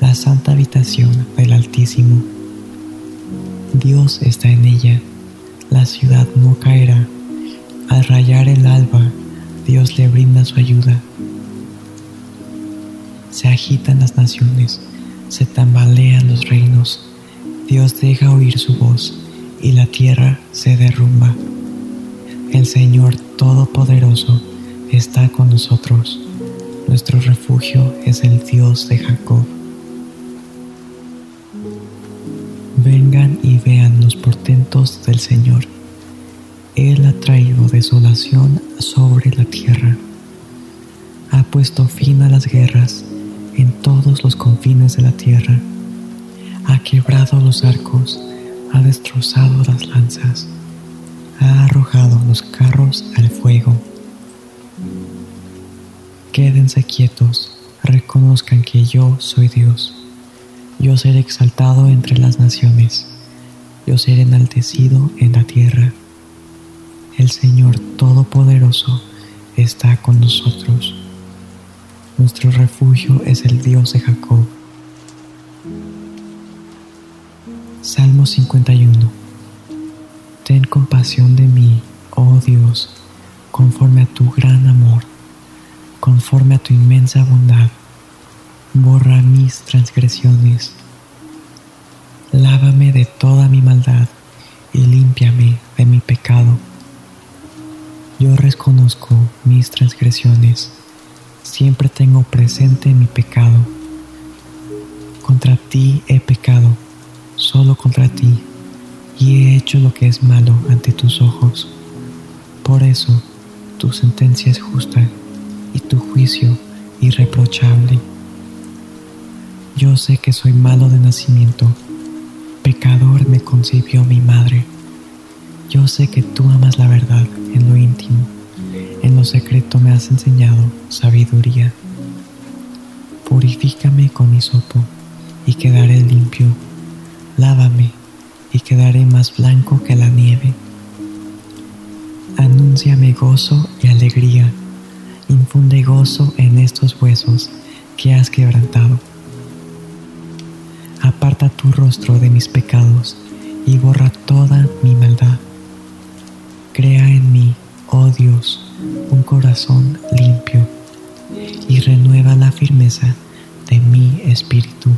la santa habitación del Altísimo. Dios está en ella, la ciudad no caerá. Al rayar el alba, Dios le brinda su ayuda se agitan las naciones, se tambalean los reinos, Dios deja oír su voz y la tierra se derrumba. El Señor Todopoderoso está con nosotros, nuestro refugio es el Dios de Jacob. Vengan y vean los portentos del Señor. Él ha traído desolación sobre la tierra. Ha puesto fin a las guerras en todos los confines de la tierra. Ha quebrado los arcos, ha destrozado las lanzas, ha arrojado los carros al fuego. Quédense quietos, reconozcan que yo soy Dios. Yo seré exaltado entre las naciones, yo seré enaltecido en la tierra. El Señor Todopoderoso está con nosotros. Nuestro refugio es el Dios de Jacob. Salmo 51. Ten compasión de mí, oh Dios, conforme a tu gran amor, conforme a tu inmensa bondad. Borra mis transgresiones. Lávame de toda mi maldad y límpiame de mi pecado. Yo reconozco mis transgresiones, siempre tengo presente mi pecado. Contra ti he pecado, solo contra ti, y he hecho lo que es malo ante tus ojos. Por eso, tu sentencia es justa y tu juicio irreprochable. Yo sé que soy malo de nacimiento, pecador me concibió mi madre. Yo sé que tú amas la verdad en lo íntimo, en lo secreto me has enseñado sabiduría. Purifícame con mi sopo y quedaré limpio. Lávame y quedaré más blanco que la nieve. Anúnciame gozo y alegría. Infunde gozo en estos huesos que has quebrantado. Aparta tu rostro de mis pecados y borra toda mi maldad. Crea en mí, oh Dios, un corazón limpio y renueva la firmeza de mi espíritu.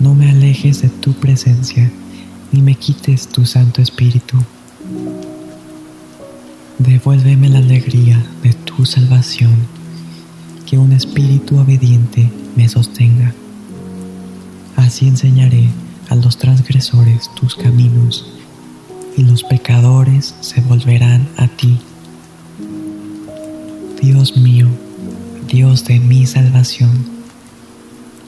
No me alejes de tu presencia, ni me quites tu Santo Espíritu. Devuélveme la alegría de tu salvación, que un espíritu obediente me sostenga. Así enseñaré a los transgresores tus caminos, y los pecadores se volverán a ti. Dios mío, Dios de mi salvación,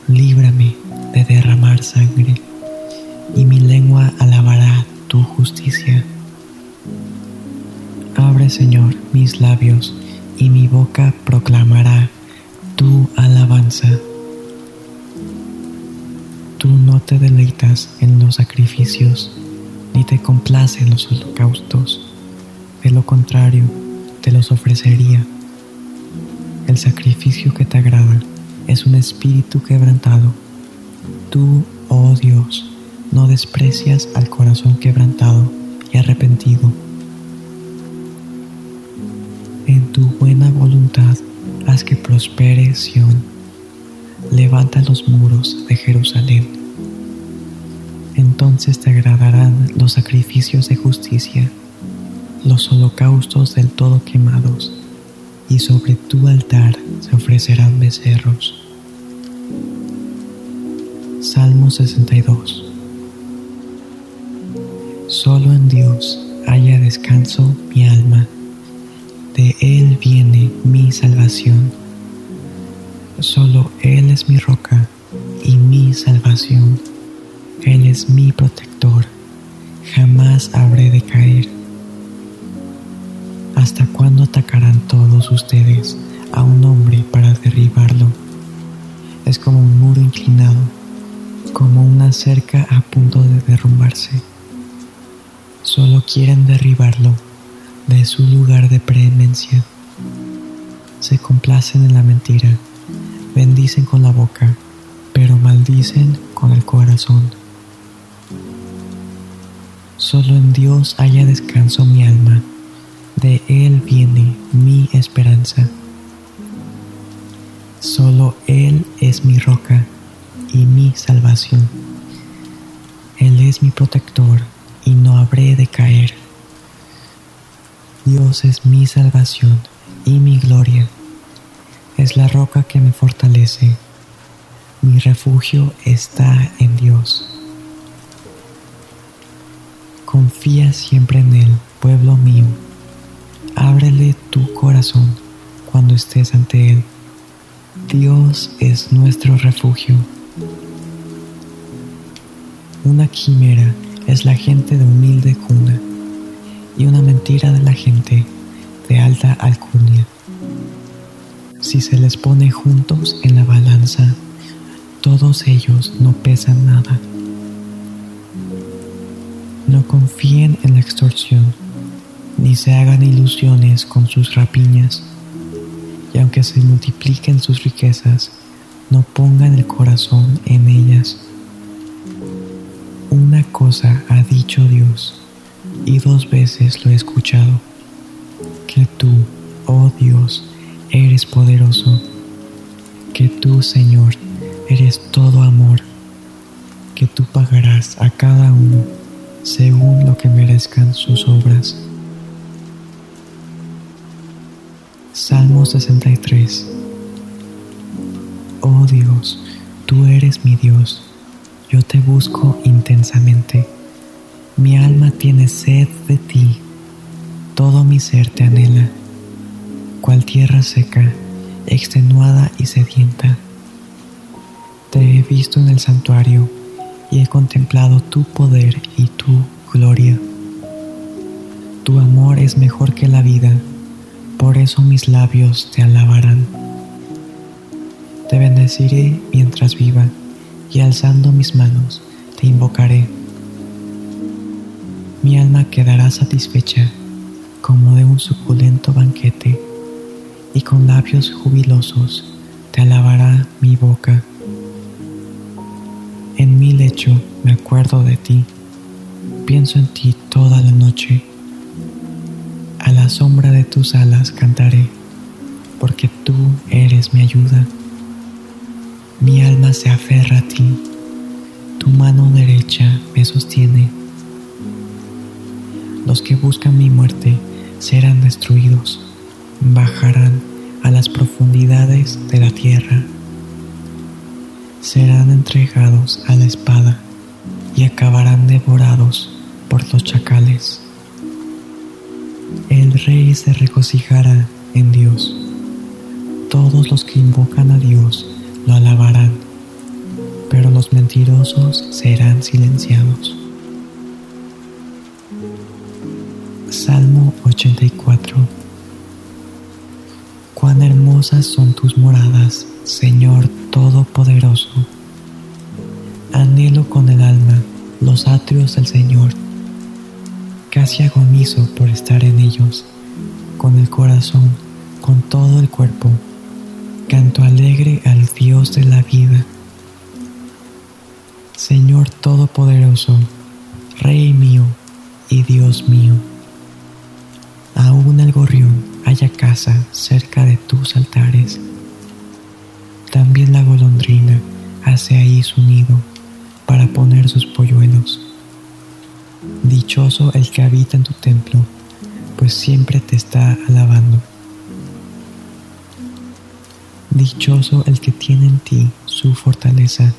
líbrame de derramar sangre, y mi lengua alabará tu justicia. Abre, Señor, mis labios, y mi boca proclamará tu alabanza. Tú no te deleitas en los sacrificios, ni te complace en los holocaustos. De lo contrario, te los ofrecería. El sacrificio que te agrada es un espíritu quebrantado Tú, oh Dios, no desprecias al corazón quebrantado y arrepentido. En tu buena voluntad haz que prospere Sión. Levanta los muros de Jerusalén. Entonces te agradarán los sacrificios de justicia, los holocaustos del todo quemados, y sobre tu altar se ofrecerán becerros. Salmo 62 Solo en Dios haya descanso mi alma, de Él viene mi salvación. Solo Él es mi roca y mi salvación. Él es mi protector, jamás habré de caer. ¿Hasta cuándo atacarán todos ustedes a un hombre para derribarlo? Es como un muro inclinado como una cerca a punto de derrumbarse. Solo quieren derribarlo de su lugar de preeminencia. Se complacen en la mentira, bendicen con la boca, pero maldicen con el corazón. Solo en Dios haya descanso mi alma, de Él viene mi esperanza. Solo Él es mi roca y mi salvación. Él es mi protector y no habré de caer. Dios es mi salvación y mi gloria. Es la roca que me fortalece. Mi refugio está en Dios. Confía siempre en Él, pueblo mío. Ábrele tu corazón cuando estés ante Él. Dios es nuestro refugio. Una quimera es la gente de humilde cuna y una mentira de la gente de alta alcurnia. Si se les pone juntos en la balanza, todos ellos no pesan nada. No confíen en la extorsión, ni se hagan ilusiones con sus rapiñas, y aunque se multipliquen sus riquezas, no pongan el corazón en ellas una cosa ha dicho Dios, y dos veces lo he escuchado, que tú, oh Dios, eres poderoso, que tú, Señor, eres todo amor, que tú pagarás a cada uno según lo que merezcan sus obras. Salmo 63 Oh Dios, tú eres mi Dios, yo te busco intensamente. Mi alma tiene sed de ti, todo mi ser te anhela, cual tierra seca, extenuada y sedienta. Te he visto en el santuario y he contemplado tu poder y tu gloria. Tu amor es mejor que la vida, por eso mis labios te alabarán. Te bendeciré mientras viva y alzando mis manos te invocaré. Mi alma quedará satisfecha como de un suculento banquete y con labios jubilosos te alabará mi boca. En mi lecho me acuerdo de ti, pienso en ti toda la noche. A la sombra de tus alas cantaré, porque tú eres mi ayuda. Mi alma se aferra a ti, tu mano derecha me sostiene. Los que buscan mi muerte serán destruidos, bajarán a las profundidades de la tierra, serán entregados a la espada y acabarán devorados por los chacales. El rey se regocijará en Dios. Todos los que invocan a Dios lo alabarán, pero los mentirosos serán silenciados. Salmo 84 Cuán hermosas son tus moradas, Señor Todopoderoso. Anhelo con el alma los atrios del Señor. Casi agonizo por estar en ellos, con el corazón, con todo el cuerpo canto alegre al Dios de la vida. Señor Todopoderoso, Rey mío y Dios mío, aún el gorrión haya casa cerca de tus altares. También la golondrina hace ahí su nido para poner sus polluelos. Dichoso el que habita en tu templo, pues siempre te está alabando. Dichoso el que tiene en ti su fortaleza,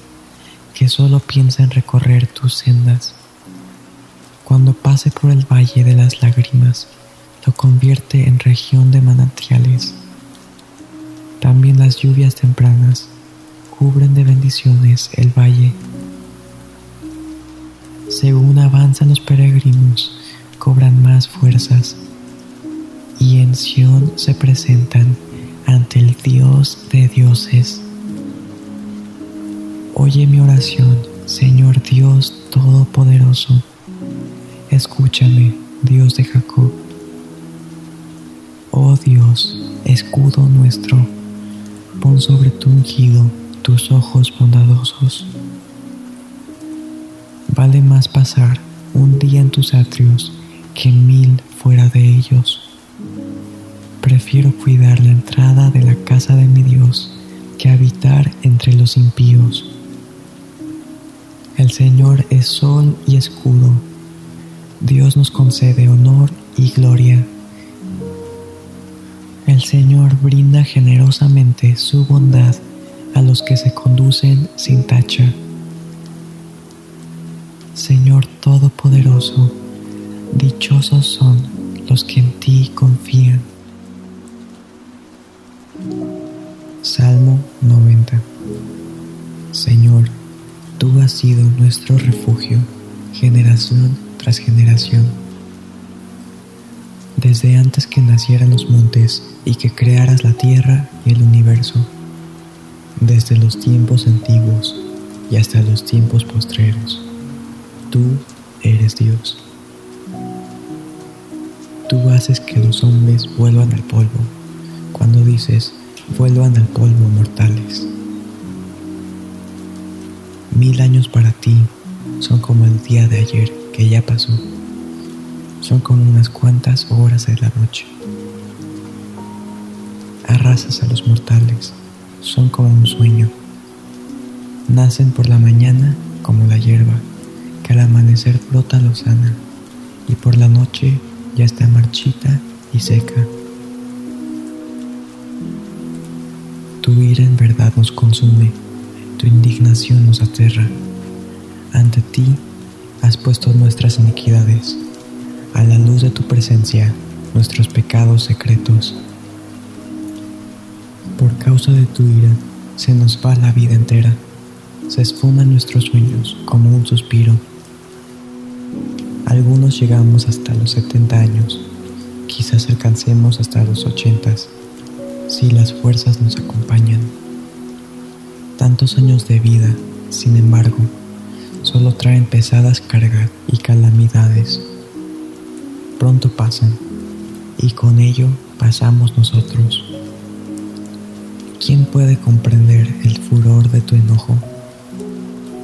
que solo piensa en recorrer tus sendas. Cuando pase por el valle de las lágrimas, lo convierte en región de manantiales. También las lluvias tempranas cubren de bendiciones el valle. Según avanzan los peregrinos, cobran más fuerzas y en Sión se presentan ante el Dios de dioses. Oye mi oración, Señor Dios Todopoderoso. Escúchame, Dios de Jacob. Oh Dios, escudo nuestro, pon sobre tu ungido tus ojos bondadosos. Vale más pasar un día en tus atrios que mil fuera de ellos. Prefiero cuidar la entrada de la casa de mi Dios que habitar entre los impíos. El Señor es sol y escudo. Dios nos concede honor y gloria. El Señor brinda generosamente su bondad a los que se conducen sin tacha. Señor Todopoderoso, dichosos son los que en ti confían. Salmo 90 Señor, tú has sido nuestro refugio, generación tras generación. Desde antes que nacieran los montes y que crearas la tierra y el universo, desde los tiempos antiguos y hasta los tiempos postreros, tú eres Dios. Tú haces que los hombres vuelvan al polvo cuando dices, vuelvan al polvo mortales. Mil años para ti son como el día de ayer que ya pasó, son como unas cuantas horas de la noche. Arrasas a los mortales, son como un sueño. Nacen por la mañana como la hierba, que al amanecer brota lozana, y por la noche ya está marchita y seca. Tu ira en verdad nos consume, tu indignación nos aterra. Ante ti has puesto nuestras iniquidades a la luz de tu presencia nuestros pecados secretos. Por causa de tu ira se nos va la vida entera, se esfuman nuestros sueños como un suspiro. Algunos llegamos hasta los 70 años, quizás alcancemos hasta los 80 si las fuerzas nos acompañan. Tantos años de vida, sin embargo, solo traen pesadas cargas y calamidades pronto pasan y con ello pasamos nosotros. ¿Quién puede comprender el furor de tu enojo?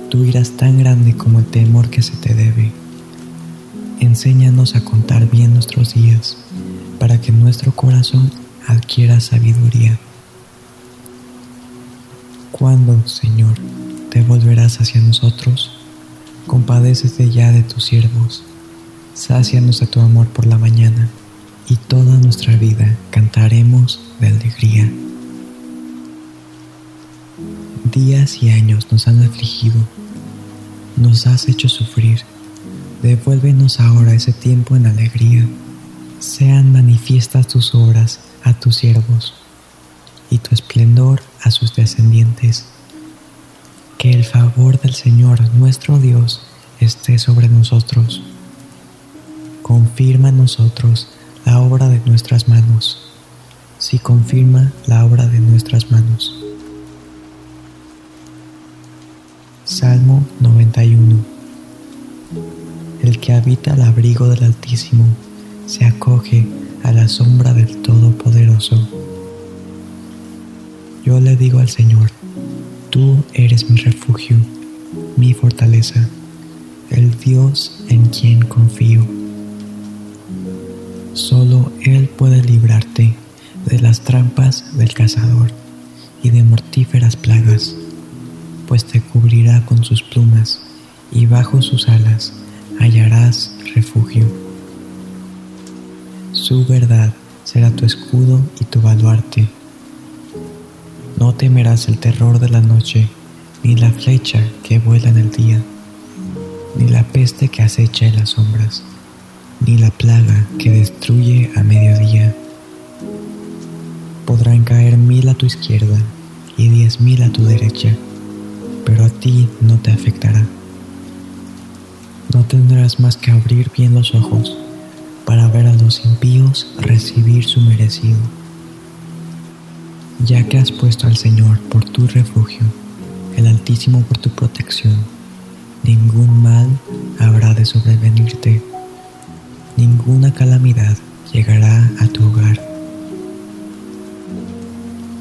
Tu ira es tan grande como el temor que se te debe. Enséñanos a contar bien nuestros días para que nuestro corazón adquiera sabiduría. ¿Cuándo, Señor, te volverás hacia nosotros? Compadécete ya de tus siervos Sácianos a tu amor por la mañana y toda nuestra vida cantaremos de alegría. Días y años nos han afligido, nos has hecho sufrir. Devuélvenos ahora ese tiempo en alegría. Sean manifiestas tus obras a tus siervos y tu esplendor a sus descendientes. Que el favor del Señor nuestro Dios esté sobre nosotros confirma en nosotros la obra de nuestras manos, si confirma la obra de nuestras manos. Salmo 91 El que habita al abrigo del Altísimo se acoge a la sombra del Todopoderoso. Yo le digo al Señor, tú eres mi refugio, mi fortaleza, el Dios en quien confío. Solo Él puede librarte de las trampas del cazador y de mortíferas plagas, pues te cubrirá con sus plumas y bajo sus alas hallarás refugio. Su verdad será tu escudo y tu baluarte. No temerás el terror de la noche, ni la flecha que vuela en el día, ni la peste que acecha en las sombras ni la plaga que destruye a mediodía. Podrán caer mil a tu izquierda y diez mil a tu derecha, pero a ti no te afectará. No tendrás más que abrir bien los ojos para ver a los impíos recibir su merecido. Ya que has puesto al Señor por tu refugio, el Altísimo por tu protección, ningún mal habrá de sobrevenirte ninguna calamidad llegará a tu hogar,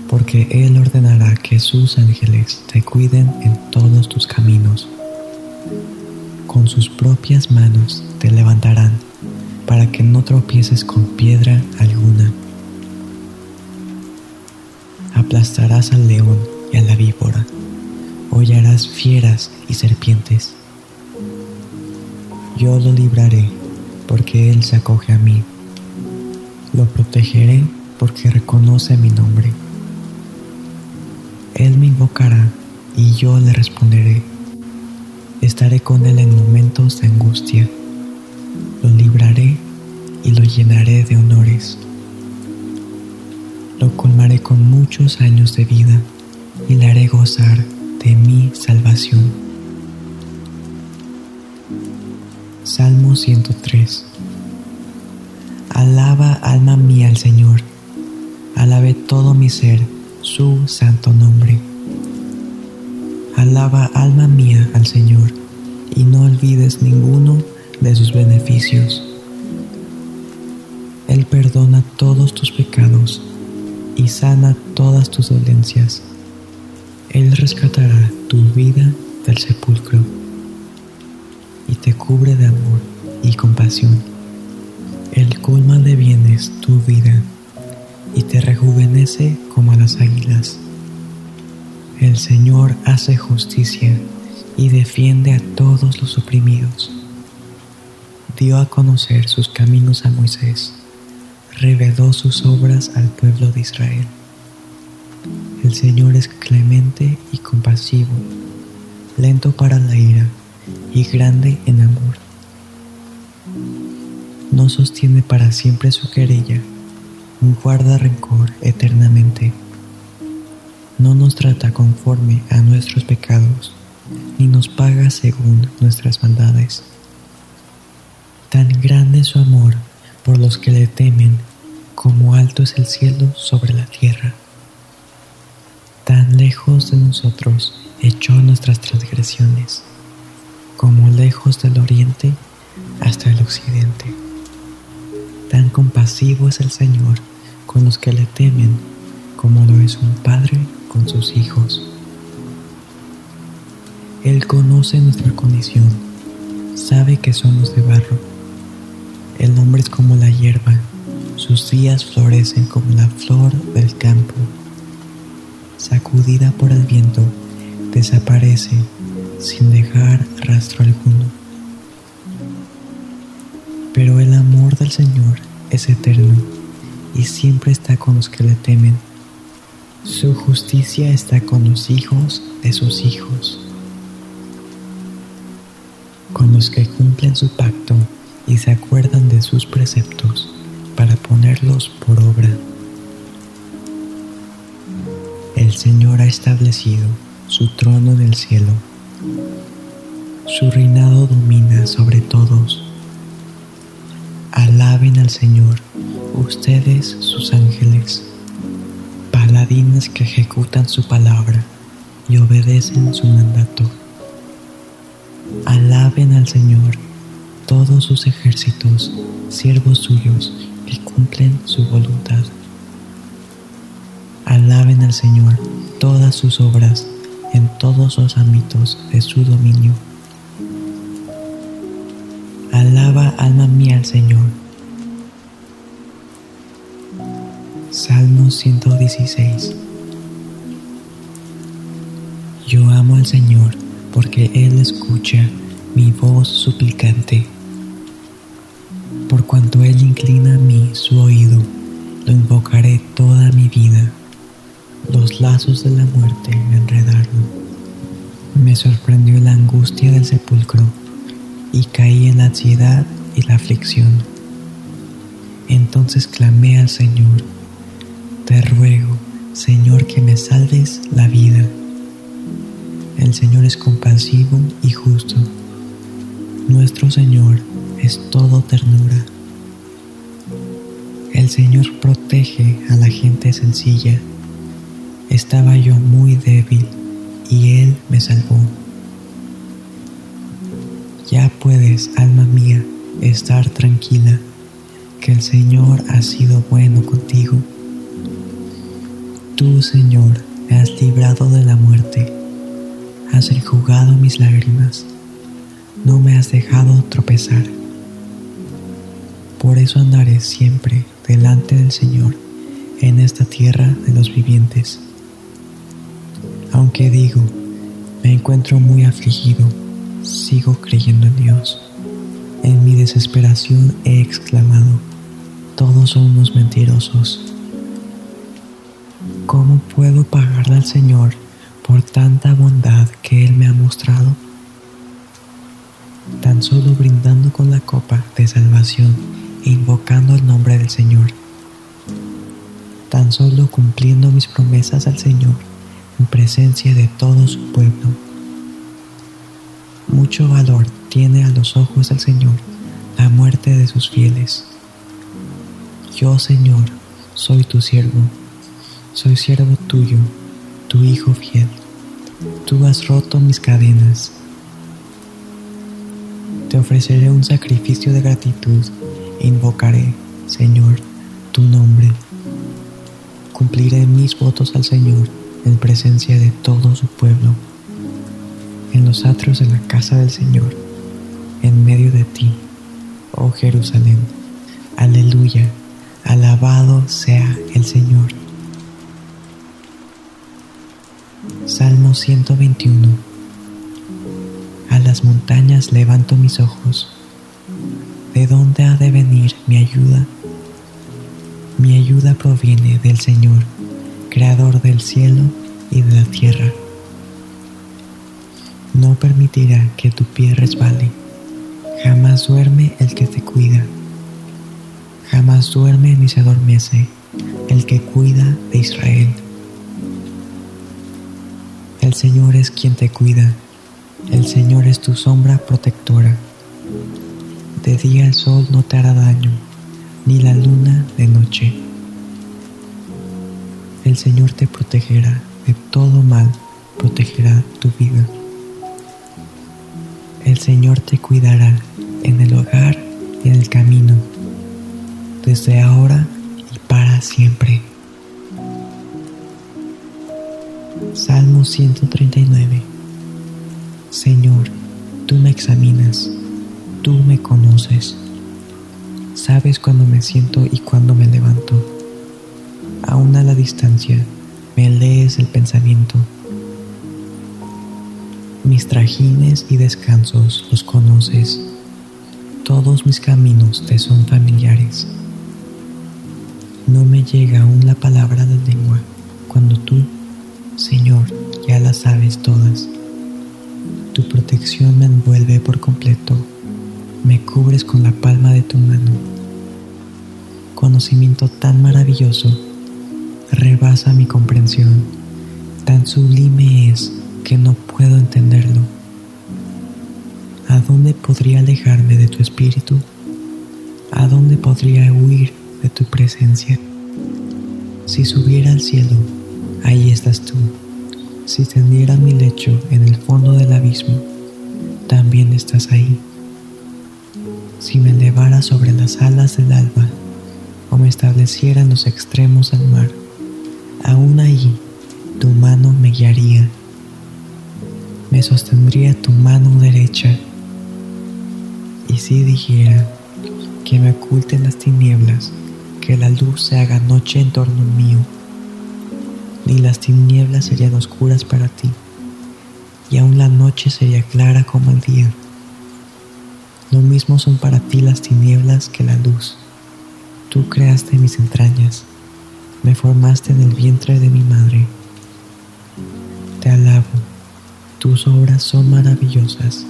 porque Él ordenará que sus ángeles te cuiden en todos tus caminos. Con sus propias manos te levantarán para que no tropieces con piedra alguna. Aplastarás al león y a la víbora, hollarás fieras y serpientes. Yo lo libraré porque Él se acoge a mí. Lo protegeré porque reconoce mi nombre. Él me invocará y yo le responderé. Estaré con Él en momentos de angustia. Lo libraré y lo llenaré de honores. Lo colmaré con muchos años de vida y le haré gozar de mi salvación. Salmo 103. Alaba alma mía al Señor, alabe todo mi ser su santo nombre. Alaba alma mía al Señor y no olvides ninguno de sus beneficios. Él perdona todos tus pecados y sana todas tus dolencias. Él rescatará tu vida del sepulcro y te cubre de amor y compasión. colma de bienes tu vida y te rejuvenece como a las águilas. El Señor hace justicia y defiende a todos los oprimidos. Dio a conocer sus caminos a Moisés, reveló sus obras al pueblo de Israel. El Señor es clemente y compasivo, lento para la ira y grande en amor. No sostiene para siempre su querella, guarda rencor eternamente. No nos trata conforme a nuestros pecados, ni nos paga según nuestras maldades. Tan grande es su amor por los que le temen, como alto es el cielo sobre la tierra. Tan lejos de nosotros echó nuestras transgresiones, como lejos del oriente hasta el occidente. Tan compasivo es el Señor con los que le temen, como lo es un padre con sus hijos. Él conoce nuestra condición, sabe que somos de barro. El hombre es como la hierba, sus días florecen como la flor del campo. Sacudida por el viento, desaparece sin dejar rastro alguno. Pero el amor del Señor es eterno y siempre está con los que le temen. Su justicia está con los hijos de sus hijos con los que cumplen su pacto y se acuerdan de sus preceptos para ponerlos por obra. El Señor ha establecido su trono en el cielo. Su reinado domina sobre todos. Alaben al Señor, ustedes sus ángeles, paladines que ejecutan su palabra y obedecen su mandato. Alaben al Señor todos sus ejércitos, siervos suyos que cumplen su voluntad. Alaben al Señor todas sus obras en todos los ámbitos de su dominio. Alaba alma mía al Señor. Salmo 116 Yo amo al Señor porque Él escucha mi voz suplicante. Por cuanto Él inclina a mí su oído, lo invocaré toda mi vida. Los lazos de la muerte me enredaron. Me sorprendió la angustia del sepulcro y caí en la ansiedad y la aflicción. Entonces clamé al Señor, te ruego, Señor, que me salves la vida. El Señor es compasivo y justo. Nuestro Señor es todo ternura. El Señor protege a la gente sencilla. Estaba yo muy débil y Él me salvó. Ya puedes, alma mía, estar tranquila, que el Señor ha sido bueno contigo. Tú, Señor, me has librado de la muerte has enjugado mis lágrimas, no me has dejado tropezar. Por eso andaré siempre delante del Señor en esta tierra de los vivientes. Aunque digo, me encuentro muy afligido, sigo creyendo en Dios. En mi desesperación he exclamado, todos son unos mentirosos. ¿Cómo puedo pagarle al Señor por tanta bondad que Él me ha mostrado, tan solo brindando con la copa de salvación e invocando el nombre del Señor, tan solo cumpliendo mis promesas al Señor en presencia de todo su pueblo. Mucho valor tiene a los ojos del Señor la muerte de sus fieles. Yo, Señor, soy tu siervo, soy siervo tuyo, tu Hijo fiel. Tú has roto mis cadenas. Te ofreceré un sacrificio de gratitud e invocaré, Señor, tu nombre. Cumpliré mis votos al Señor en presencia de todo su pueblo, en los atrios de la casa del Señor, en medio de ti, oh Jerusalén. Aleluya. Alabado sea el Señor. Salmo 121 A las montañas levanto mis ojos. ¿De dónde ha de venir mi ayuda? Mi ayuda proviene del Señor, Creador del cielo y de la tierra. No permitirá que tu pie resbale, jamás duerme el que te cuida, jamás duerme ni se adormece el que cuida de Israel. El Señor es quien te cuida, el Señor es tu sombra protectora. De día el sol no te hará daño, ni la luna de noche. El Señor te protegerá de todo mal, protegerá tu vida. El Señor te cuidará en el hogar y en el camino, desde ahora y para siempre. Salmo 139 Señor, tú me examinas, tú me conoces, sabes cuándo me siento y cuándo me levanto. Aún a la distancia, me lees el pensamiento. Mis trajines y descansos los conoces, todos mis caminos te son familiares. No me llega aún la palabra de lengua cuando tú Señor, ya las sabes todas. Tu protección me envuelve por completo, me cubres con la palma de tu mano. Conocimiento tan maravilloso rebasa mi comprensión, tan sublime es que no puedo entenderlo. ¿A dónde podría alejarme de tu espíritu? ¿A dónde podría huir de tu presencia? Si subiera al cielo, ahí estás tú. Si tendiera mi lecho en el fondo del abismo, también estás ahí. Si me elevara sobre las alas del alba o me estableciera en los extremos del mar, aún ahí tu mano me guiaría. Me sostendría tu mano derecha. Y si dijera que me oculten las tinieblas, que la luz se haga noche en torno mío, ni las tinieblas serían oscuras para ti, y aún la noche sería clara como el día. Lo mismo son para ti las tinieblas que la luz. Tú creaste mis entrañas, me formaste en el vientre de mi madre. Te alabo, tus obras son maravillosas,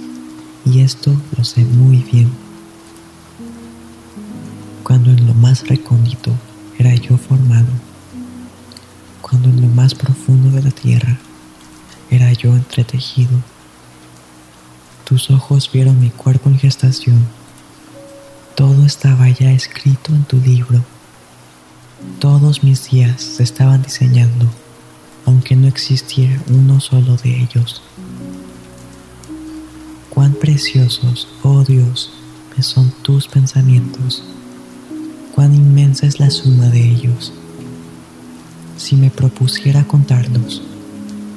y esto lo sé muy bien. Cuando en lo más recóndito era yo formado, cuando en lo más profundo de la tierra era yo entretejido. Tus ojos vieron mi cuerpo en gestación. Todo estaba ya escrito en tu libro. Todos mis días se estaban diseñando, aunque no existiera uno solo de ellos. Cuán preciosos, oh Dios, me son tus pensamientos. Cuán inmensa es la suma de ellos si me propusiera contarlos,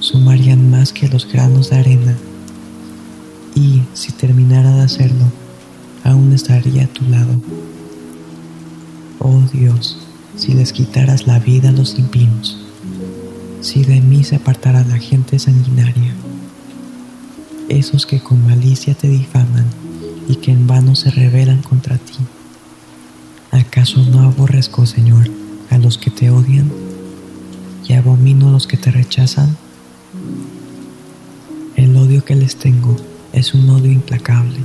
sumarían más que los granos de arena. Y si terminara de hacerlo, aún estaría a tu lado. Oh Dios, si les quitaras la vida a los impios, si de mí se apartara la gente sanguinaria, esos que con malicia te difaman y que en vano se rebelan contra ti. ¿Acaso no aborrezco, Señor, a los que te odian? y abomino a los que te rechazan? El odio que les tengo es un odio implacable.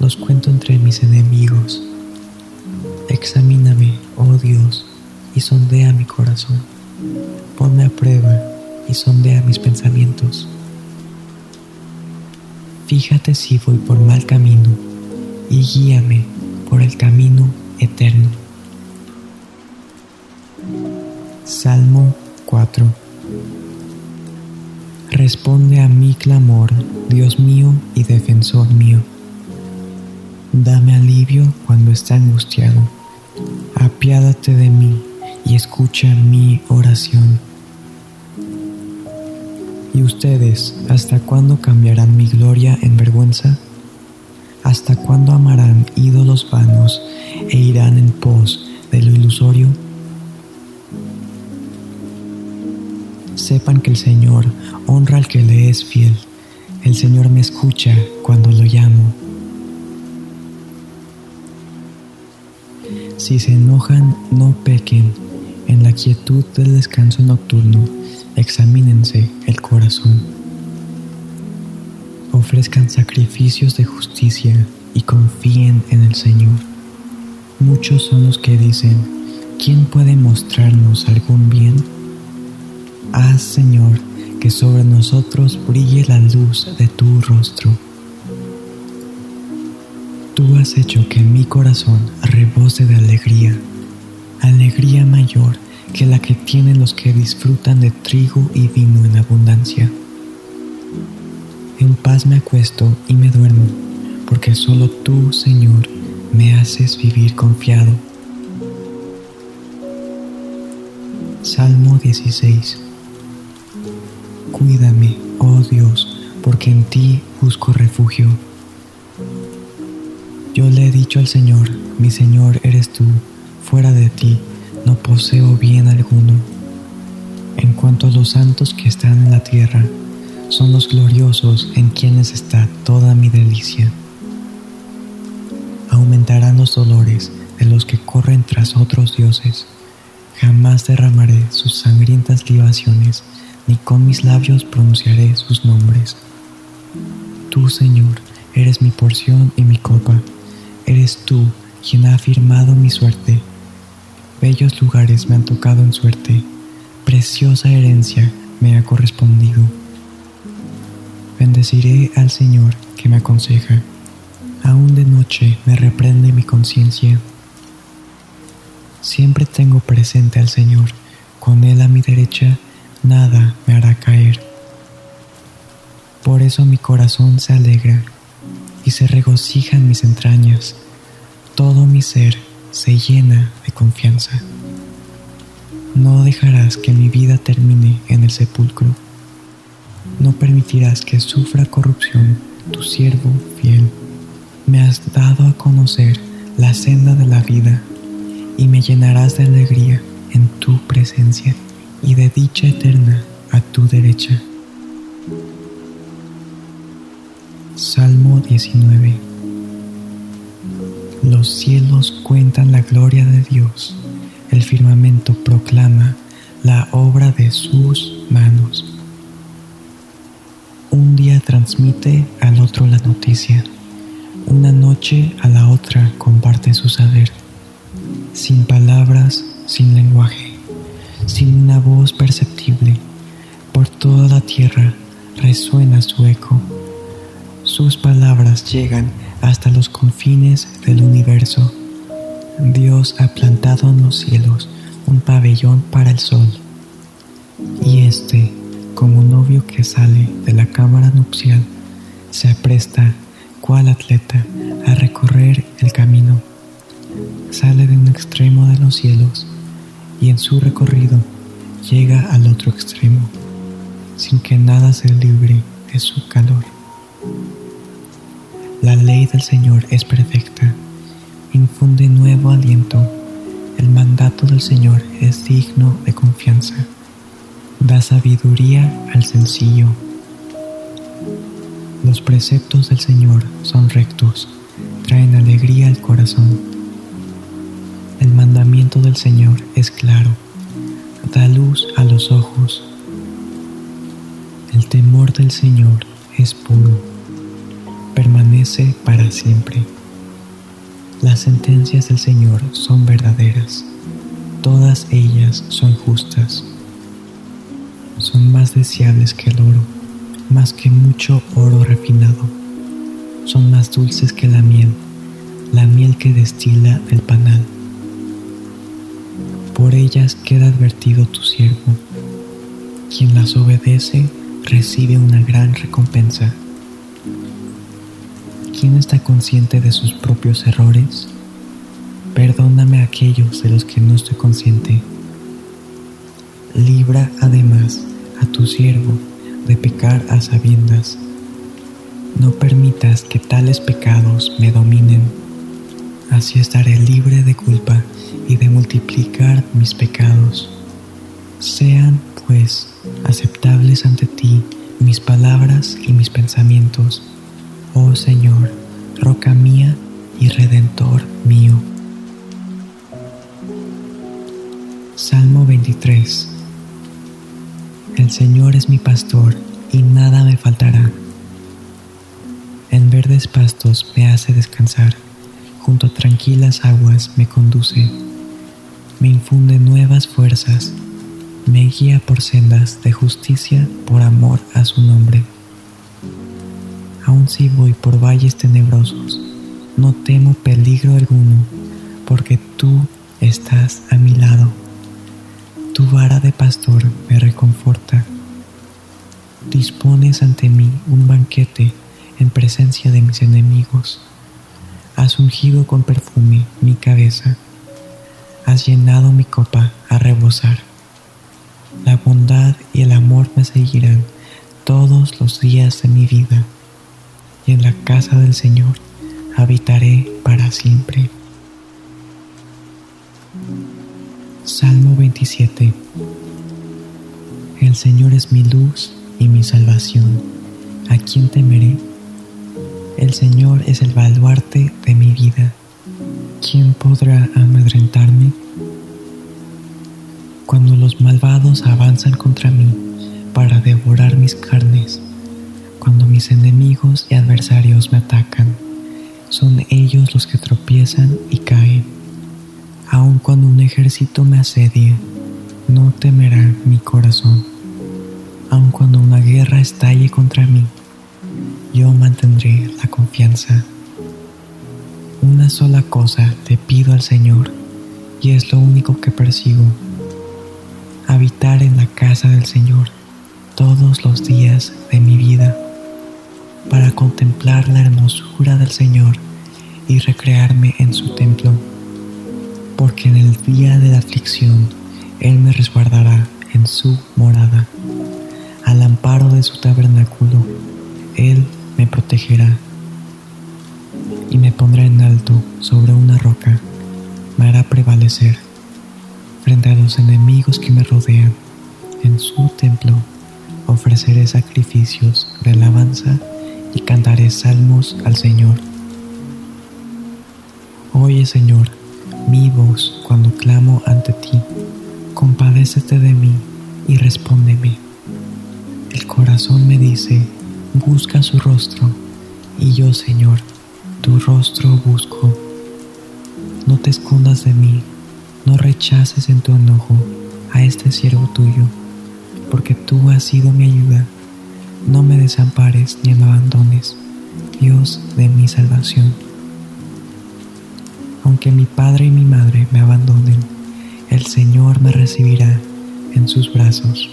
Los cuento entre mis enemigos. Examíname, oh Dios, y sondea mi corazón. Ponme a prueba y sondea mis pensamientos. Fíjate si voy por mal camino y guíame por el camino eterno. Salmo 4 Responde a mi clamor, Dios mío y defensor mío. Dame alivio cuando esté angustiado apiádate de mí y escucha mi oración. ¿Y ustedes hasta cuándo cambiarán mi gloria en vergüenza? ¿Hasta cuándo amarán ídolos vanos e irán en pos de lo ilusorio? Sepan que el Señor honra al que le es fiel. El Señor me escucha cuando lo llamo. Si se enojan, no pequen. En la quietud del descanso nocturno, examínense el corazón. Ofrezcan sacrificios de justicia y confíen en el Señor. Muchos son los que dicen, ¿quién puede mostrarnos algún bien? Haz, Señor, que sobre nosotros brille la luz de tu rostro. Tú has hecho que mi corazón rebose de alegría, alegría mayor que la que tienen los que disfrutan de trigo y vino en abundancia. En paz me acuesto y me duermo, porque solo tú, Señor, me haces vivir confiado. Salmo 16 Cuídame, oh Dios, porque en ti busco refugio. Yo le he dicho al Señor, mi Señor eres tú, fuera de ti no poseo bien alguno. En cuanto a los santos que están en la tierra, son los gloriosos en quienes está toda mi delicia. Aumentarán los dolores de los que corren tras otros dioses. Jamás derramaré sus sangrientas libaciones ni con mis labios pronunciaré sus nombres. Tú, Señor, eres mi porción y mi copa, eres tú quien ha afirmado mi suerte. Bellos lugares me han tocado en suerte, preciosa herencia me ha correspondido. Bendeciré al Señor que me aconseja, aún de noche me reprende mi conciencia. Siempre tengo presente al Señor, con Él a mi derecha nada me hará caer. Por eso mi corazón se alegra y se regocija en mis entrañas. Todo mi ser se llena de confianza. No dejarás que mi vida termine en el sepulcro. No permitirás que sufra corrupción tu siervo fiel. Me has dado a conocer la senda de la vida y me llenarás de alegría en tu presencia y de dicha eterna a tu derecha. Salmo 19 Los cielos cuentan la gloria de Dios, el firmamento proclama la obra de sus manos. Un día transmite al otro la noticia, una noche a la otra comparte su saber, sin palabras, sin lenguaje sin una voz perceptible. Por toda la tierra resuena su eco. Sus palabras llegan hasta los confines del universo. Dios ha plantado en los cielos un pabellón para el sol. Y este, como novio que sale de la cámara nupcial, se apresta, cual atleta, a recorrer el camino. Sale de un extremo de los cielos y en su recorrido llega al otro extremo sin que nada se libre de su calor. La ley del Señor es perfecta, infunde nuevo aliento. El mandato del Señor es digno de confianza, da sabiduría al sencillo. Los preceptos del Señor son rectos, traen alegría al corazón. El mandamiento del Señor es claro, da luz a los ojos. El temor del Señor es puro, permanece para siempre. Las sentencias del Señor son verdaderas, todas ellas son justas. Son más deseables que el oro, más que mucho oro refinado. Son más dulces que la miel, la miel que destila el panal por ellas queda advertido tu siervo. Quien las obedece recibe una gran recompensa. ¿Quién está consciente de sus propios errores? Perdóname a aquellos de los que no estoy consciente. Libra además a tu siervo de pecar a sabiendas. No permitas que tales pecados me dominen. Así estaré libre de culpa y de multiplicar mis pecados, sean pues aceptables ante ti mis palabras y mis pensamientos, oh Señor, roca mía y redentor mío. Salmo 23 El Señor es mi pastor y nada me faltará. En verdes pastos me hace descansar, junto a tranquilas aguas me conduce, me infunde nuevas fuerzas me guía por sendas de justicia por amor a su nombre. Aun si voy por valles tenebrosos, no temo peligro alguno, porque tú estás a mi lado. Tu vara de pastor me reconforta. Dispones ante mí un banquete en presencia de mis enemigos. Has ungido con perfume mi cabeza. Has llenado mi copa a rebosar. La bondad y el amor me seguirán todos los días de mi vida, y en la casa del Señor habitaré para siempre. Salmo 27 El Señor es mi luz y mi salvación. ¿A quién temeré? El Señor es el baluarte de mi vida. ¿Quién podrá amedrentarme? cuando los malvados avanzan contra mí para devorar mis carnes, cuando mis enemigos y adversarios me atacan, son ellos los que tropiezan y caen. Aun cuando un ejército me asedie, no temerá mi corazón. Aun cuando una guerra estalle contra mí, yo mantendré la confianza. Una sola cosa le pido al Señor y es lo único que persigo habitar en la casa del Señor todos los días de mi vida para contemplar la hermosura del Señor y recrearme en su templo, porque en el día de la aflicción Él me resguardará en su morada. Al amparo de su tabernáculo, Él me protegerá y me pondrá en alto sobre una roca, me hará prevalecer frente a los enemigos que me rodean. En su templo ofreceré sacrificios de alabanza y cantaré salmos al Señor. Oye Señor, mi voz cuando clamo ante ti. Compadécete de mí y respóndeme. El corazón me dice, busca su rostro, y yo, Señor, tu rostro busco. No te escondas de mí no rechaces en tu enojo a este siervo tuyo, porque tú has sido mi ayuda. No me desampares ni me abandones, Dios de mi salvación. Aunque mi padre y mi madre me abandonen, el Señor me recibirá en sus brazos.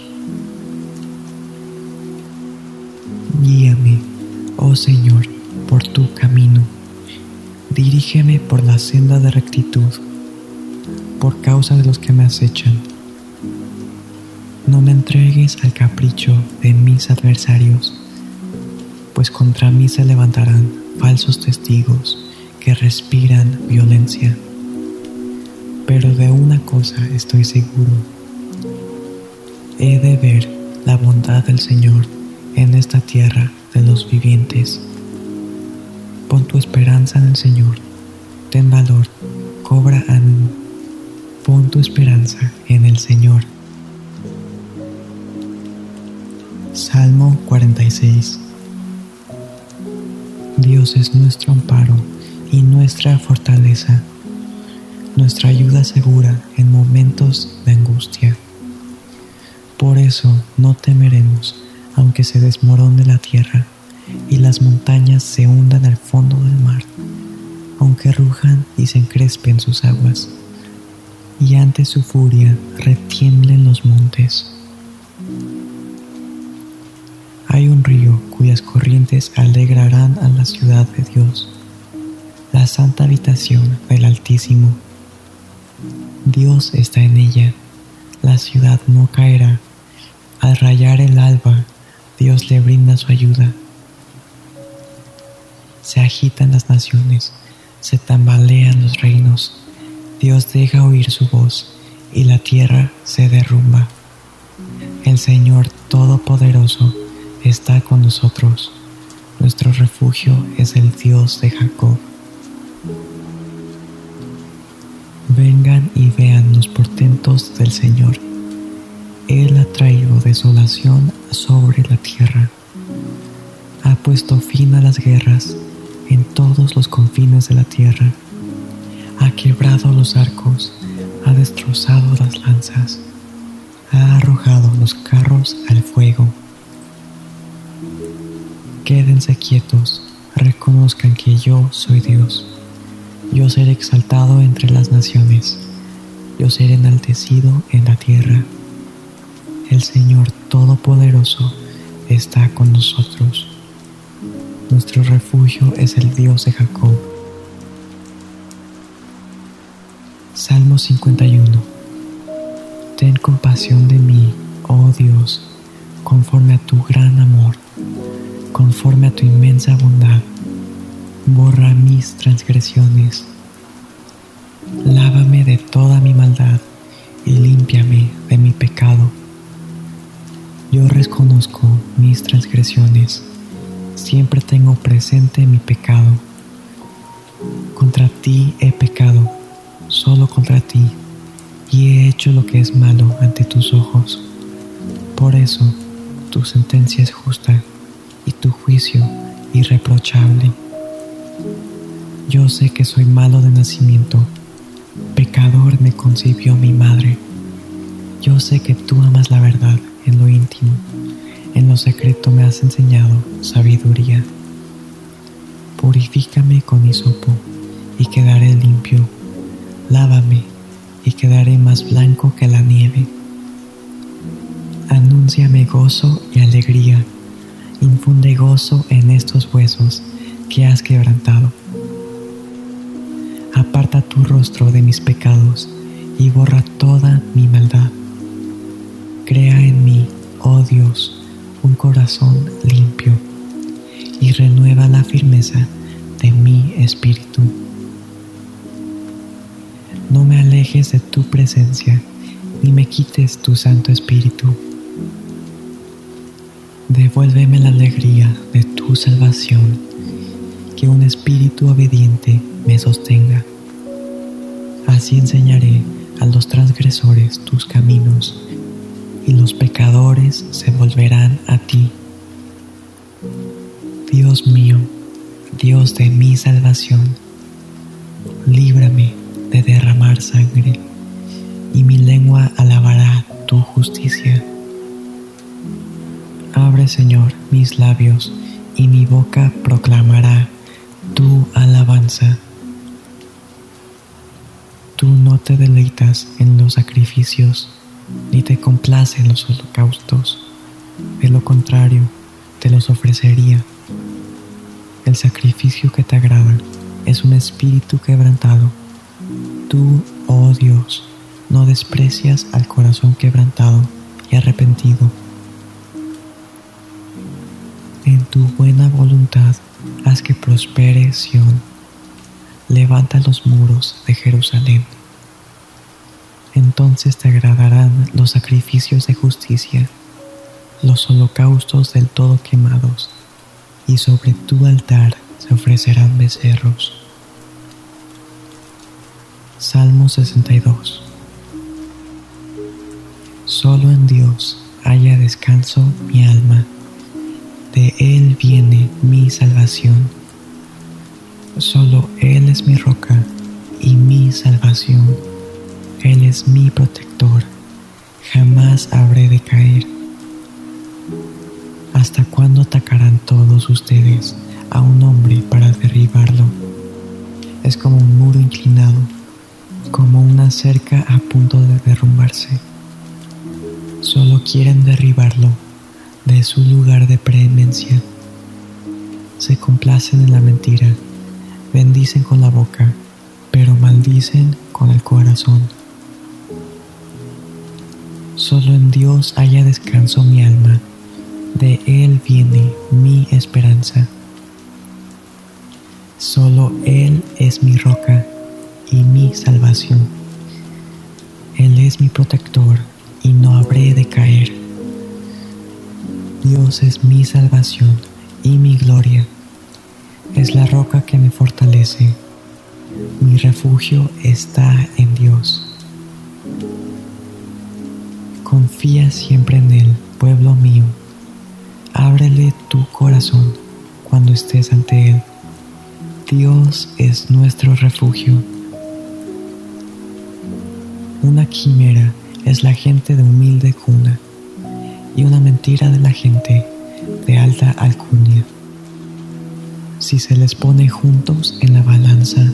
Guíame, oh Señor, por tu camino. Dirígeme por la senda de rectitud por causa de los que me acechan. No me entregues al capricho de mis adversarios, pues contra mí se levantarán falsos testigos que respiran violencia. Pero de una cosa estoy seguro, he de ver la bondad del Señor en esta tierra de los vivientes. Pon tu esperanza en el Señor, ten valor, cobra ánimo Pon tu esperanza en el Señor. Salmo 46 Dios es nuestro amparo y nuestra fortaleza, nuestra ayuda segura en momentos de angustia. Por eso no temeremos aunque se desmorone la tierra y las montañas se hundan al fondo del mar, aunque rujan y se encrespen sus aguas y ante su furia retiemblen los montes. Hay un río cuyas corrientes alegrarán a la ciudad de Dios, la santa habitación del Altísimo. Dios está en ella, la ciudad no caerá. Al rayar el alba, Dios le brinda su ayuda. Se agitan las naciones, se tambalean los reinos Dios deja oír su voz y la tierra se derrumba. El Señor Todopoderoso está con nosotros. Nuestro refugio es el Dios de Jacob. Vengan y vean los portentos del Señor. Él ha traído desolación sobre la tierra. Ha puesto fin a las guerras en todos los confines de la tierra. Ha quebrado los arcos, ha destrozado las lanzas ha arrojado los carros al fuego. Quédense quietos, reconozcan que yo soy Dios. Yo seré exaltado entre las naciones, yo seré enaltecido en la tierra. El Señor Todopoderoso está con nosotros. Nuestro refugio es el Dios de Jacob. Salmo 51 Ten compasión de mí, oh Dios, conforme a tu gran amor, conforme a tu inmensa bondad. Borra mis transgresiones. Lávame de toda mi maldad y límpiame de mi pecado. Yo reconozco mis transgresiones, siempre tengo presente mi pecado. Contra ti he pecado, solo contra ti y he hecho lo que es malo ante tus ojos. Por eso tu sentencia es justa y tu juicio irreprochable. Yo sé que soy malo de nacimiento, pecador me concibió mi madre. Yo sé que tú amas la verdad en lo íntimo, en lo secreto me has enseñado sabiduría. Purifícame con hisopo y quedaré limpio. Lávame y quedaré más blanco que la nieve. Anúnciame gozo y alegría, infunde gozo en estos huesos que has quebrantado. Aparta tu rostro de mis pecados y borra toda mi maldad. Crea en mí, oh Dios, un corazón limpio y renueva la firmeza de mi espíritu. No me alejes de tu presencia, ni me quites tu Santo Espíritu. Devuélveme la alegría de tu salvación, que un espíritu obediente me sostenga. Así enseñaré a los transgresores tus caminos, y los pecadores se volverán a ti. Dios mío, Dios de mi salvación, líbrame de derramar sangre, y mi lengua alabará tu justicia. Abre, Señor, mis labios, y mi boca proclamará tu alabanza. Tú no te deleitas en los sacrificios, ni te complace en los holocaustos. De lo contrario, te los ofrecería. El sacrificio que te agrada es un espíritu quebrantado Tú, oh Dios, no desprecias al corazón quebrantado y arrepentido. En tu buena voluntad haz que prospere Sión. Levanta los muros de Jerusalén. Entonces te agradarán los sacrificios de justicia, los holocaustos del todo quemados, y sobre tu altar se ofrecerán becerros. Salmo 62 Solo en Dios haya descanso mi alma, de Él viene mi salvación. Solo Él es mi roca y mi salvación. Él es mi protector, jamás habré de caer. ¿Hasta cuándo atacarán todos ustedes a un hombre para derribarlo? Es como un muro inclinado como una cerca a punto de derrumbarse. Solo quieren derribarlo de su lugar de preeminencia. Se complacen en la mentira, bendicen con la boca, pero maldicen con el corazón. Solo en Dios haya descanso mi alma, de Él viene mi esperanza. Solo Él es mi roca y mi salvación. Él es mi protector y no habré de caer. Dios es mi salvación y mi gloria. Es la roca que me fortalece. Mi refugio está en Dios. Confía siempre en Él, pueblo mío. Ábrele tu corazón cuando estés ante Él. Dios es nuestro refugio. Una quimera es la gente de humilde cuna y una mentira de la gente de alta alcurnia. Si se les pone juntos en la balanza,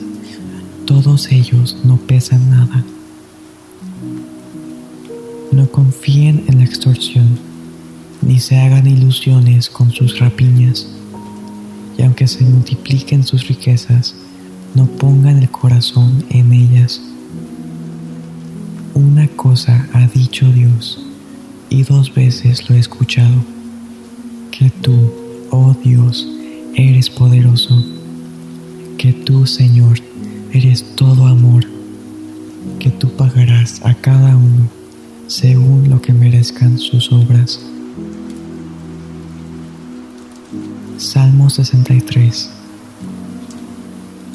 todos ellos no pesan nada. No confíen en la extorsión, ni se hagan ilusiones con sus rapiñas, y aunque se multipliquen sus riquezas, no pongan el corazón en ellas. Una cosa ha dicho Dios, y dos veces lo he escuchado, que tú, oh Dios, eres poderoso, que tú, Señor, eres todo amor, que tú pagarás a cada uno según lo que merezcan sus obras. Salmo 63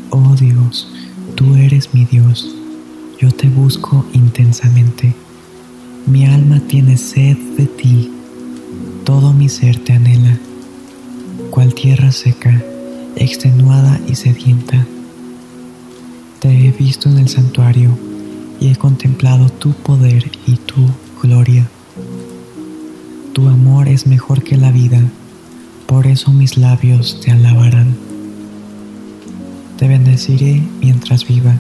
Oh Dios, tú eres mi Dios, yo te busco intensamente. Mi alma tiene sed de ti, todo mi ser te anhela, cual tierra seca, extenuada y sedienta. Te he visto en el santuario y he contemplado tu poder y tu gloria. Tu amor es mejor que la vida, por eso mis labios te alabarán. Te bendeciré mientras viva,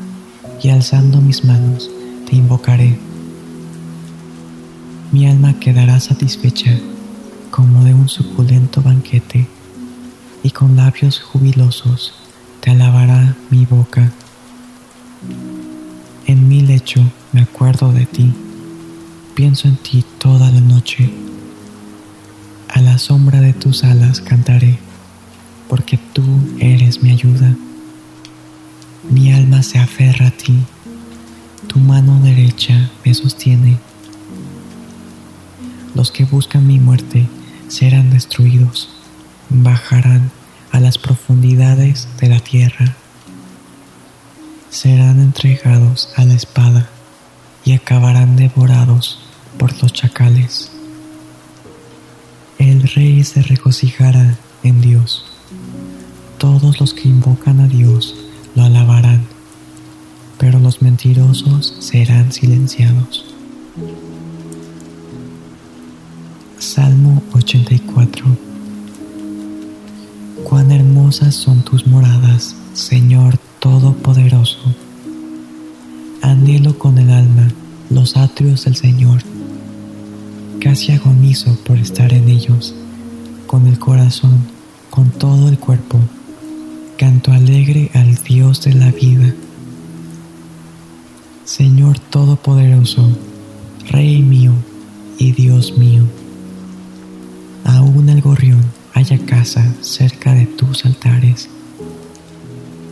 y alzando mis manos te invocaré. Mi alma quedará satisfecha como de un suculento banquete, y con labios jubilosos te alabará mi boca. En mi lecho me acuerdo de ti, pienso en ti toda la noche. A la sombra de tus alas cantaré, porque tú eres mi ayuda. Mi alma se aferra a ti, tu mano derecha me sostiene. Los que buscan mi muerte serán destruidos, bajarán a las profundidades de la tierra serán entregados a la espada y acabarán devorados por los chacales. El rey se regocijará en Dios. Todos los que invocan a Dios lo alabarán, pero los mentirosos serán silenciados. Salmo 84 Cuán hermosas son tus moradas, Señor Todopoderoso. Anhelo con el alma los atrios del Señor. Casi agonizo por estar en ellos, con el corazón, con todo el cuerpo. Canto alegre al Dios de la vida. Señor Todopoderoso, Rey mío y Dios mío. Aún el gorrión haya casa cerca de tus altares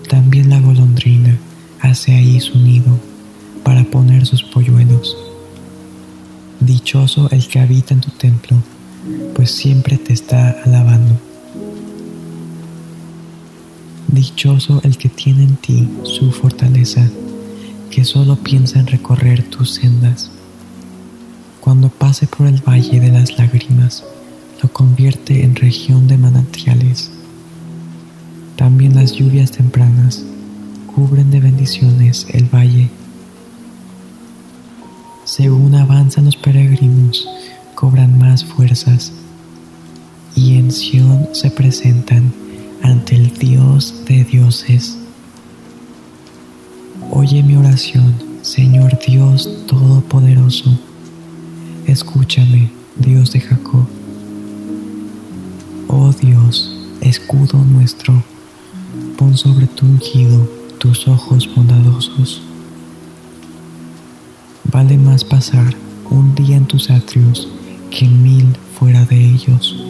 también la golondrina hace ahí su nido para poner sus polluelos. Dichoso el que habita en tu templo, pues siempre te está alabando. Dichoso el que tiene en ti su fortaleza, que solo piensa en recorrer tus sendas. Cuando pase por el valle de las lágrimas, lo convierte en región de manantiales también las lluvias tempranas cubren de bendiciones el valle. Según avanzan los peregrinos, cobran más fuerzas y en Sión se presentan ante el Dios de dioses. Oye mi oración, Señor Dios Todopoderoso. Escúchame, Dios de Jacob. Oh Dios, escudo nuestro pon sobre tu ungido tus ojos bondadosos. Vale más pasar un día en tus atrios que mil fuera de ellos.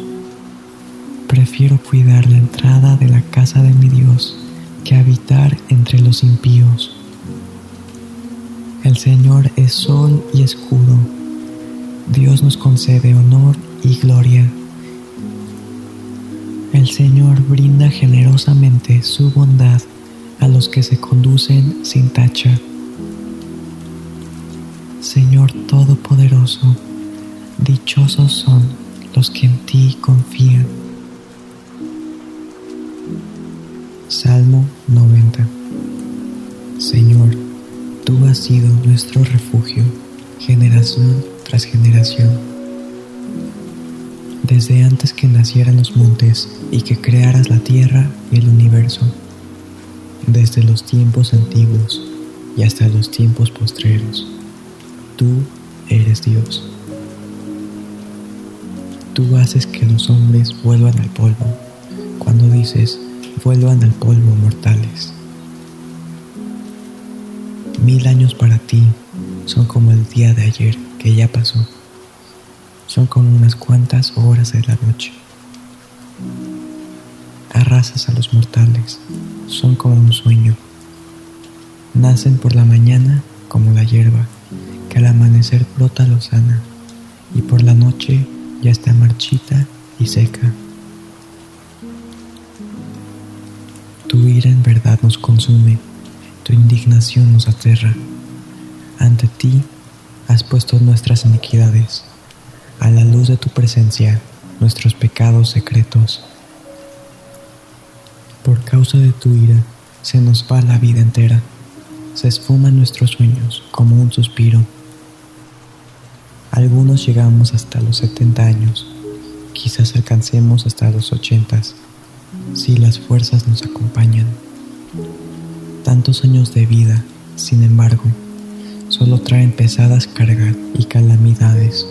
Prefiero cuidar la entrada de la casa de mi Dios que habitar entre los impíos. El Señor es sol y escudo. Dios nos concede honor y gloria El Señor brinda generosamente su bondad a los que se conducen sin tacha. Señor Todopoderoso, dichosos son los que en ti confían. Salmo 90 Señor, tú has sido nuestro refugio, generación tras generación desde antes que nacieran los montes y que crearas la tierra y el universo, desde los tiempos antiguos y hasta los tiempos postreros. Tú eres Dios. Tú haces que los hombres vuelvan al polvo, cuando dices, vuelvan al polvo mortales. Mil años para ti son como el día de ayer que ya pasó son como unas cuantas horas de la noche. Arrasas a los mortales, son como un sueño. Nacen por la mañana como la hierba, que al amanecer brota lozana, y por la noche ya está marchita y seca. Tu ira en verdad nos consume, tu indignación nos aterra. Ante ti has puesto nuestras iniquidades a la luz de tu presencia nuestros pecados secretos. Por causa de tu ira se nos va la vida entera, se esfuman nuestros sueños como un suspiro. Algunos llegamos hasta los 70 años, quizás alcancemos hasta los 80 si las fuerzas nos acompañan. Tantos años de vida, sin embargo, solo traen pesadas cargas y calamidades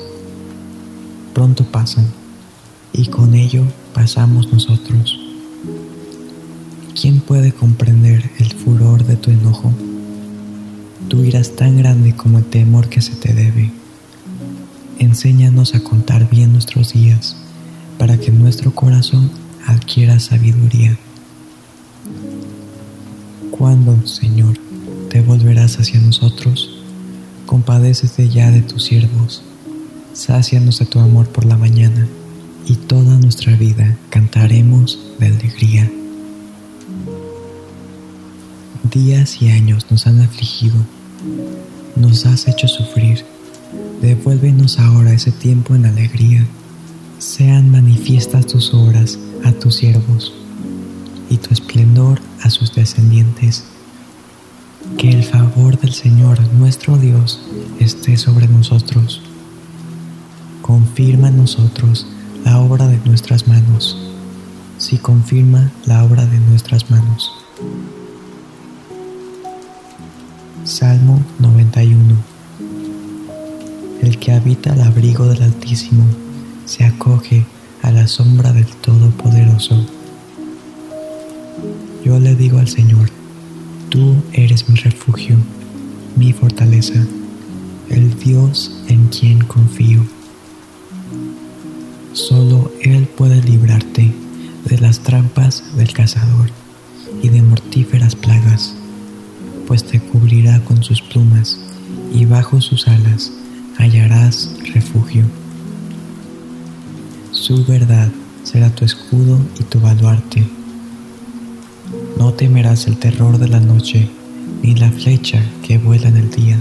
pronto pasan y con ello pasamos nosotros. ¿Quién puede comprender el furor de tu enojo? Tu ira es tan grande como el temor que se te debe. Enséñanos a contar bien nuestros días para que nuestro corazón adquiera sabiduría. ¿Cuándo, Señor, te volverás hacia nosotros? Compadécete ya de tus siervos sácianos de tu amor por la mañana, y toda nuestra vida cantaremos de alegría. Días y años nos han afligido, nos has hecho sufrir, devuélvenos ahora ese tiempo en alegría. Sean manifiestas tus obras a tus siervos y tu esplendor a sus descendientes. Que el favor del Señor nuestro Dios esté sobre nosotros confirma en nosotros la obra de nuestras manos, si confirma la obra de nuestras manos. Salmo 91 El que habita al abrigo del Altísimo se acoge a la sombra del Todopoderoso. Yo le digo al Señor, tú eres mi refugio, mi fortaleza, el Dios en quien confío. Solo Él puede librarte de las trampas del cazador y de mortíferas plagas, pues te cubrirá con sus plumas y bajo sus alas hallarás refugio. Su verdad será tu escudo y tu baluarte. No temerás el terror de la noche, ni la flecha que vuela en el día,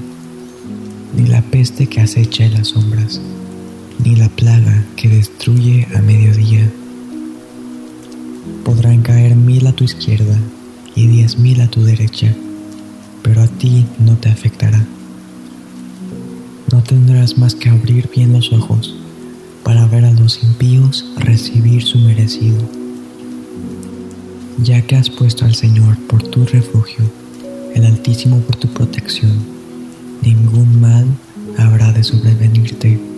ni la peste que acecha en las sombras ni la plaga que destruye a mediodía. Podrán caer mil a tu izquierda y diez mil a tu derecha, pero a ti no te afectará. No tendrás más que abrir bien los ojos para ver a los impíos recibir su merecido. Ya que has puesto al Señor por tu refugio, el Altísimo por tu protección, ningún mal habrá de sobrevenirte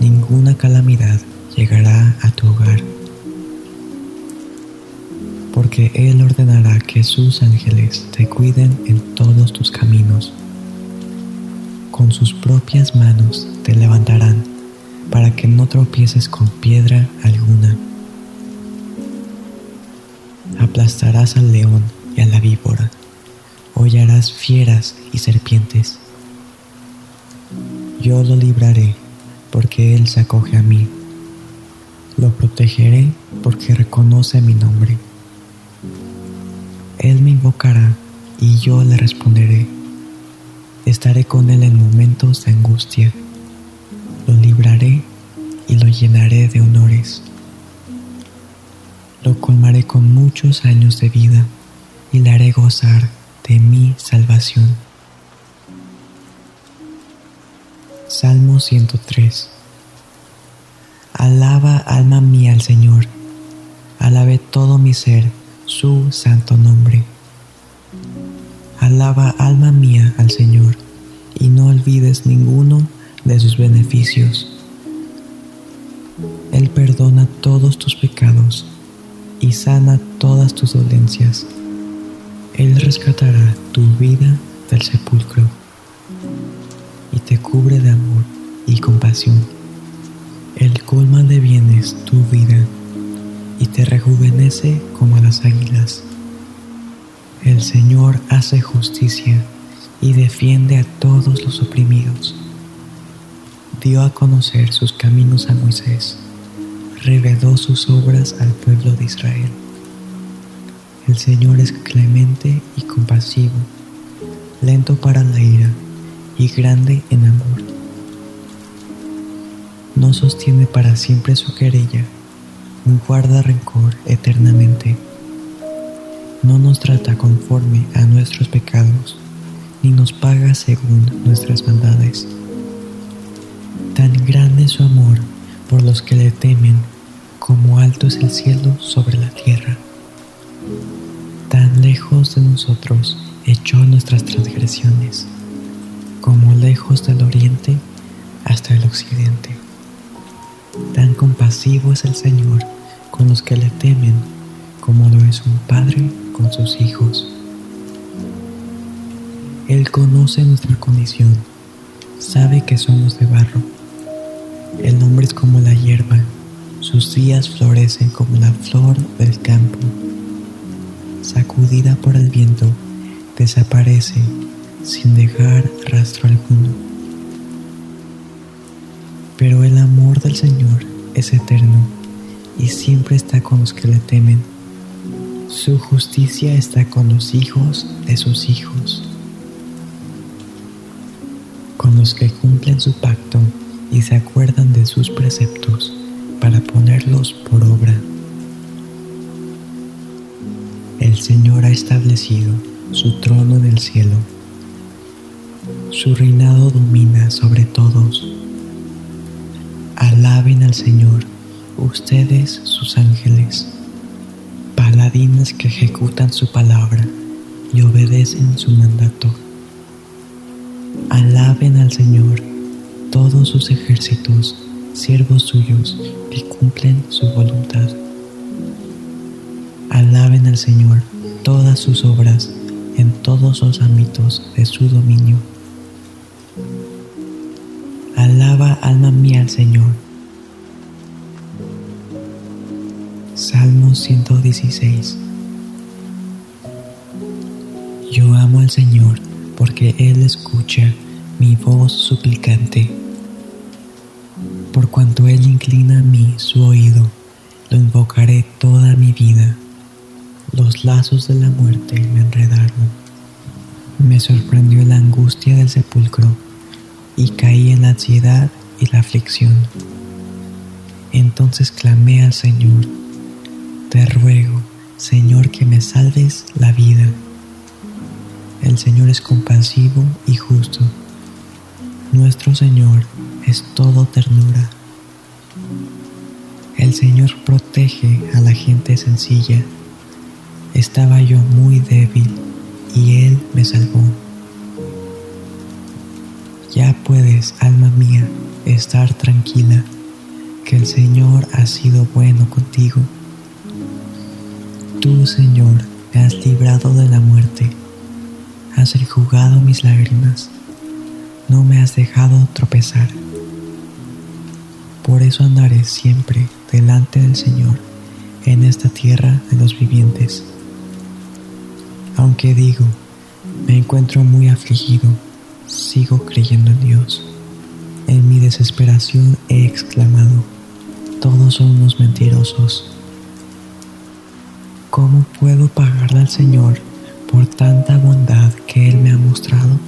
ninguna calamidad llegará a tu hogar, porque Él ordenará que sus ángeles te cuiden en todos tus caminos. Con sus propias manos te levantarán para que no tropieces con piedra alguna. Aplastarás al león y a la víbora, hollarás fieras y serpientes. Yo lo libraré porque Él se acoge a mí. Lo protegeré porque reconoce mi nombre. Él me invocará y yo le responderé. Estaré con él en momentos de angustia. Lo libraré y lo llenaré de honores. Lo colmaré con muchos años de vida y le haré gozar de mi salvación. Salmo 103 Alaba alma mía al Señor, alabe todo mi ser su santo nombre. Alaba alma mía al Señor y no olvides ninguno de sus beneficios. Él perdona todos tus pecados y sana todas tus dolencias. Él rescatará tu vida del sepulcro y te cubre de amor y compasión. Él colma de bienes tu vida y te rejuvenece como a las águilas. El Señor hace justicia y defiende a todos los oprimidos. Dio a conocer sus caminos a Moisés, reveló sus obras al pueblo de Israel. El Señor es clemente y compasivo, lento para la ira y grande en amor. No sostiene para siempre su querella, ni guarda rencor eternamente no nos trata conforme a nuestros pecados, ni nos paga según nuestras maldades. Tan grande es su amor por los que le temen, como alto es el cielo sobre la tierra. Tan lejos de nosotros echó nuestras transgresiones, como lejos del oriente hasta el occidente. Tan compasivo es el Señor con los que le temen, como lo es un padre con sus hijos. Él conoce nuestra condición, sabe que somos de barro. El hombre es como la hierba, sus días florecen como la flor del campo. Sacudida por el viento, desaparece sin dejar rastro alguno. Pero el amor del Señor es eterno y siempre está con los que le temen su justicia está con los hijos de sus hijos, con los que cumplen su pacto y se acuerdan de sus preceptos para ponerlos por obra. El Señor ha establecido su trono en el cielo. Su reinado domina sobre todos. Alaben al Señor, ustedes sus ángeles paladines que ejecutan su palabra y obedecen su mandato. Alaben al Señor todos sus ejércitos, siervos suyos que cumplen su voluntad. Alaben al Señor todas sus obras en todos los ámbitos de su dominio. Alaba alma mía al Señor Salmo 116 Yo amo al Señor porque Él escucha mi voz suplicante. Por cuanto Él inclina a mí su oído, lo invocaré toda mi vida. Los lazos de la muerte me enredaron. Me sorprendió la angustia del sepulcro y caí en la ansiedad y la aflicción. Entonces clamé al Señor te ruego, Señor, que me salves la vida. El Señor es compasivo y justo. Nuestro Señor es todo ternura. El Señor protege a la gente sencilla. Estaba yo muy débil y Él me salvó. Ya puedes, alma mía, estar tranquila, que el Señor ha sido bueno contigo. Tú, Señor, me has librado de la muerte, has enjugado mis lágrimas, no me has dejado tropezar. Por eso andaré siempre delante del Señor en esta tierra de los vivientes. Aunque digo, me encuentro muy afligido, sigo creyendo en Dios. En mi desesperación he exclamado, todos son unos mentirosos. ¿Cómo puedo pagarle al Señor por tanta bondad que Él me ha mostrado?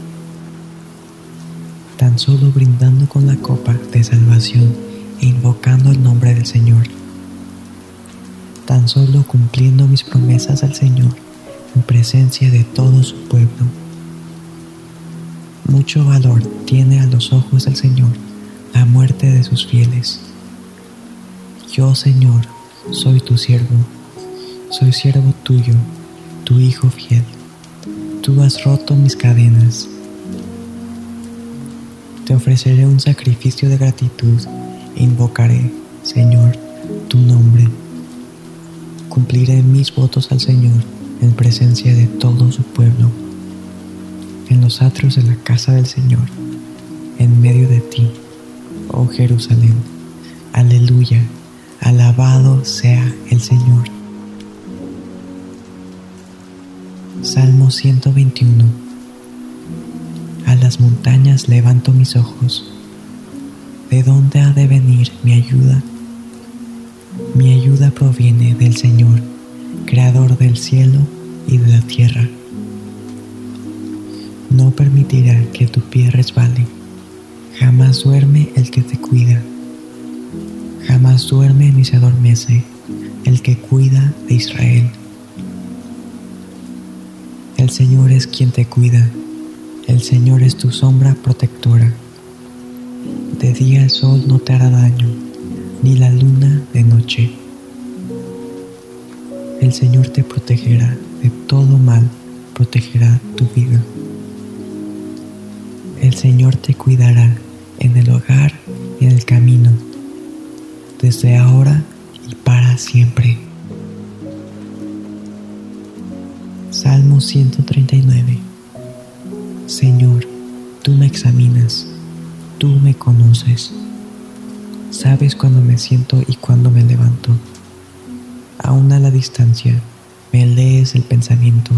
Tan solo brindando con la copa de salvación e invocando el nombre del Señor. Tan solo cumpliendo mis promesas al Señor en presencia de todo su pueblo. Mucho valor tiene a los ojos del Señor la muerte de sus fieles. Yo, Señor, soy tu siervo, soy siervo tuyo, tu Hijo fiel. Tú has roto mis cadenas. Te ofreceré un sacrificio de gratitud e invocaré, Señor, tu nombre. Cumpliré mis votos al Señor en presencia de todo su pueblo, en los atrios de la casa del Señor, en medio de ti, oh Jerusalén. Aleluya, alabado sea el Señor. Salmo 121 A las montañas levanto mis ojos. ¿De dónde ha de venir mi ayuda? Mi ayuda proviene del Señor creador del cielo y de la tierra. No permitirá que tu pie resbale, jamás duerme el que te cuida, jamás duerme ni se adormece el que cuida de Israel. El Señor es quien te cuida, el Señor es tu sombra protectora. De día el sol no te hará daño, ni la luna de noche el Señor te protegerá de todo mal, protegerá tu vida. El Señor te cuidará en el hogar y en el camino, desde ahora y para siempre. Salmo 139 Señor, tú me examinas, tú me conoces, sabes cuando me siento y cuando me levanto aún a la distancia, me lees el pensamiento.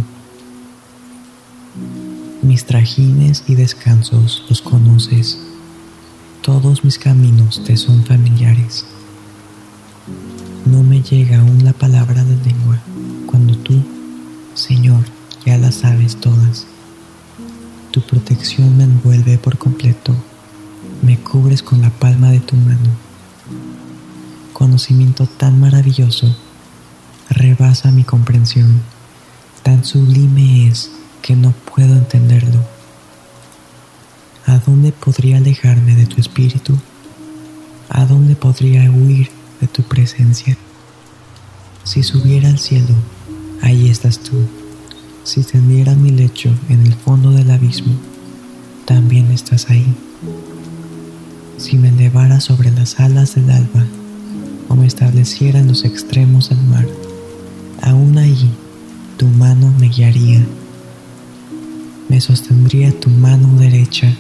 Mis trajines y descansos los conoces, todos mis caminos te son familiares. No me llega aún la palabra de lengua, cuando tú, Señor, ya las sabes todas. Tu protección me envuelve por completo, me cubres con la palma de tu mano. Conocimiento tan maravilloso rebasa mi comprensión, tan sublime es que no puedo entenderlo. ¿A dónde podría alejarme de tu espíritu? ¿A dónde podría huir de tu presencia? Si subiera al cielo, ahí estás tú. Si tendiera mi lecho en el fondo del abismo, también estás ahí. Si me elevara sobre las alas del alba o me estableciera en los extremos del mar, aún allí tu mano me guiaría, me sostendría tu mano derecha.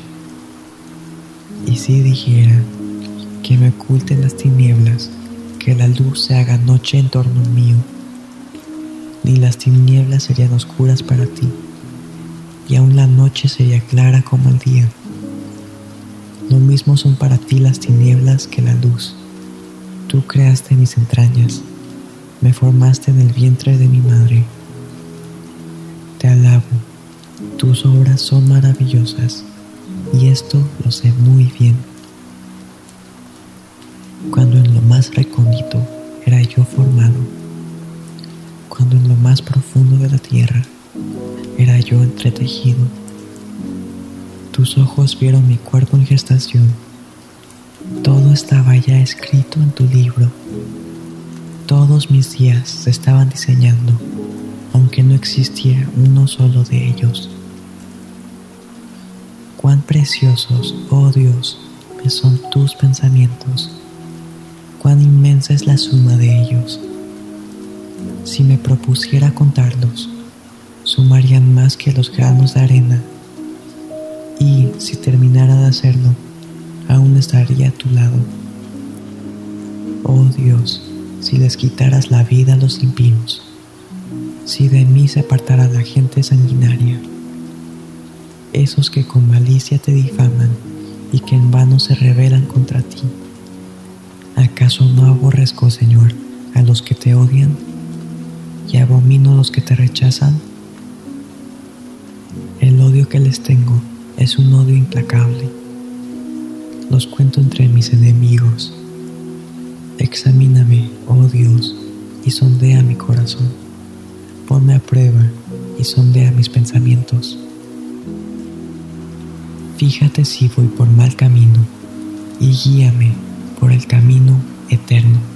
Y si dijera que me oculten las tinieblas, que la luz se haga noche en torno mío, ni las tinieblas serían oscuras para ti, y aún la noche sería clara como el día. Lo mismo son para ti las tinieblas que la luz. Tú creaste mis entrañas me formaste en el vientre de mi madre. Te alabo, tus obras son maravillosas y esto lo sé muy bien. Cuando en lo más recóndito era yo formado, cuando en lo más profundo de la tierra era yo entretejido, tus ojos vieron mi cuerpo en gestación, todo estaba ya escrito en tu libro todos mis días se estaban diseñando, aunque no existía uno solo de ellos. Cuán preciosos, oh Dios, me son tus pensamientos, cuán inmensa es la suma de ellos. Si me propusiera contarlos, sumarían más que los granos de arena, y si terminara de hacerlo, aún estaría a tu lado. Oh Dios, si les quitaras la vida a los impios, si de mí se apartara la gente sanguinaria, esos que con malicia te difaman y que en vano se rebelan contra ti. ¿Acaso no aborrezco, Señor, a los que te odian y abomino a los que te rechazan? El odio que les tengo es un odio implacable. Los cuento entre mis enemigos. Examíname, oh Dios, y sondea mi corazón. Ponme a prueba y sondea mis pensamientos. Fíjate si voy por mal camino y guíame por el camino eterno.